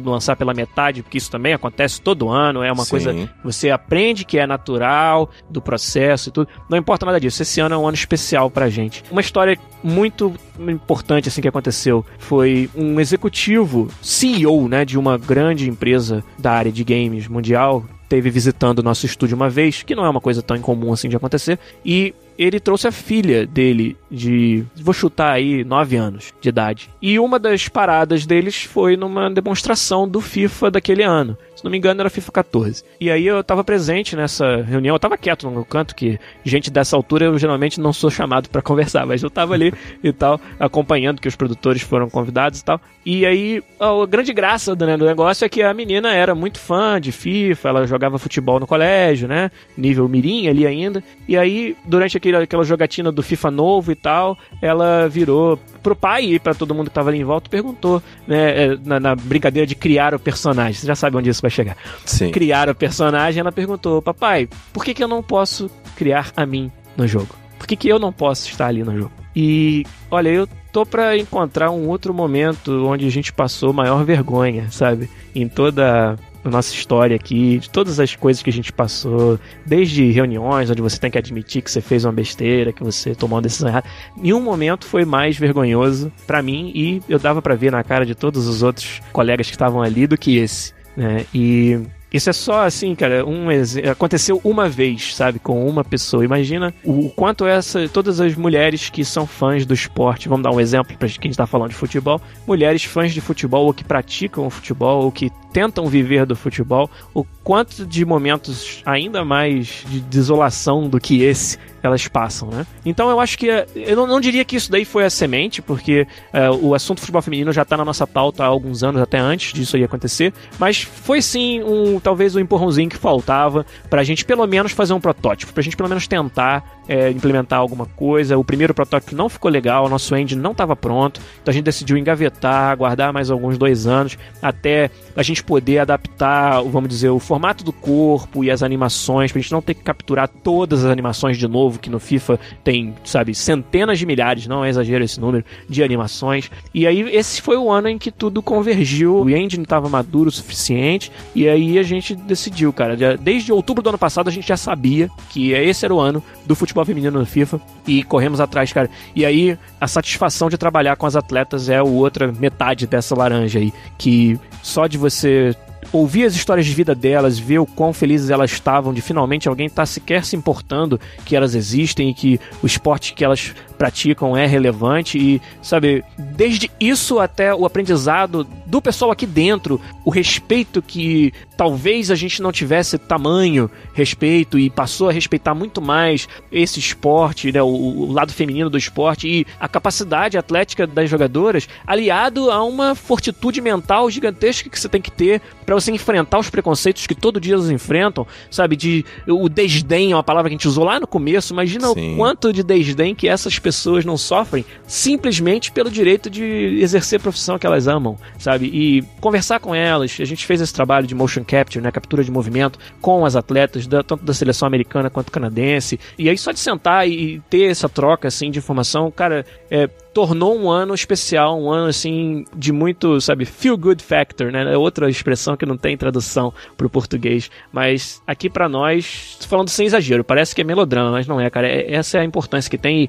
lançar pela metade, porque isso também acontece todo ano, é uma Sim. coisa que você aprende que é natural do processo e tudo. Não importa nada disso. Esse ano é um ano especial pra gente. Uma história muito importante assim que aconteceu foi um executivo CEO, né, de uma grande empresa da área de games mundial teve visitando o nosso estúdio uma vez, que não é uma coisa tão incomum assim de acontecer, e ele trouxe a filha dele de, vou chutar aí, 9 anos de idade. E uma das paradas deles foi numa demonstração do FIFA daquele ano. Se não me engano, era FIFA 14. E aí eu tava presente nessa reunião, eu tava quieto no meu canto, que gente dessa altura eu geralmente não sou chamado para conversar, mas eu tava ali e tal, acompanhando que os produtores foram convidados e tal. E aí, a grande graça do, né, do negócio é que a menina era muito fã de FIFA, ela jogava futebol no colégio, né? Nível mirim ali ainda. E aí, durante aquele aquela, aquela jogatina do FIFA novo e tal, ela virou pro pai e para todo mundo que tava ali em volta perguntou, né, é, na, na, brincadeira de criar o personagem. Você já sabe onde isso vai chegar. Sim. Criar o personagem, ela perguntou: "Papai, por que que eu não posso criar a mim no jogo? Por que que eu não posso estar ali no jogo?" E olha, eu tô para encontrar um outro momento onde a gente passou maior vergonha, sabe? Em toda a nossa história aqui, de todas as coisas que a gente passou, desde reuniões onde você tem que admitir que você fez uma besteira, que você tomou uma decisão errada. Nenhum momento foi mais vergonhoso para mim e eu dava para ver na cara de todos os outros colegas que estavam ali do que esse, né? E isso é só assim, cara, um aconteceu uma vez, sabe, com uma pessoa. Imagina o quanto essa todas as mulheres que são fãs do esporte, vamos dar um exemplo para quem está falando de futebol, mulheres fãs de futebol ou que praticam o futebol ou que tentam viver do futebol, o quanto de momentos ainda mais de desolação do que esse elas passam, né? Então eu acho que eu não, não diria que isso daí foi a semente, porque é, o assunto futebol feminino já está na nossa pauta há alguns anos, até antes disso aí acontecer, mas foi sim um talvez o empurrãozinho que faltava para a gente pelo menos fazer um protótipo, para a gente pelo menos tentar é, implementar alguma coisa. O primeiro protótipo não ficou legal, o nosso engine não estava pronto, então a gente decidiu engavetar, guardar mais alguns dois anos até a gente poder adaptar, vamos dizer, o formato do corpo e as animações, para a gente não ter que capturar todas as animações de novo, que no FIFA tem, sabe, centenas de milhares, não é exagero esse número, de animações. E aí esse foi o ano em que tudo convergiu, o engine estava maduro o suficiente, e aí gente decidiu, cara, desde outubro do ano passado a gente já sabia que esse era o ano do futebol feminino no FIFA e corremos atrás, cara. E aí a satisfação de trabalhar com as atletas é a outra metade dessa laranja aí, que só de você ouvir as histórias de vida delas, ver o quão felizes elas estavam de finalmente alguém estar tá sequer se importando que elas existem e que o esporte que elas praticam é relevante e, sabe, desde isso até o aprendizado do pessoal aqui dentro, o respeito que talvez a gente não tivesse tamanho respeito e passou a respeitar muito mais esse esporte, né, o, o lado feminino do esporte e a capacidade atlética das jogadoras, aliado a uma fortitude mental gigantesca que você tem que ter para você enfrentar os preconceitos que todo dia eles enfrentam, sabe? De o desdém, é uma palavra que a gente usou lá no começo. Imagina Sim. o quanto de desdém que essas pessoas não sofrem simplesmente pelo direito de exercer a profissão que elas amam, sabe? E conversar com elas. A gente fez esse trabalho de motion capture, né? Captura de movimento com as atletas, da, tanto da seleção americana quanto canadense. E aí só de sentar e ter essa troca assim de informação, cara, é, tornou um ano especial, um ano assim de muito, sabe, feel good factor, né? É outra expressão que não tem tradução pro português, mas aqui para nós, falando sem exagero, parece que é melodrama, mas não é, cara. É, essa é a importância que tem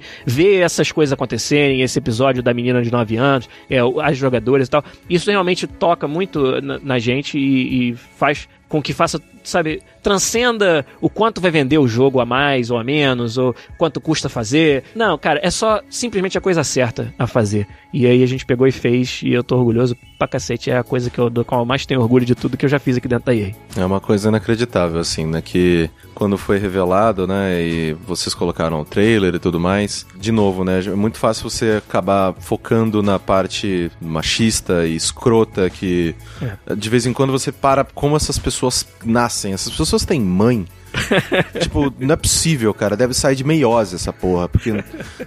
ver essas coisas acontecerem, esse episódio da menina de 9 anos, é, as jogadoras e tal. Isso realmente toca muito na, na gente e, e faz com que faça, sabe, transcenda o quanto vai vender o jogo a mais ou a menos, ou quanto custa fazer. Não, cara, é só simplesmente a coisa certa a fazer. E aí a gente pegou e fez, e eu tô orgulhoso pra cacete. É a coisa que eu, do qual eu mais tenho orgulho de tudo que eu já fiz aqui dentro da EA. É uma coisa inacreditável, assim, né? Que quando foi revelado, né, e vocês colocaram o trailer e tudo mais, de novo, né, é muito fácil você acabar focando na parte machista e escrota que é. de vez em quando você para como essas pessoas nascem. Essas pessoas têm mãe. tipo, não é possível, cara. Deve sair de meiose essa porra. Porque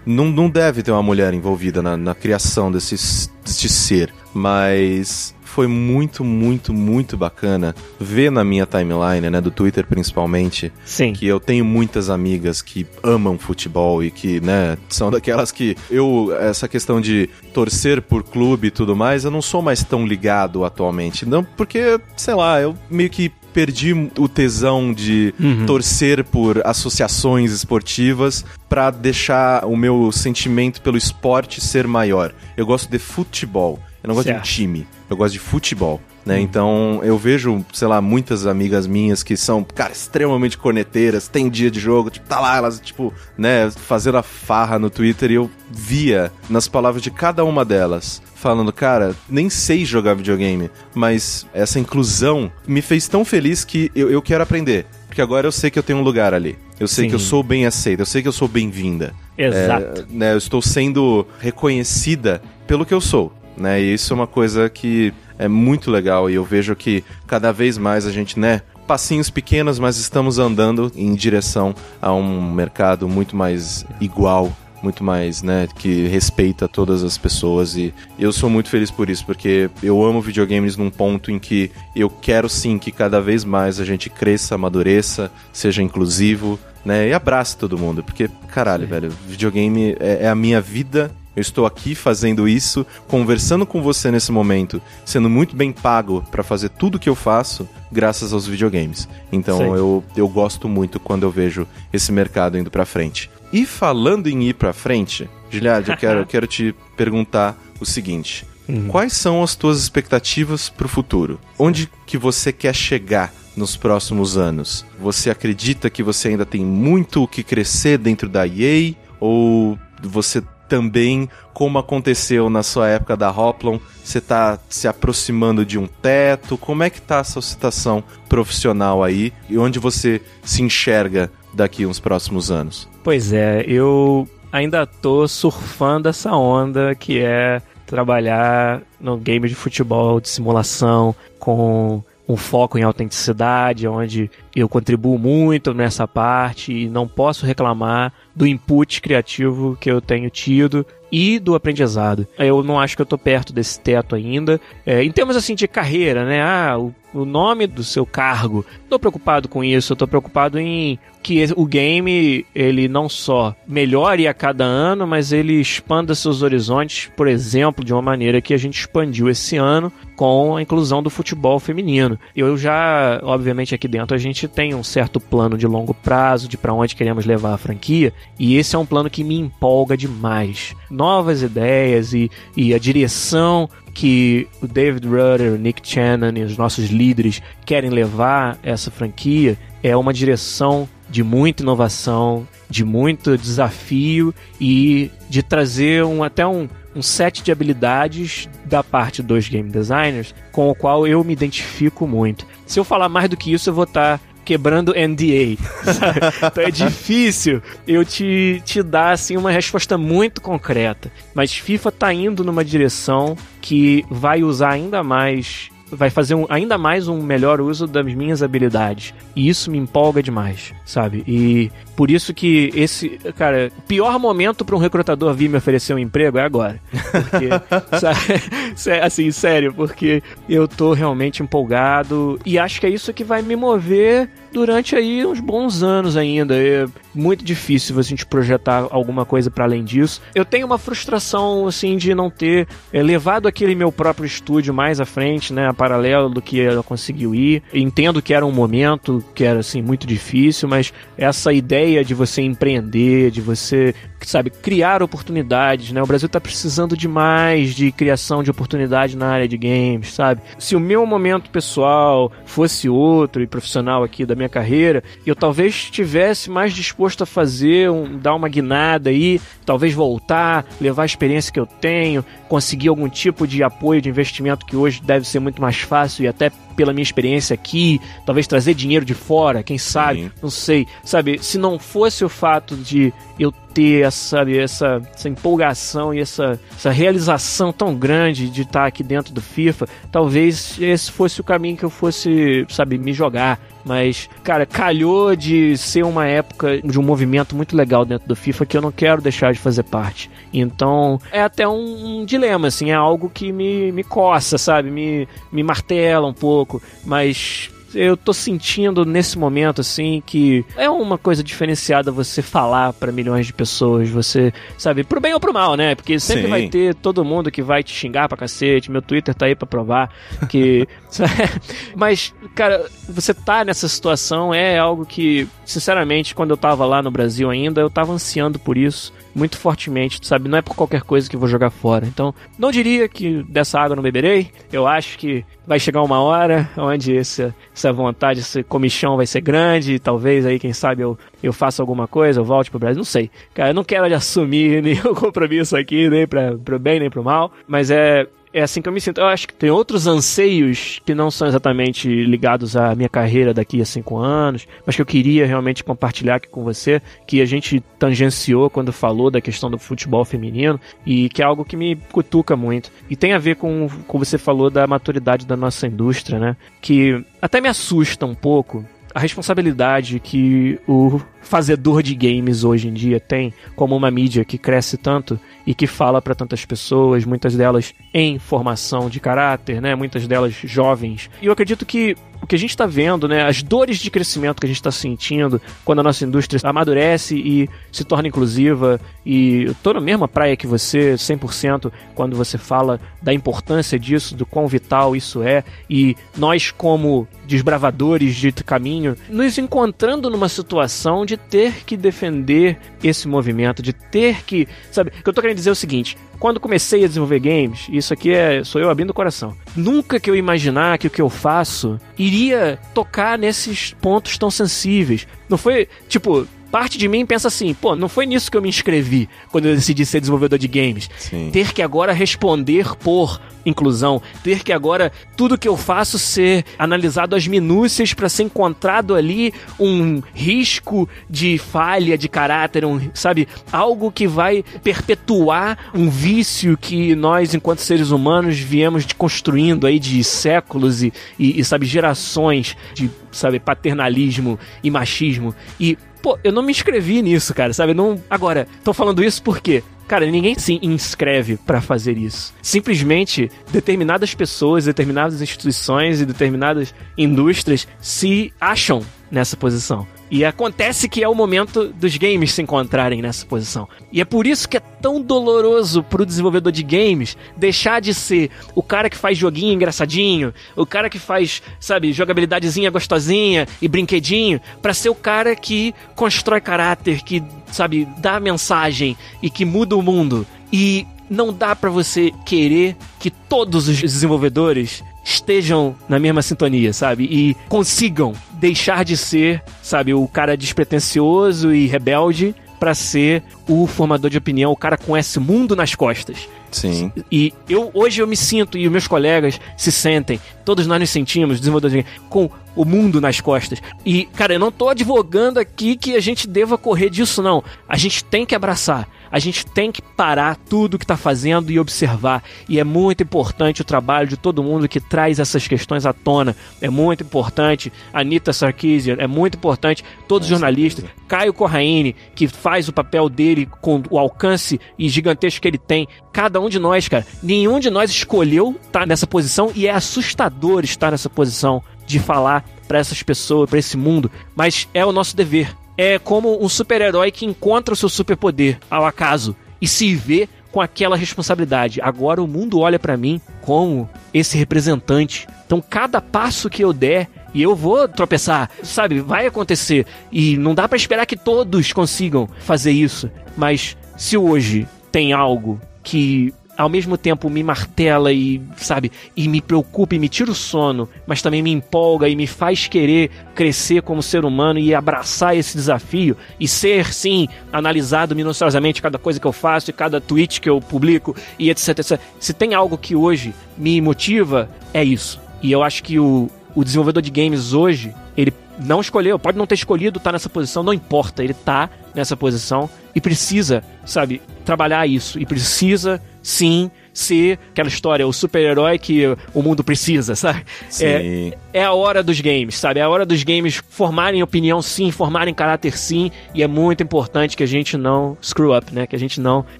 não, não deve ter uma mulher envolvida na, na criação desse, desse ser. Mas foi muito, muito, muito bacana ver na minha timeline, né, do Twitter principalmente, Sim. que eu tenho muitas amigas que amam futebol e que, né, são daquelas que eu essa questão de torcer por clube e tudo mais, eu não sou mais tão ligado atualmente, não porque, sei lá, eu meio que perdi o tesão de uhum. torcer por associações esportivas para deixar o meu sentimento pelo esporte ser maior. Eu gosto de futebol. Eu não gosto certo. de time, eu gosto de futebol. Né? Hum. Então eu vejo, sei lá, muitas amigas minhas que são, cara, extremamente corneteiras, tem dia de jogo, tipo, tá lá, elas, tipo, né, fazendo a farra no Twitter e eu via nas palavras de cada uma delas falando, cara, nem sei jogar videogame, mas essa inclusão me fez tão feliz que eu, eu quero aprender. Porque agora eu sei que eu tenho um lugar ali. Eu sei Sim. que eu sou bem aceita, eu sei que eu sou bem-vinda. Exato. É, né, eu estou sendo reconhecida pelo que eu sou né? E isso é uma coisa que é muito legal e eu vejo que cada vez mais a gente, né, passinhos pequenos, mas estamos andando em direção a um mercado muito mais igual muito mais, né, que respeita todas as pessoas e eu sou muito feliz por isso, porque eu amo videogames num ponto em que eu quero sim que cada vez mais a gente cresça, amadureça, seja inclusivo, né, e abrace todo mundo, porque caralho, sim. velho, videogame é, é a minha vida eu estou aqui fazendo isso, conversando com você nesse momento, sendo muito bem pago para fazer tudo que eu faço graças aos videogames. Então eu, eu gosto muito quando eu vejo esse mercado indo para frente. E falando em ir para frente, Giliard, eu quero, eu quero te perguntar o seguinte: uhum. quais são as tuas expectativas para o futuro? Onde que você quer chegar nos próximos anos? Você acredita que você ainda tem muito o que crescer dentro da EA? Ou você também, como aconteceu na sua época da Hoplon, você está se aproximando de um teto? Como é que está a sua situação profissional aí? E onde você se enxerga daqui uns próximos anos? Pois é, eu ainda tô surfando essa onda que é trabalhar no game de futebol de simulação com um foco em autenticidade, onde eu contribuo muito nessa parte e não posso reclamar do input criativo que eu tenho tido e do aprendizado. Eu não acho que eu tô perto desse teto ainda. É, em termos assim de carreira, né? Ah, o, o nome do seu cargo. Tô preocupado com isso, eu tô preocupado em que o game ele não só melhore a cada ano, mas ele expanda seus horizontes, por exemplo, de uma maneira que a gente expandiu esse ano com a inclusão do futebol feminino. Eu já, obviamente, aqui dentro a gente tem um certo plano de longo prazo de para onde queremos levar a franquia, e esse é um plano que me empolga demais. Novas ideias e, e a direção que o David Rudder, o Nick Channon e os nossos líderes querem levar essa franquia é uma direção de muita inovação, de muito desafio e de trazer um, até um, um set de habilidades da parte dos game designers com o qual eu me identifico muito. Se eu falar mais do que isso, eu vou estar tá quebrando NDA. então é difícil eu te, te dar assim, uma resposta muito concreta. Mas FIFA tá indo numa direção que vai usar ainda mais vai fazer um, ainda mais um melhor uso das minhas habilidades. E isso me empolga demais, sabe? E por isso que esse, cara, o pior momento para um recrutador vir me oferecer um emprego é agora. Porque, sabe, assim, sério, porque eu tô realmente empolgado e acho que é isso que vai me mover durante aí uns bons anos ainda. É muito difícil você gente projetar alguma coisa para além disso. Eu tenho uma frustração assim de não ter é, levado aquele meu próprio estúdio mais à frente, né, a paralelo do que ela conseguiu ir. Entendo que era um momento que era assim muito difícil, mas essa ideia de você empreender, de você sabe, criar oportunidades, né? O Brasil tá precisando demais de criação de oportunidade na área de games, sabe? Se o meu momento pessoal fosse outro e profissional aqui da minha carreira, eu talvez estivesse mais disposto a fazer, um, dar uma guinada aí, talvez voltar, levar a experiência que eu tenho, conseguir algum tipo de apoio de investimento que hoje deve ser muito mais fácil e até pela minha experiência aqui, talvez trazer dinheiro de fora, quem sabe, Sim. não sei. Sabe, se não fosse o fato de eu ter sabe, essa, essa empolgação e essa, essa realização tão grande de estar aqui dentro do FIFA, talvez esse fosse o caminho que eu fosse, sabe, me jogar. Mas, cara, calhou de ser uma época de um movimento muito legal dentro do FIFA que eu não quero deixar de fazer parte. Então, é até um, um dilema, assim, é algo que me, me coça, sabe? Me, me martela um pouco. Mas eu tô sentindo nesse momento assim que é uma coisa diferenciada você falar para milhões de pessoas, você, sabe, pro bem ou pro mal, né? Porque sempre Sim. vai ter todo mundo que vai te xingar pra cacete. Meu Twitter tá aí pra provar que. Mas, cara, você tá nessa situação é algo que, sinceramente, quando eu tava lá no Brasil ainda, eu tava ansiando por isso muito fortemente, sabe? Não é por qualquer coisa que vou jogar fora. Então, não diria que dessa água não beberei. Eu acho que vai chegar uma hora onde essa, essa vontade, esse comichão vai ser grande. talvez aí, quem sabe, eu, eu faça alguma coisa, eu volte pro Brasil. Não sei. Cara, eu não quero assumir nenhum compromisso aqui, nem pra, pro bem nem pro mal. Mas é é assim que eu me sinto. Eu acho que tem outros anseios que não são exatamente ligados à minha carreira daqui a cinco anos, mas que eu queria realmente compartilhar aqui com você, que a gente tangenciou quando falou da questão do futebol feminino e que é algo que me cutuca muito. E tem a ver com o que você falou da maturidade da nossa indústria, né? Que até me assusta um pouco a responsabilidade que o fazedor de games hoje em dia tem como uma mídia que cresce tanto e que fala para tantas pessoas, muitas delas em formação de caráter, né? Muitas delas jovens. E eu acredito que o que a gente está vendo, né, as dores de crescimento que a gente está sentindo quando a nossa indústria amadurece e se torna inclusiva, e eu tô na mesma praia que você, 100%, quando você fala da importância disso, do quão vital isso é, e nós, como desbravadores de caminho, nos encontrando numa situação de ter que defender esse movimento, de ter que. Sabe, o que eu tô querendo dizer é o seguinte: quando comecei a desenvolver games, isso aqui é sou eu abrindo o coração. Nunca que eu imaginar que o que eu faço iria tocar nesses pontos tão sensíveis. Não foi, tipo, parte de mim pensa assim, pô, não foi nisso que eu me inscrevi quando eu decidi ser desenvolvedor de games. Sim. Ter que agora responder por inclusão, ter que agora tudo que eu faço ser analisado às minúcias para ser encontrado ali um risco de falha de caráter, um, sabe, algo que vai perpetuar um vício que nós enquanto seres humanos viemos de construindo aí de séculos e, e, e sabe gerações de sabe paternalismo e machismo e pô, eu não me inscrevi nisso, cara, sabe? Não, agora, tô falando isso porque Cara, ninguém se inscreve para fazer isso. Simplesmente determinadas pessoas, determinadas instituições e determinadas indústrias se acham nessa posição. E acontece que é o momento dos games se encontrarem nessa posição. E é por isso que é tão doloroso pro desenvolvedor de games deixar de ser o cara que faz joguinho engraçadinho, o cara que faz, sabe, jogabilidadezinha gostosinha e brinquedinho, para ser o cara que constrói caráter, que, sabe, dá mensagem e que muda o mundo. E não dá para você querer que todos os desenvolvedores estejam na mesma sintonia, sabe? E consigam deixar de ser, sabe, o cara despretensioso e rebelde para ser o formador de opinião, o cara com esse mundo nas costas. Sim. E eu hoje eu me sinto e os meus colegas se sentem, todos nós nos sentimos, desenvolvedores, com o mundo nas costas. E, cara, eu não tô advogando aqui que a gente deva correr disso, não. A gente tem que abraçar. A gente tem que parar tudo que está fazendo e observar. E é muito importante o trabalho de todo mundo que traz essas questões à tona. É muito importante a Anitta Sarkeesian, é muito importante todos os jornalistas. Caio Corraine, que faz o papel dele com o alcance e gigantesco que ele tem. Cada um de nós, cara, nenhum de nós escolheu estar tá nessa posição e é assustador estar nessa posição de falar para essas pessoas, para esse mundo, mas é o nosso dever. É como um super-herói que encontra o seu superpoder ao acaso e se vê com aquela responsabilidade. Agora o mundo olha para mim como esse representante. Então cada passo que eu der e eu vou tropeçar, sabe? Vai acontecer e não dá para esperar que todos consigam fazer isso. Mas se hoje tem algo que ao mesmo tempo me martela e, sabe, e me preocupa e me tira o sono, mas também me empolga e me faz querer crescer como ser humano e abraçar esse desafio e ser, sim, analisado minuciosamente cada coisa que eu faço e cada tweet que eu publico e etc, etc. Se tem algo que hoje me motiva, é isso. E eu acho que o, o desenvolvedor de games hoje, ele não escolheu, pode não ter escolhido estar nessa posição, não importa, ele está nessa posição e precisa, sabe, trabalhar isso e precisa sim ser aquela história, o super-herói que o mundo precisa, sabe? É, é a hora dos games, sabe? É a hora dos games formarem opinião sim, formarem caráter sim, e é muito importante que a gente não screw up, né? Que a gente não,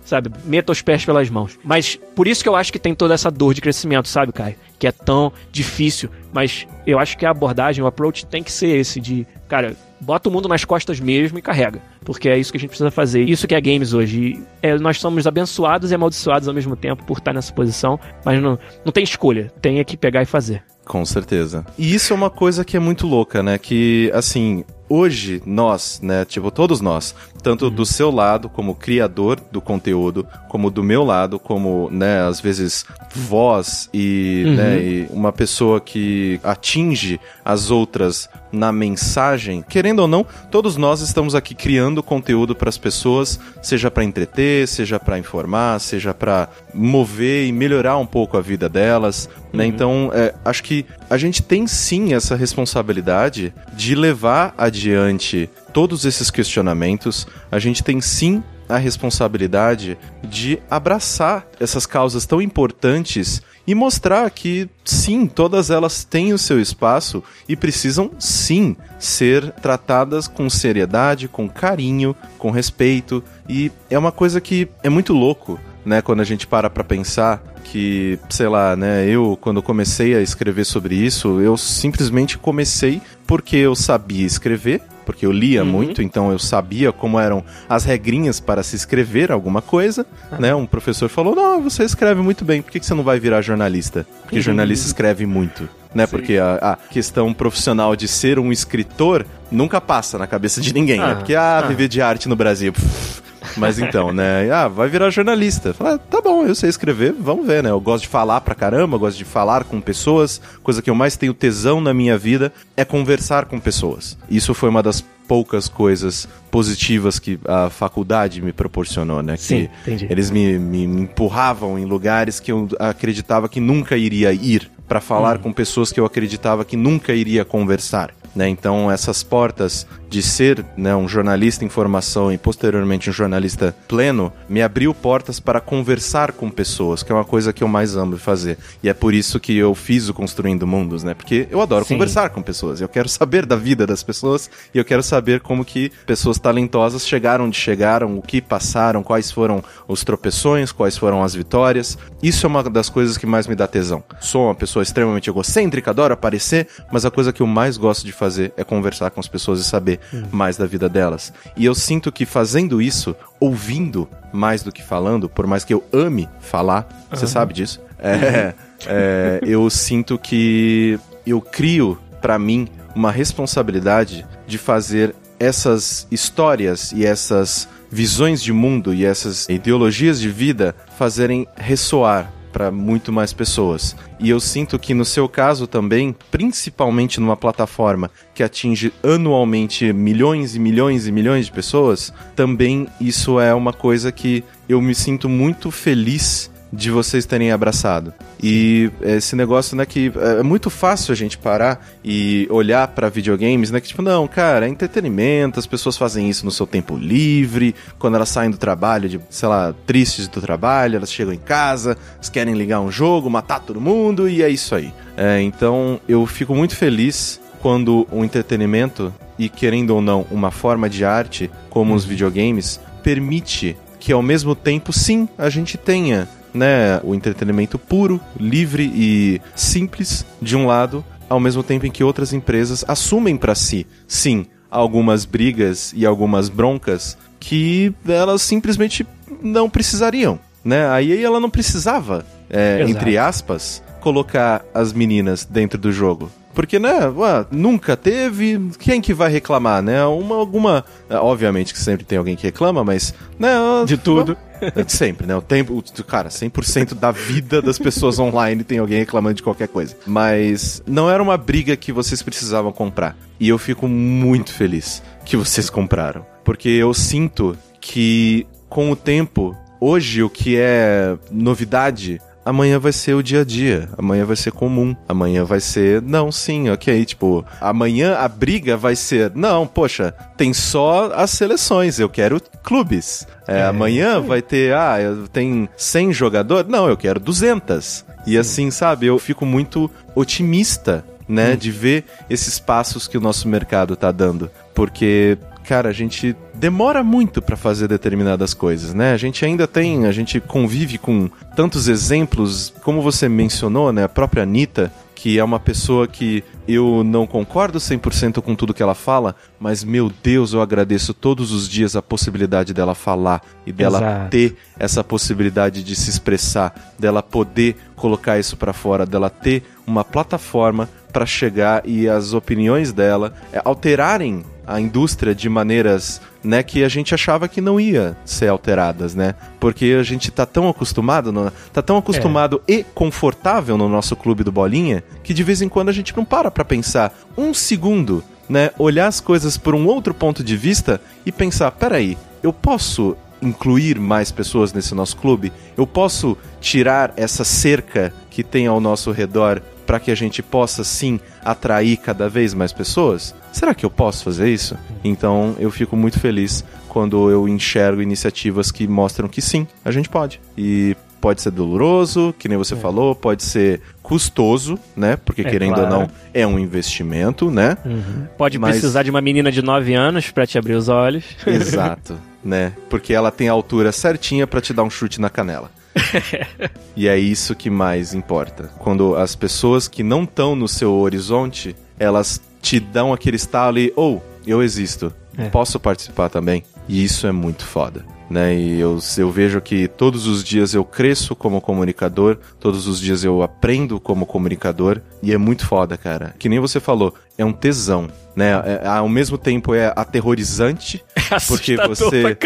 sabe, meta os pés pelas mãos. Mas por isso que eu acho que tem toda essa dor de crescimento, sabe, Caio? Que é tão difícil, mas eu acho que a abordagem, o approach tem que ser esse de, cara, bota o mundo nas costas mesmo e carrega. Porque é isso que a gente precisa fazer. Isso que é games hoje. É, nós somos abençoados e amaldiçoados ao mesmo tempo por estar nessa posição. Mas não, não tem escolha. Tem é que pegar e fazer. Com certeza. E isso é uma coisa que é muito louca, né? Que, assim, hoje nós, né, tipo todos nós, tanto do seu lado como criador do conteúdo, como do meu lado como, né, às vezes voz e, Uhum. né, e uma pessoa que atinge as outras na mensagem, querendo ou não, todos nós estamos aqui criando conteúdo para as pessoas, seja para entreter, seja para informar, seja para mover e melhorar um pouco a vida delas, né? Então, é, acho que a gente tem sim essa responsabilidade de levar adiante todos esses questionamentos. A gente tem sim a responsabilidade de abraçar essas causas tão importantes e mostrar que sim, todas elas têm o seu espaço e precisam sim ser tratadas com seriedade, com carinho, com respeito. E é uma coisa que é muito louco, né, quando a gente para pra pensar que, sei lá, né, eu quando comecei a escrever sobre isso, eu simplesmente comecei porque eu sabia escrever, porque eu lia Uhum. muito, então eu sabia como eram as regrinhas para se escrever alguma coisa, né? Um professor falou: "Não, você escreve muito bem, por que você não vai virar jornalista?" Porque jornalista escreve muito. Né, porque a, a questão profissional de ser um escritor nunca passa na cabeça de ninguém, né? Ah, Porque, ah, ah. viver de arte no Brasil. pff. Mas então, né? Ah, vai virar jornalista. Fala, ah, tá bom, eu sei escrever, vamos ver, né? Eu gosto de falar pra caramba, gosto de falar com pessoas. Coisa que eu mais tenho tesão na minha vida é conversar com pessoas. Isso foi uma das poucas coisas positivas que a faculdade me proporcionou, né? Sim, que entendi. eles me, me, me empurravam em lugares que eu acreditava que nunca iria ir para falar com pessoas que eu acreditava que nunca iria conversar. Né? Então essas portas de ser né, um jornalista em formação e posteriormente um jornalista pleno me abriu portas para conversar com pessoas, que é uma coisa que eu mais amo fazer. E é por isso que eu fiz o Construindo Mundos, né? Porque eu adoro Sim. conversar com pessoas. Eu quero saber da vida das pessoas e eu quero saber como que pessoas talentosas chegaram onde chegaram, o que passaram, quais foram os tropeções, quais foram as vitórias. Isso é uma das coisas que mais me dá tesão. Sou uma pessoa extremamente egocêntrica, adoro aparecer, mas a coisa que eu mais gosto de fazer é conversar com as pessoas e saber mais da vida delas. E eu sinto que fazendo isso, ouvindo mais do que falando, por mais que eu ame falar, você sabe disso? É, é, eu sinto que eu crio pra mim uma responsabilidade de fazer essas histórias e essas visões de mundo e essas ideologias de vida fazerem ressoar para muito mais pessoas. E eu sinto que no seu caso também, principalmente numa plataforma que atinge anualmente milhões e milhões e milhões de pessoas, também isso é uma coisa que eu me sinto muito feliz de vocês terem abraçado. E esse negócio, né, que é muito fácil a gente parar e olhar pra videogames, né, que tipo, não, cara, é entretenimento, as pessoas fazem isso no seu tempo livre, quando elas saem do trabalho, de, sei lá, tristes do trabalho, elas chegam em casa, elas querem ligar um jogo, matar todo mundo e é isso aí. É, então, eu fico muito feliz quando um entretenimento e querendo ou não, uma forma de arte como os videogames permite que ao mesmo tempo, sim, a gente tenha né, o entretenimento puro, livre e simples de um lado, ao mesmo tempo em que outras empresas assumem para si, sim, algumas brigas e algumas broncas que elas simplesmente não precisariam, né? Aí ela não precisava, é, entre aspas, colocar as meninas dentro do jogo. Porque, né, ué, nunca teve, quem que vai reclamar, né? Uma, alguma, obviamente que sempre tem alguém que reclama, mas, né, De tudo. É de sempre, né? O tempo, o- cara, 100% da vida das pessoas online tem alguém reclamando de qualquer coisa. Mas não era uma briga que vocês precisavam comprar. E eu fico muito feliz que vocês compraram. Porque eu sinto que com o tempo, hoje o que é novidade amanhã vai ser o dia a dia, amanhã vai ser comum, amanhã vai ser, não, sim, ok, tipo, amanhã a briga vai ser, não, poxa, tem só as seleções, eu quero clubes. É, amanhã vai ter, ah, eu- tem 100 jogadores, não, eu quero 200. E assim, sabe, eu fico muito otimista, né, de ver esses passos que o nosso mercado tá dando, porque cara, a gente demora muito pra fazer determinadas coisas, né? A gente ainda tem, a gente convive com tantos exemplos, como você mencionou, né? A própria Anitta, que é uma pessoa que eu não concordo 100% com tudo que ela fala, mas meu Deus, eu agradeço todos os dias a possibilidade dela falar e dela Exato. ter essa possibilidade de se expressar, dela poder colocar isso pra fora, dela ter uma plataforma pra chegar e as opiniões dela é, alterarem a indústria de maneiras né, que a gente achava que não ia ser alteradas, né? Porque a gente tá tão acostumado, no, tá tão acostumado é. e confortável no nosso clube do bolinha, que de vez em quando a gente não para para pensar um segundo, né, olhar as coisas por um outro ponto de vista e pensar, peraí, eu posso incluir mais pessoas nesse nosso clube? Eu posso tirar essa cerca que tem ao nosso redor para que a gente possa sim atrair cada vez mais pessoas? Será que eu posso fazer isso? Então eu fico muito feliz quando eu enxergo iniciativas que mostram que sim, a gente pode. E pode ser doloroso, que nem você é. falou, pode ser custoso, né? Porque é, querendo claro. ou não, é um investimento, né? Uhum. Pode Mas... precisar de uma menina de 9 anos para te abrir os olhos. Exato, né? Porque ela tem a altura certinha para te dar um chute na canela. e é isso que mais importa. Quando as pessoas que não estão no seu horizonte, elas te dão aquele estalo e, ou, oh, eu existo, é. posso participar também. E isso é muito foda né? E eu, eu vejo que todos os dias eu cresço como comunicador, todos os dias eu aprendo como comunicador, e é muito foda, cara. Que nem você falou, é um tesão, né? É, ao mesmo tempo é aterrorizante, é porque você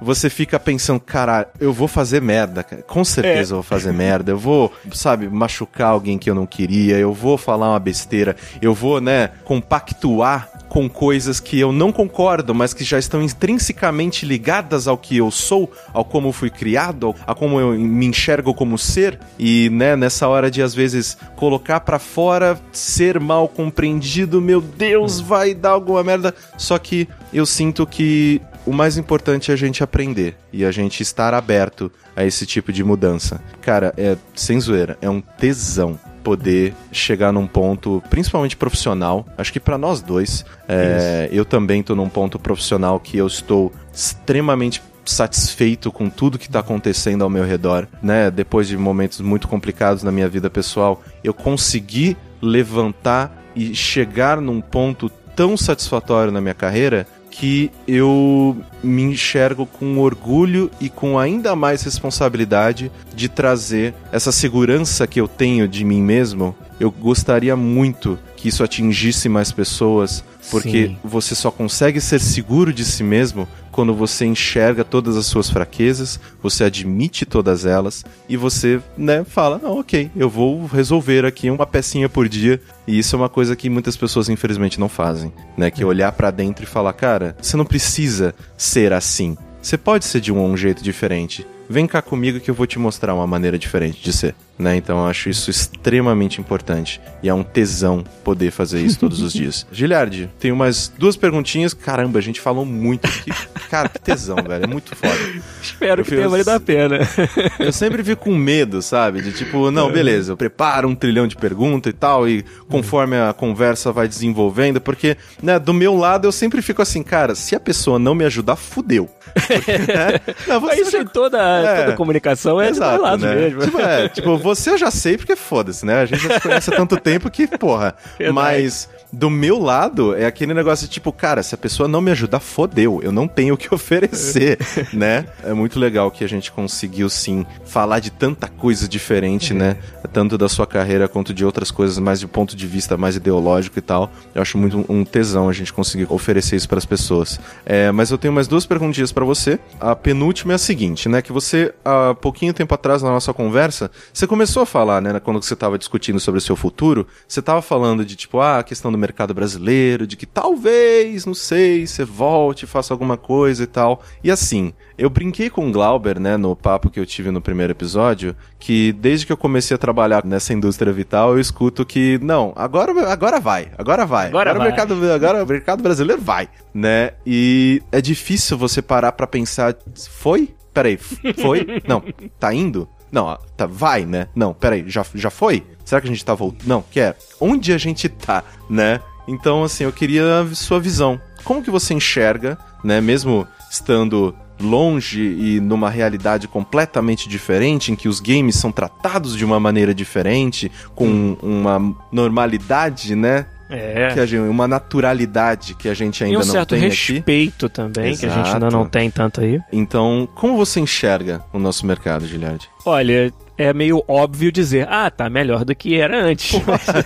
você fica pensando, cara, eu vou fazer merda, cara. com certeza é. eu vou fazer merda, eu vou, sabe, machucar alguém que eu não queria, eu vou falar uma besteira, eu vou, né, compactuar com coisas que eu não concordo, mas que já estão intrinsecamente ligadas ao que eu sou, ao como fui criado, a como eu me enxergo como ser, e né, nessa hora de às vezes colocar para fora, ser mal compreendido, meu Deus, vai dar alguma merda. Só que eu sinto que o mais importante é a gente aprender e a gente estar aberto a esse tipo de mudança. Cara, é sem zoeira, é um tesão poder chegar num ponto, principalmente profissional. Acho que para nós dois, é, eu também tô num ponto profissional que eu estou extremamente satisfeito com tudo que está acontecendo ao meu redor, né? Depois de momentos muito complicados na minha vida pessoal, eu consegui levantar e chegar num ponto tão satisfatório na minha carreira que eu me enxergo com orgulho e com ainda mais responsabilidade de trazer essa segurança que eu tenho de mim mesmo. Eu gostaria muito que isso atingisse mais pessoas, porque Sim. você só consegue ser seguro de si mesmo quando você enxerga todas as suas fraquezas, você admite todas elas e você, né, fala, não, ok, eu vou resolver aqui uma pecinha por dia. E isso é uma coisa que muitas pessoas infelizmente não fazem, né, que é olhar para dentro e falar, cara, você não precisa ser assim. Você pode ser de um, um jeito diferente vem cá comigo que eu vou te mostrar uma maneira diferente de ser. Né? Então eu acho isso extremamente importante. E é um tesão poder fazer isso todos os dias. Giliardi, tenho mais duas perguntinhas. Caramba, a gente falou muito aqui. Cara, que tesão, velho. É muito foda. Espero eu que tenha valido a pena. eu sempre fico com medo, sabe? De tipo, não, beleza, eu preparo um trilhão de perguntas e tal, e conforme a conversa vai desenvolvendo, porque, né, do meu lado eu sempre fico assim, cara, se a pessoa não me ajudar, fudeu. Porque, né? não, você Isso já... em toda, é, toda comunicação é exato, lado né? mesmo. Tipo, é, tipo, você eu já sei porque foda-se, né? A gente já se conhece há tanto tempo que, porra. Mas do meu lado, é aquele negócio de tipo, cara, se a pessoa não me ajudar, fodeu. Eu não tenho o que oferecer, né? É muito legal que a gente conseguiu, sim, falar de tanta coisa diferente, uhum. né? Tanto da sua carreira quanto de outras coisas, mais de ponto de vista mais ideológico e tal. Eu acho muito um tesão a gente conseguir oferecer isso para as pessoas. É, mas eu tenho mais duas perguntinhas para você. A penúltima é a seguinte, né? Que você, há pouquinho tempo atrás na nossa conversa, você começou a falar, né? Quando você estava discutindo sobre o seu futuro, você estava falando de tipo, ah, a questão do mercado brasileiro, de que talvez, não sei, você volte, faça alguma coisa e tal. E assim, eu brinquei com o Glauber, né, no papo que eu tive no primeiro episódio, que desde que eu comecei a trabalhar nessa indústria vital, eu escuto que, não, agora, agora vai, agora vai. Agora, agora vai. O mercado, agora o mercado brasileiro vai, né? E é difícil você parar para pensar, foi? Peraí, foi? não, tá indo? Não, tá, vai, né? Não, peraí, já, já foi? Será que a gente tá voltando? Não, quer. Onde a gente tá, né? Então, assim, eu queria sua visão. Como que você enxerga, né, mesmo estando longe e numa realidade completamente diferente, em que os games são tratados de uma maneira diferente, com uma normalidade, né? É. Que a gente, uma naturalidade que a gente ainda não tem E um certo respeito também, Exato. que a gente ainda não tem tanto aí. Então, como você enxerga o nosso mercado, Giliard? Olha, é meio óbvio dizer, ah, tá melhor do que era antes. Nossa,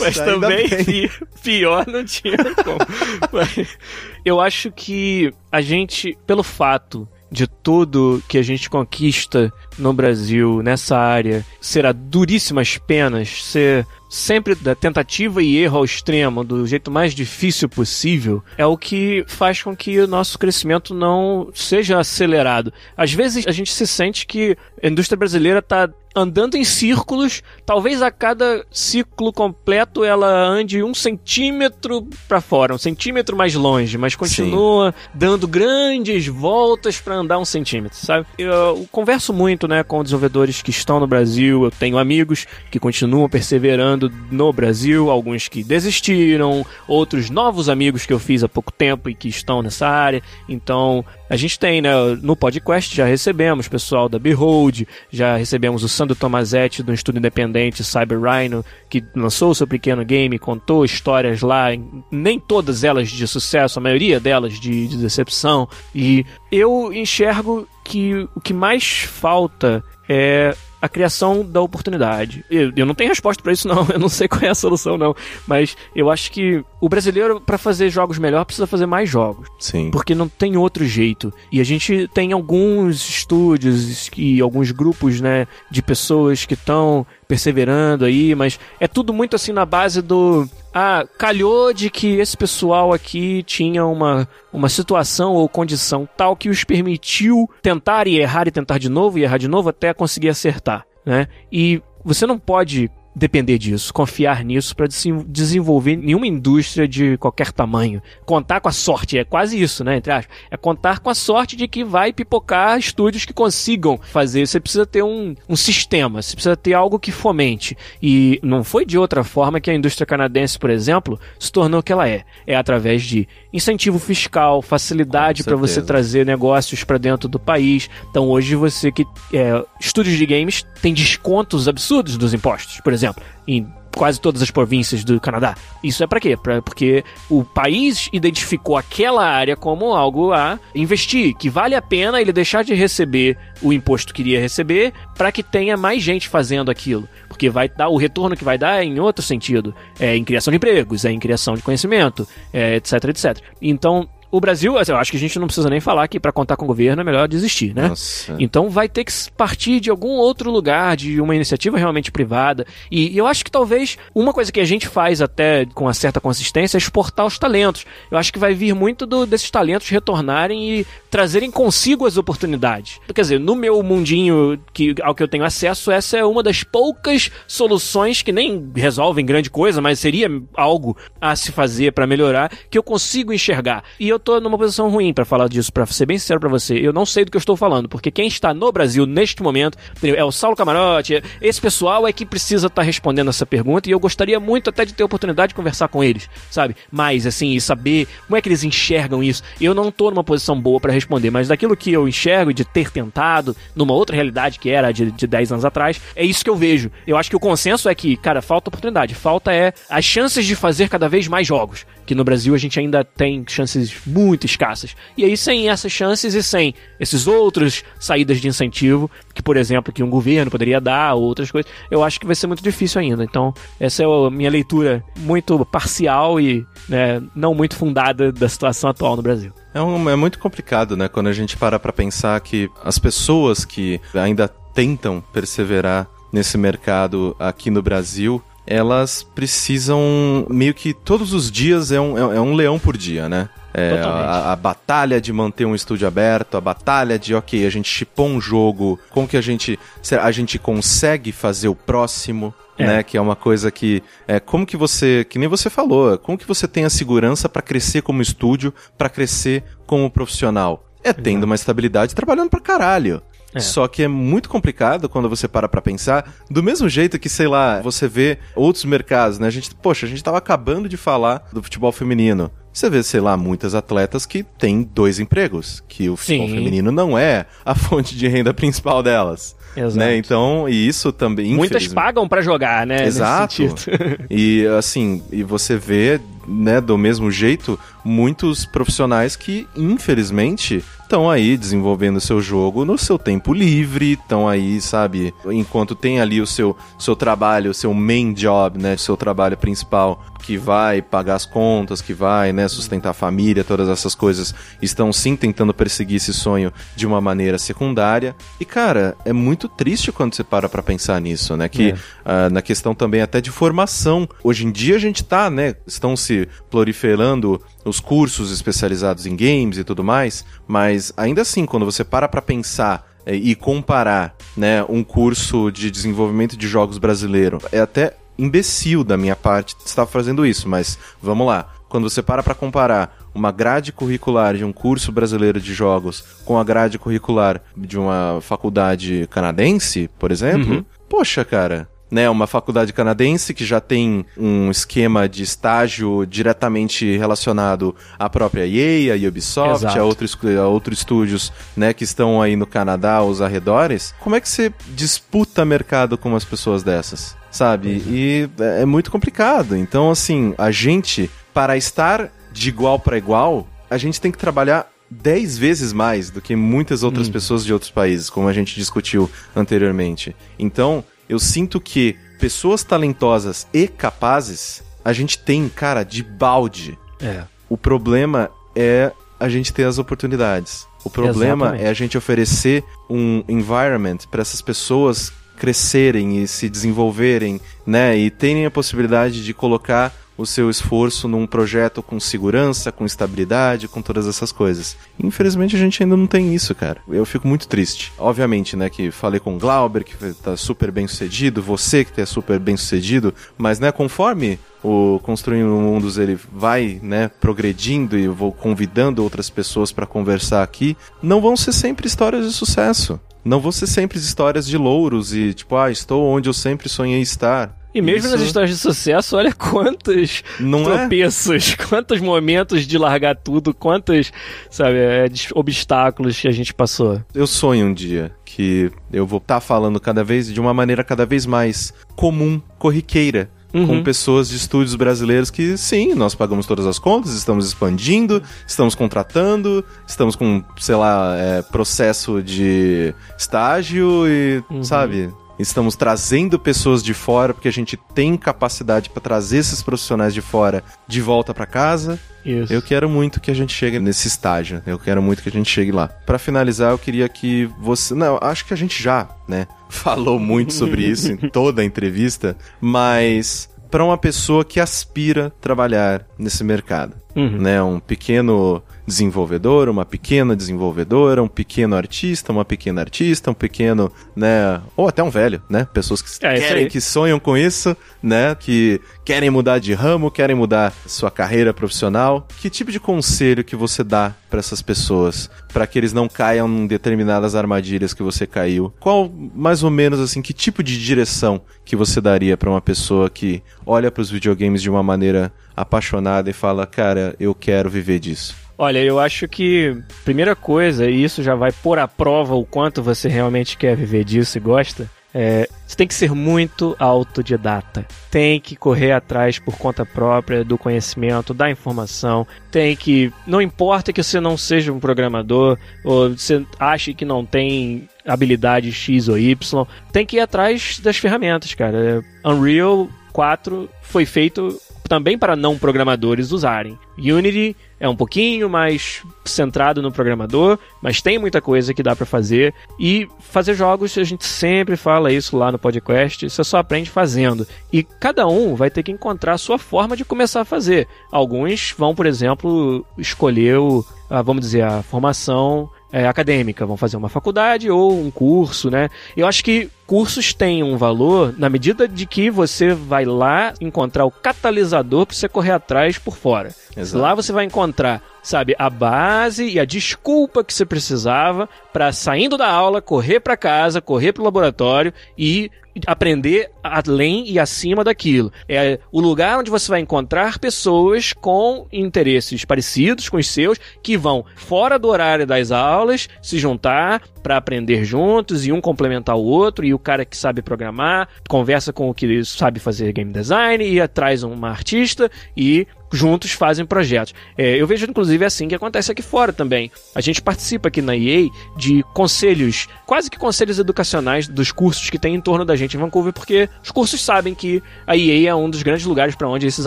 Mas também pior não tinha como. Mas eu acho que a gente, pelo fato de tudo que a gente conquista no Brasil, nessa área, será duríssimas penas, ser sempre da tentativa e erro ao extremo, do jeito mais difícil possível, é o que faz com que o nosso crescimento não seja acelerado. Às vezes a gente se sente que a indústria brasileira está andando em círculos, talvez a cada ciclo completo ela ande um centímetro para fora, um centímetro mais longe, mas continua Sim. dando grandes voltas para andar um centímetro, sabe? Eu, eu converso muito, né, com desenvolvedores que estão no Brasil, eu tenho amigos que continuam perseverando no Brasil, alguns que desistiram, outros novos amigos que eu fiz há pouco tempo e que estão nessa área. Então, a gente tem, né, no podcast já recebemos pessoal da Behold, já recebemos o Sandro Tomazetti do Estudo Independente Cyber Rhino, que lançou o seu pequeno game, contou histórias lá, nem todas elas de sucesso, a maioria delas de, de decepção. E eu enxergo que o que mais falta é a criação da oportunidade. Eu, eu não tenho resposta para isso não, eu não sei qual é a solução não, mas eu acho que o brasileiro para fazer jogos melhor precisa fazer mais jogos. Sim. Porque não tem outro jeito. E a gente tem alguns estúdios e alguns grupos, né, de pessoas que estão perseverando aí, mas é tudo muito assim na base do ah, calhou de que esse pessoal aqui tinha uma, uma situação ou condição tal que os permitiu tentar e errar e tentar de novo e errar de novo até conseguir acertar, né? E você não pode depender disso, confiar nisso para desenvolver nenhuma indústria de qualquer tamanho. Contar com a sorte, é quase isso, né? Entre aspas. É contar com a sorte de que vai pipocar estúdios que consigam fazer. Você precisa ter um, um sistema, você precisa ter algo que fomente. E não foi de outra forma que a indústria canadense, por exemplo, se tornou o que ela é. É através de incentivo fiscal, facilidade para você trazer negócios para dentro do país. Então hoje você que é, estúdios de games tem descontos absurdos dos impostos, por exemplo, em quase todas as províncias do Canadá. Isso é para quê? Pra, porque o país identificou aquela área como algo a investir, que vale a pena ele deixar de receber o imposto que iria receber para que tenha mais gente fazendo aquilo. Porque vai dar o retorno que vai dar é em outro sentido. É em criação de empregos, é em criação de conhecimento, é, etc, etc. Então, o Brasil, assim, eu acho que a gente não precisa nem falar que para contar com o governo é melhor desistir, né? Nossa. Então vai ter que partir de algum outro lugar, de uma iniciativa realmente privada. E, e eu acho que talvez uma coisa que a gente faz até com uma certa consistência é exportar os talentos. Eu acho que vai vir muito do, desses talentos retornarem e trazerem consigo as oportunidades. Quer dizer, no meu mundinho que, ao que eu tenho acesso, essa é uma das poucas soluções que nem resolvem grande coisa, mas seria algo a se fazer para melhorar que eu consigo enxergar. E eu eu tô numa posição ruim para falar disso, para ser bem sincero para você. Eu não sei do que eu estou falando, porque quem está no Brasil neste momento é o Saulo Camarote, esse pessoal é que precisa estar tá respondendo essa pergunta e eu gostaria muito até de ter oportunidade de conversar com eles, sabe? Mais assim, e saber como é que eles enxergam isso. Eu não tô numa posição boa para responder, mas daquilo que eu enxergo de ter tentado numa outra realidade que era de, de 10 anos atrás, é isso que eu vejo. Eu acho que o consenso é que, cara, falta oportunidade, falta é as chances de fazer cada vez mais jogos, que no Brasil a gente ainda tem chances muito escassas. E aí, sem essas chances e sem esses outros saídas de incentivo, que, por exemplo, que um governo poderia dar, ou outras coisas, eu acho que vai ser muito difícil ainda. Então, essa é a minha leitura muito parcial e né, não muito fundada da situação atual no Brasil. É, um, é muito complicado, né? Quando a gente para pra pensar que as pessoas que ainda tentam perseverar nesse mercado aqui no Brasil, elas precisam meio que todos os dias é um, é, é um leão por dia, né? É, a, a, batalha de manter um estúdio aberto, a batalha de, ok, a gente chipou um jogo, como que a gente, a gente consegue fazer o próximo, é. né? Que é uma coisa que, é, como que você, que nem você falou, como que você tem a segurança para crescer como estúdio, para crescer como profissional? É tendo uma estabilidade trabalhando pra caralho. É. Só que é muito complicado quando você para pra pensar, do mesmo jeito que, sei lá, você vê outros mercados, né? A gente, poxa, a gente tava acabando de falar do futebol feminino. Você vê, sei lá, muitas atletas que têm dois empregos, que o futebol Sim. feminino não é a fonte de renda principal delas. Exato. Né? Então, e isso também. Muitas pagam para jogar, né? Exato. e assim, e você vê, né, do mesmo jeito, muitos profissionais que, infelizmente, estão aí desenvolvendo seu jogo no seu tempo livre, estão aí, sabe, enquanto tem ali o seu, seu trabalho, o seu main job, né, seu trabalho principal, que vai pagar as contas, que vai, né, sustentar a família, todas essas coisas, estão sim tentando perseguir esse sonho de uma maneira secundária. E cara, é muito triste quando você para pra pensar nisso, né, que é. uh, na questão também até de formação. Hoje em dia a gente tá, né, estão se proliferando os cursos especializados em games e tudo mais, mas ainda assim, quando você para pra pensar eh, e comparar, né, um curso de desenvolvimento de jogos brasileiro, é até imbecil da minha parte estar fazendo isso, mas vamos lá. Quando você para para comparar uma grade curricular de um curso brasileiro de jogos com a grade curricular de uma faculdade canadense, por exemplo, uhum. poxa, cara, né, uma faculdade canadense que já tem um esquema de estágio diretamente relacionado à própria EA, a Ubisoft, a outros, a outros estúdios, né, que estão aí no Canadá, aos arredores. Como é que você disputa mercado com umas pessoas dessas? Sabe? Uhum. E é muito complicado. Então, assim, a gente, para estar de igual para igual, a gente tem que trabalhar dez vezes mais do que muitas outras hum. pessoas de outros países, como a gente discutiu anteriormente. Então, eu sinto que pessoas talentosas e capazes a gente tem, cara, de balde. É. O problema é a gente ter as oportunidades. O problema Exatamente. é a gente oferecer um environment para essas pessoas crescerem e se desenvolverem, né? E terem a possibilidade de colocar o seu esforço num projeto com segurança, com estabilidade, com todas essas coisas. Infelizmente a gente ainda não tem isso, cara. Eu fico muito triste. Obviamente, né, que falei com o Glauber, que tá super bem sucedido, você que é super bem sucedido, mas né, conforme o Construindo Mundos ele vai, né, progredindo e eu vou convidando outras pessoas para conversar aqui, não vão ser sempre histórias de sucesso. Não vão ser sempre histórias de louros e tipo, ah, estou onde eu sempre sonhei estar. E mesmo Isso... nas histórias de sucesso, olha quantos Não é? tropeços, é? quantos momentos de largar tudo, quantos, sabe, é, obstáculos que a gente passou. Eu sonho um dia que eu vou estar tá falando cada vez de uma maneira cada vez mais comum, corriqueira, Uhum. com pessoas de estúdios brasileiros que, sim, nós pagamos todas as contas, estamos expandindo, estamos contratando, estamos com, sei lá, é, processo de estágio e, uhum. sabe, estamos trazendo pessoas de fora porque a gente tem capacidade para trazer esses profissionais de fora de volta para casa. Isso. Eu quero muito que a gente chegue nesse estágio. Eu quero muito que a gente chegue lá. Para finalizar, eu queria que você, não, acho que a gente já, né, falou muito sobre isso em toda a entrevista, mas para uma pessoa que aspira trabalhar nesse mercado, uhum. né, um pequeno desenvolvedor, uma pequena desenvolvedora, um pequeno artista, uma pequena artista, um pequeno, né, ou até um velho, né? Pessoas que é, querem, que sonham com isso, né? Que querem mudar de ramo, querem mudar sua carreira profissional. Que tipo de conselho que você dá para essas pessoas, para que eles não caiam em determinadas armadilhas que você caiu? Qual mais ou menos assim, que tipo de direção que você daria para uma pessoa que olha para os videogames de uma maneira apaixonada e fala, cara, eu quero viver disso? Olha, eu acho que, primeira coisa, e isso já vai pôr à prova o quanto você realmente quer viver disso e gosta, é, você tem que ser muito autodidata. Tem que correr atrás por conta própria do conhecimento, da informação. Tem que. Não importa que você não seja um programador, ou você ache que não tem habilidade X ou Y, tem que ir atrás das ferramentas, cara. Unreal 4 foi feito também para não programadores usarem. Unity é um pouquinho mais centrado no programador, mas tem muita coisa que dá para fazer. E fazer jogos, a gente sempre fala isso lá no podcast, você só aprende fazendo. E cada um vai ter que encontrar a sua forma de começar a fazer. Alguns vão, por exemplo, escolher o, a, vamos dizer, a formação é, acadêmica, vão fazer uma faculdade ou um curso, né? Eu acho que cursos têm um valor na medida de que você vai lá encontrar o catalisador para você correr atrás por fora. Exato. Lá você vai encontrar, sabe, a base e a desculpa que você precisava para saindo da aula, correr para casa, correr para o laboratório e aprender além e acima daquilo. É o lugar onde você vai encontrar pessoas com interesses parecidos com os seus, que vão fora do horário das aulas se juntar para aprender juntos e um complementar o outro. E o cara que sabe programar conversa com o que sabe fazer game design e traz uma artista e juntos fazem projetos. É, eu vejo, inclusive, assim que acontece aqui fora também. A gente participa aqui na EA de conselhos, quase que conselhos educacionais dos cursos que tem em torno da gente em Vancouver, porque os cursos sabem que a EA é um dos grandes lugares para onde esses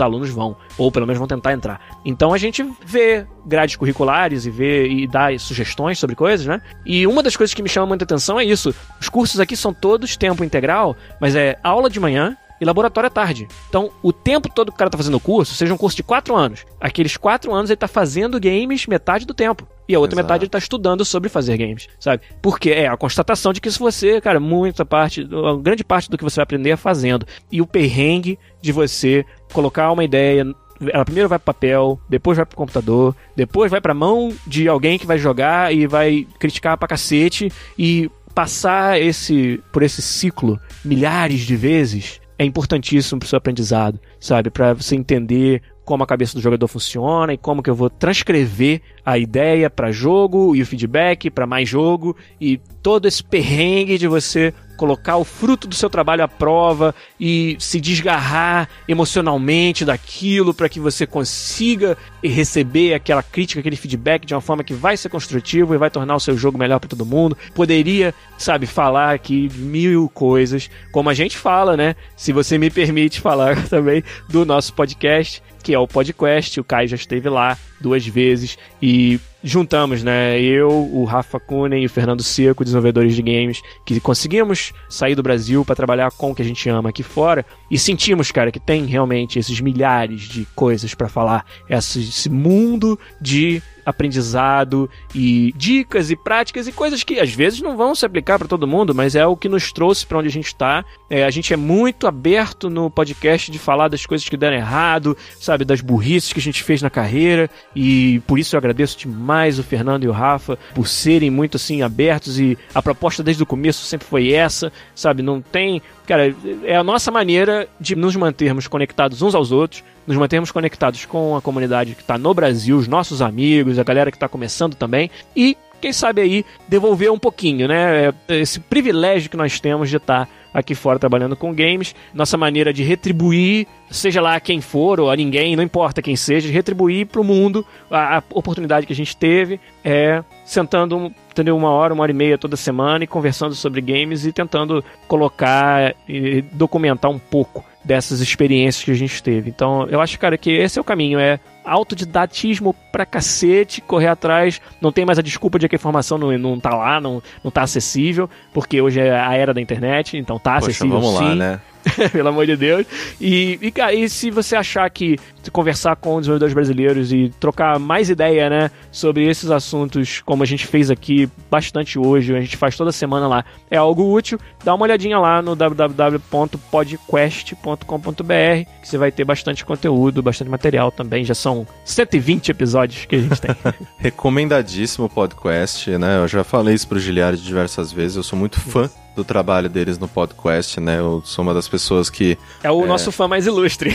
alunos vão, ou pelo menos vão tentar entrar. Então a gente vê grades curriculares e vê e dá sugestões sobre coisas, né? E uma das coisas que me chama muita atenção é isso. Os cursos aqui são todos tempo integral, mas é aula de manhã, e laboratório à tarde. Então, o tempo todo que o cara tá fazendo o curso, seja um curso de 4 anos, aqueles 4 anos ele tá fazendo games metade do tempo. E a outra Exato. metade ele tá estudando sobre fazer games, sabe? Porque é a constatação de que se você, cara, muita parte, grande parte do que você vai aprender é fazendo. E o perrengue de você colocar uma ideia ela primeiro vai pro papel, depois vai pro computador, depois vai pra mão de alguém que vai jogar e vai criticar pra cacete e passar esse por esse ciclo milhares de vezes é importantíssimo pro seu aprendizado, sabe? Para você entender como a cabeça do jogador funciona e como que eu vou transcrever a ideia para jogo e o feedback para mais jogo e todo esse perrengue de você colocar o fruto do seu trabalho à prova e se desgarrar emocionalmente daquilo para que você consiga receber aquela crítica, aquele feedback de uma forma que vai ser construtivo e vai tornar o seu jogo melhor para todo mundo. Poderia, sabe, falar aqui mil coisas, como a gente fala, né? Se você me permite falar também do nosso podcast, que é o podcast. O Kai já esteve lá duas vezes e juntamos, né? Eu, o Rafa Kunen e o Fernando Seco, desenvolvedores de games, que conseguimos sair do Brasil para trabalhar com o que a gente ama aqui fora e sentimos, cara, que tem realmente esses milhares de coisas para falar, esse mundo de aprendizado e dicas e práticas e coisas que às vezes não vão se aplicar para todo mundo, mas é o que nos trouxe para onde a gente está. É, a gente é muito aberto no podcast de falar das coisas que deram errado, sabe, das burrices que a gente fez na carreira e por isso eu agradeço demais o Fernando e o Rafa por serem muito assim abertos e a proposta desde o começo sempre foi essa, sabe, não tem Cara, é a nossa maneira de nos mantermos conectados uns aos outros, nos mantermos conectados com a comunidade que está no Brasil, os nossos amigos, a galera que está começando também, e quem sabe aí devolver um pouquinho, né? É, esse privilégio que nós temos de estar tá aqui fora trabalhando com games, nossa maneira de retribuir, seja lá quem for ou a ninguém, não importa quem seja, retribuir para o mundo a, a, oportunidade que a gente teve é sentando entendeu, uma hora, uma hora e meia toda semana e conversando sobre games e tentando colocar e documentar um pouco dessas experiências que a gente teve. Então, eu acho, cara, que esse é o caminho, é autodidatismo pra cacete, correr atrás, não tem mais a desculpa de que a informação não, não tá lá, não, não tá acessível, porque hoje é a era da internet, então tá Poxa, acessível vamos sim. lá, né? pelo amor de Deus. E, e, e, se você achar que conversar com desenvolvedores brasileiros e trocar mais ideia, né, sobre esses assuntos, como a gente fez aqui bastante hoje, a gente faz toda semana lá, é algo útil, dá uma olhadinha lá no www.podcast.com.br, que você vai ter bastante conteúdo, bastante material também. Já são 120 episódios que a gente tem. Recomendadíssimo o podcast, né? Eu já falei isso pro Giliard diversas vezes, eu sou muito fã do trabalho deles no podcast, né? Eu sou uma das pessoas que. É o é... nosso fã mais ilustre.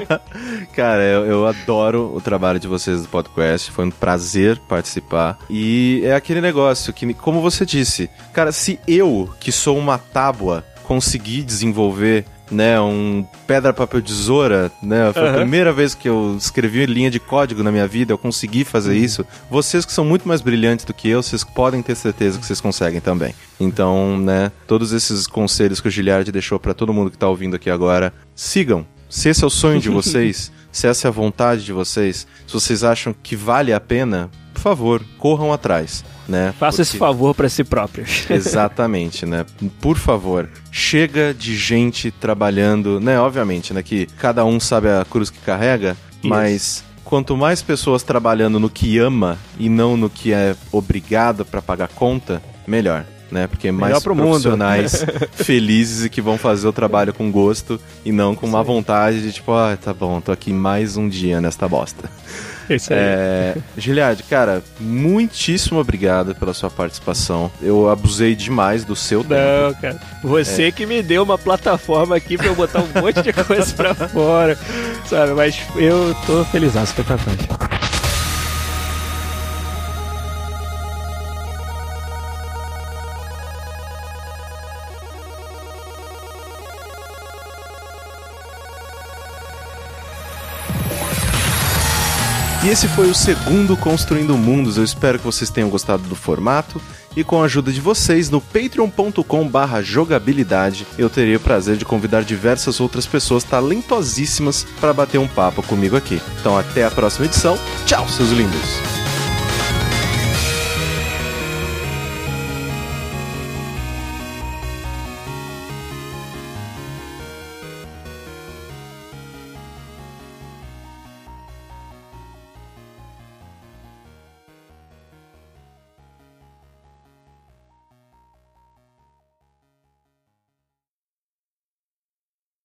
Cara, eu, eu, adoro o trabalho de vocês do podcast. Foi um prazer participar. E é aquele negócio que, como você disse, cara, se eu, que sou uma tábua, conseguir desenvolver né, um pedra, papel, tesoura, né? Foi uhum. a primeira vez que eu escrevi linha de código na minha vida, eu consegui fazer uhum. isso. Vocês que são muito mais brilhantes do que eu, vocês podem ter certeza que vocês conseguem também. Então, né, todos esses conselhos que o Giliard deixou para todo mundo que tá ouvindo aqui agora, sigam. Se esse é o sonho de vocês, se essa é a vontade de vocês, se vocês acham que vale a pena, por favor, corram atrás né? Faça Porque... esse favor para si próprios. Exatamente, né? Por favor, chega de gente trabalhando, né? Obviamente, né? Que cada um sabe a cruz que carrega, Isso. mas quanto mais pessoas trabalhando no que ama e não no que é obrigado para pagar conta, melhor. Né? Porque mais profissionais felizes e que vão fazer o trabalho com gosto e não com uma vontade de tipo, ah, tá bom, tô aqui mais um dia nesta bosta. Isso aí. É, Giliard, cara, muitíssimo obrigado pela sua participação. Eu abusei demais do seu tempo. Não, cara. Você é. que me deu uma plataforma aqui pra eu botar um monte de coisa pra fora, sabe? Mas eu tô feliz, foi fantástico. E esse foi o segundo Construindo Mundos. Eu espero que vocês tenham gostado do formato e com a ajuda de vocês no patreon.com barra jogabilidade eu terei o prazer de convidar diversas outras pessoas talentosíssimas para bater um papo comigo aqui. Então até a próxima edição. Tchau, seus lindos!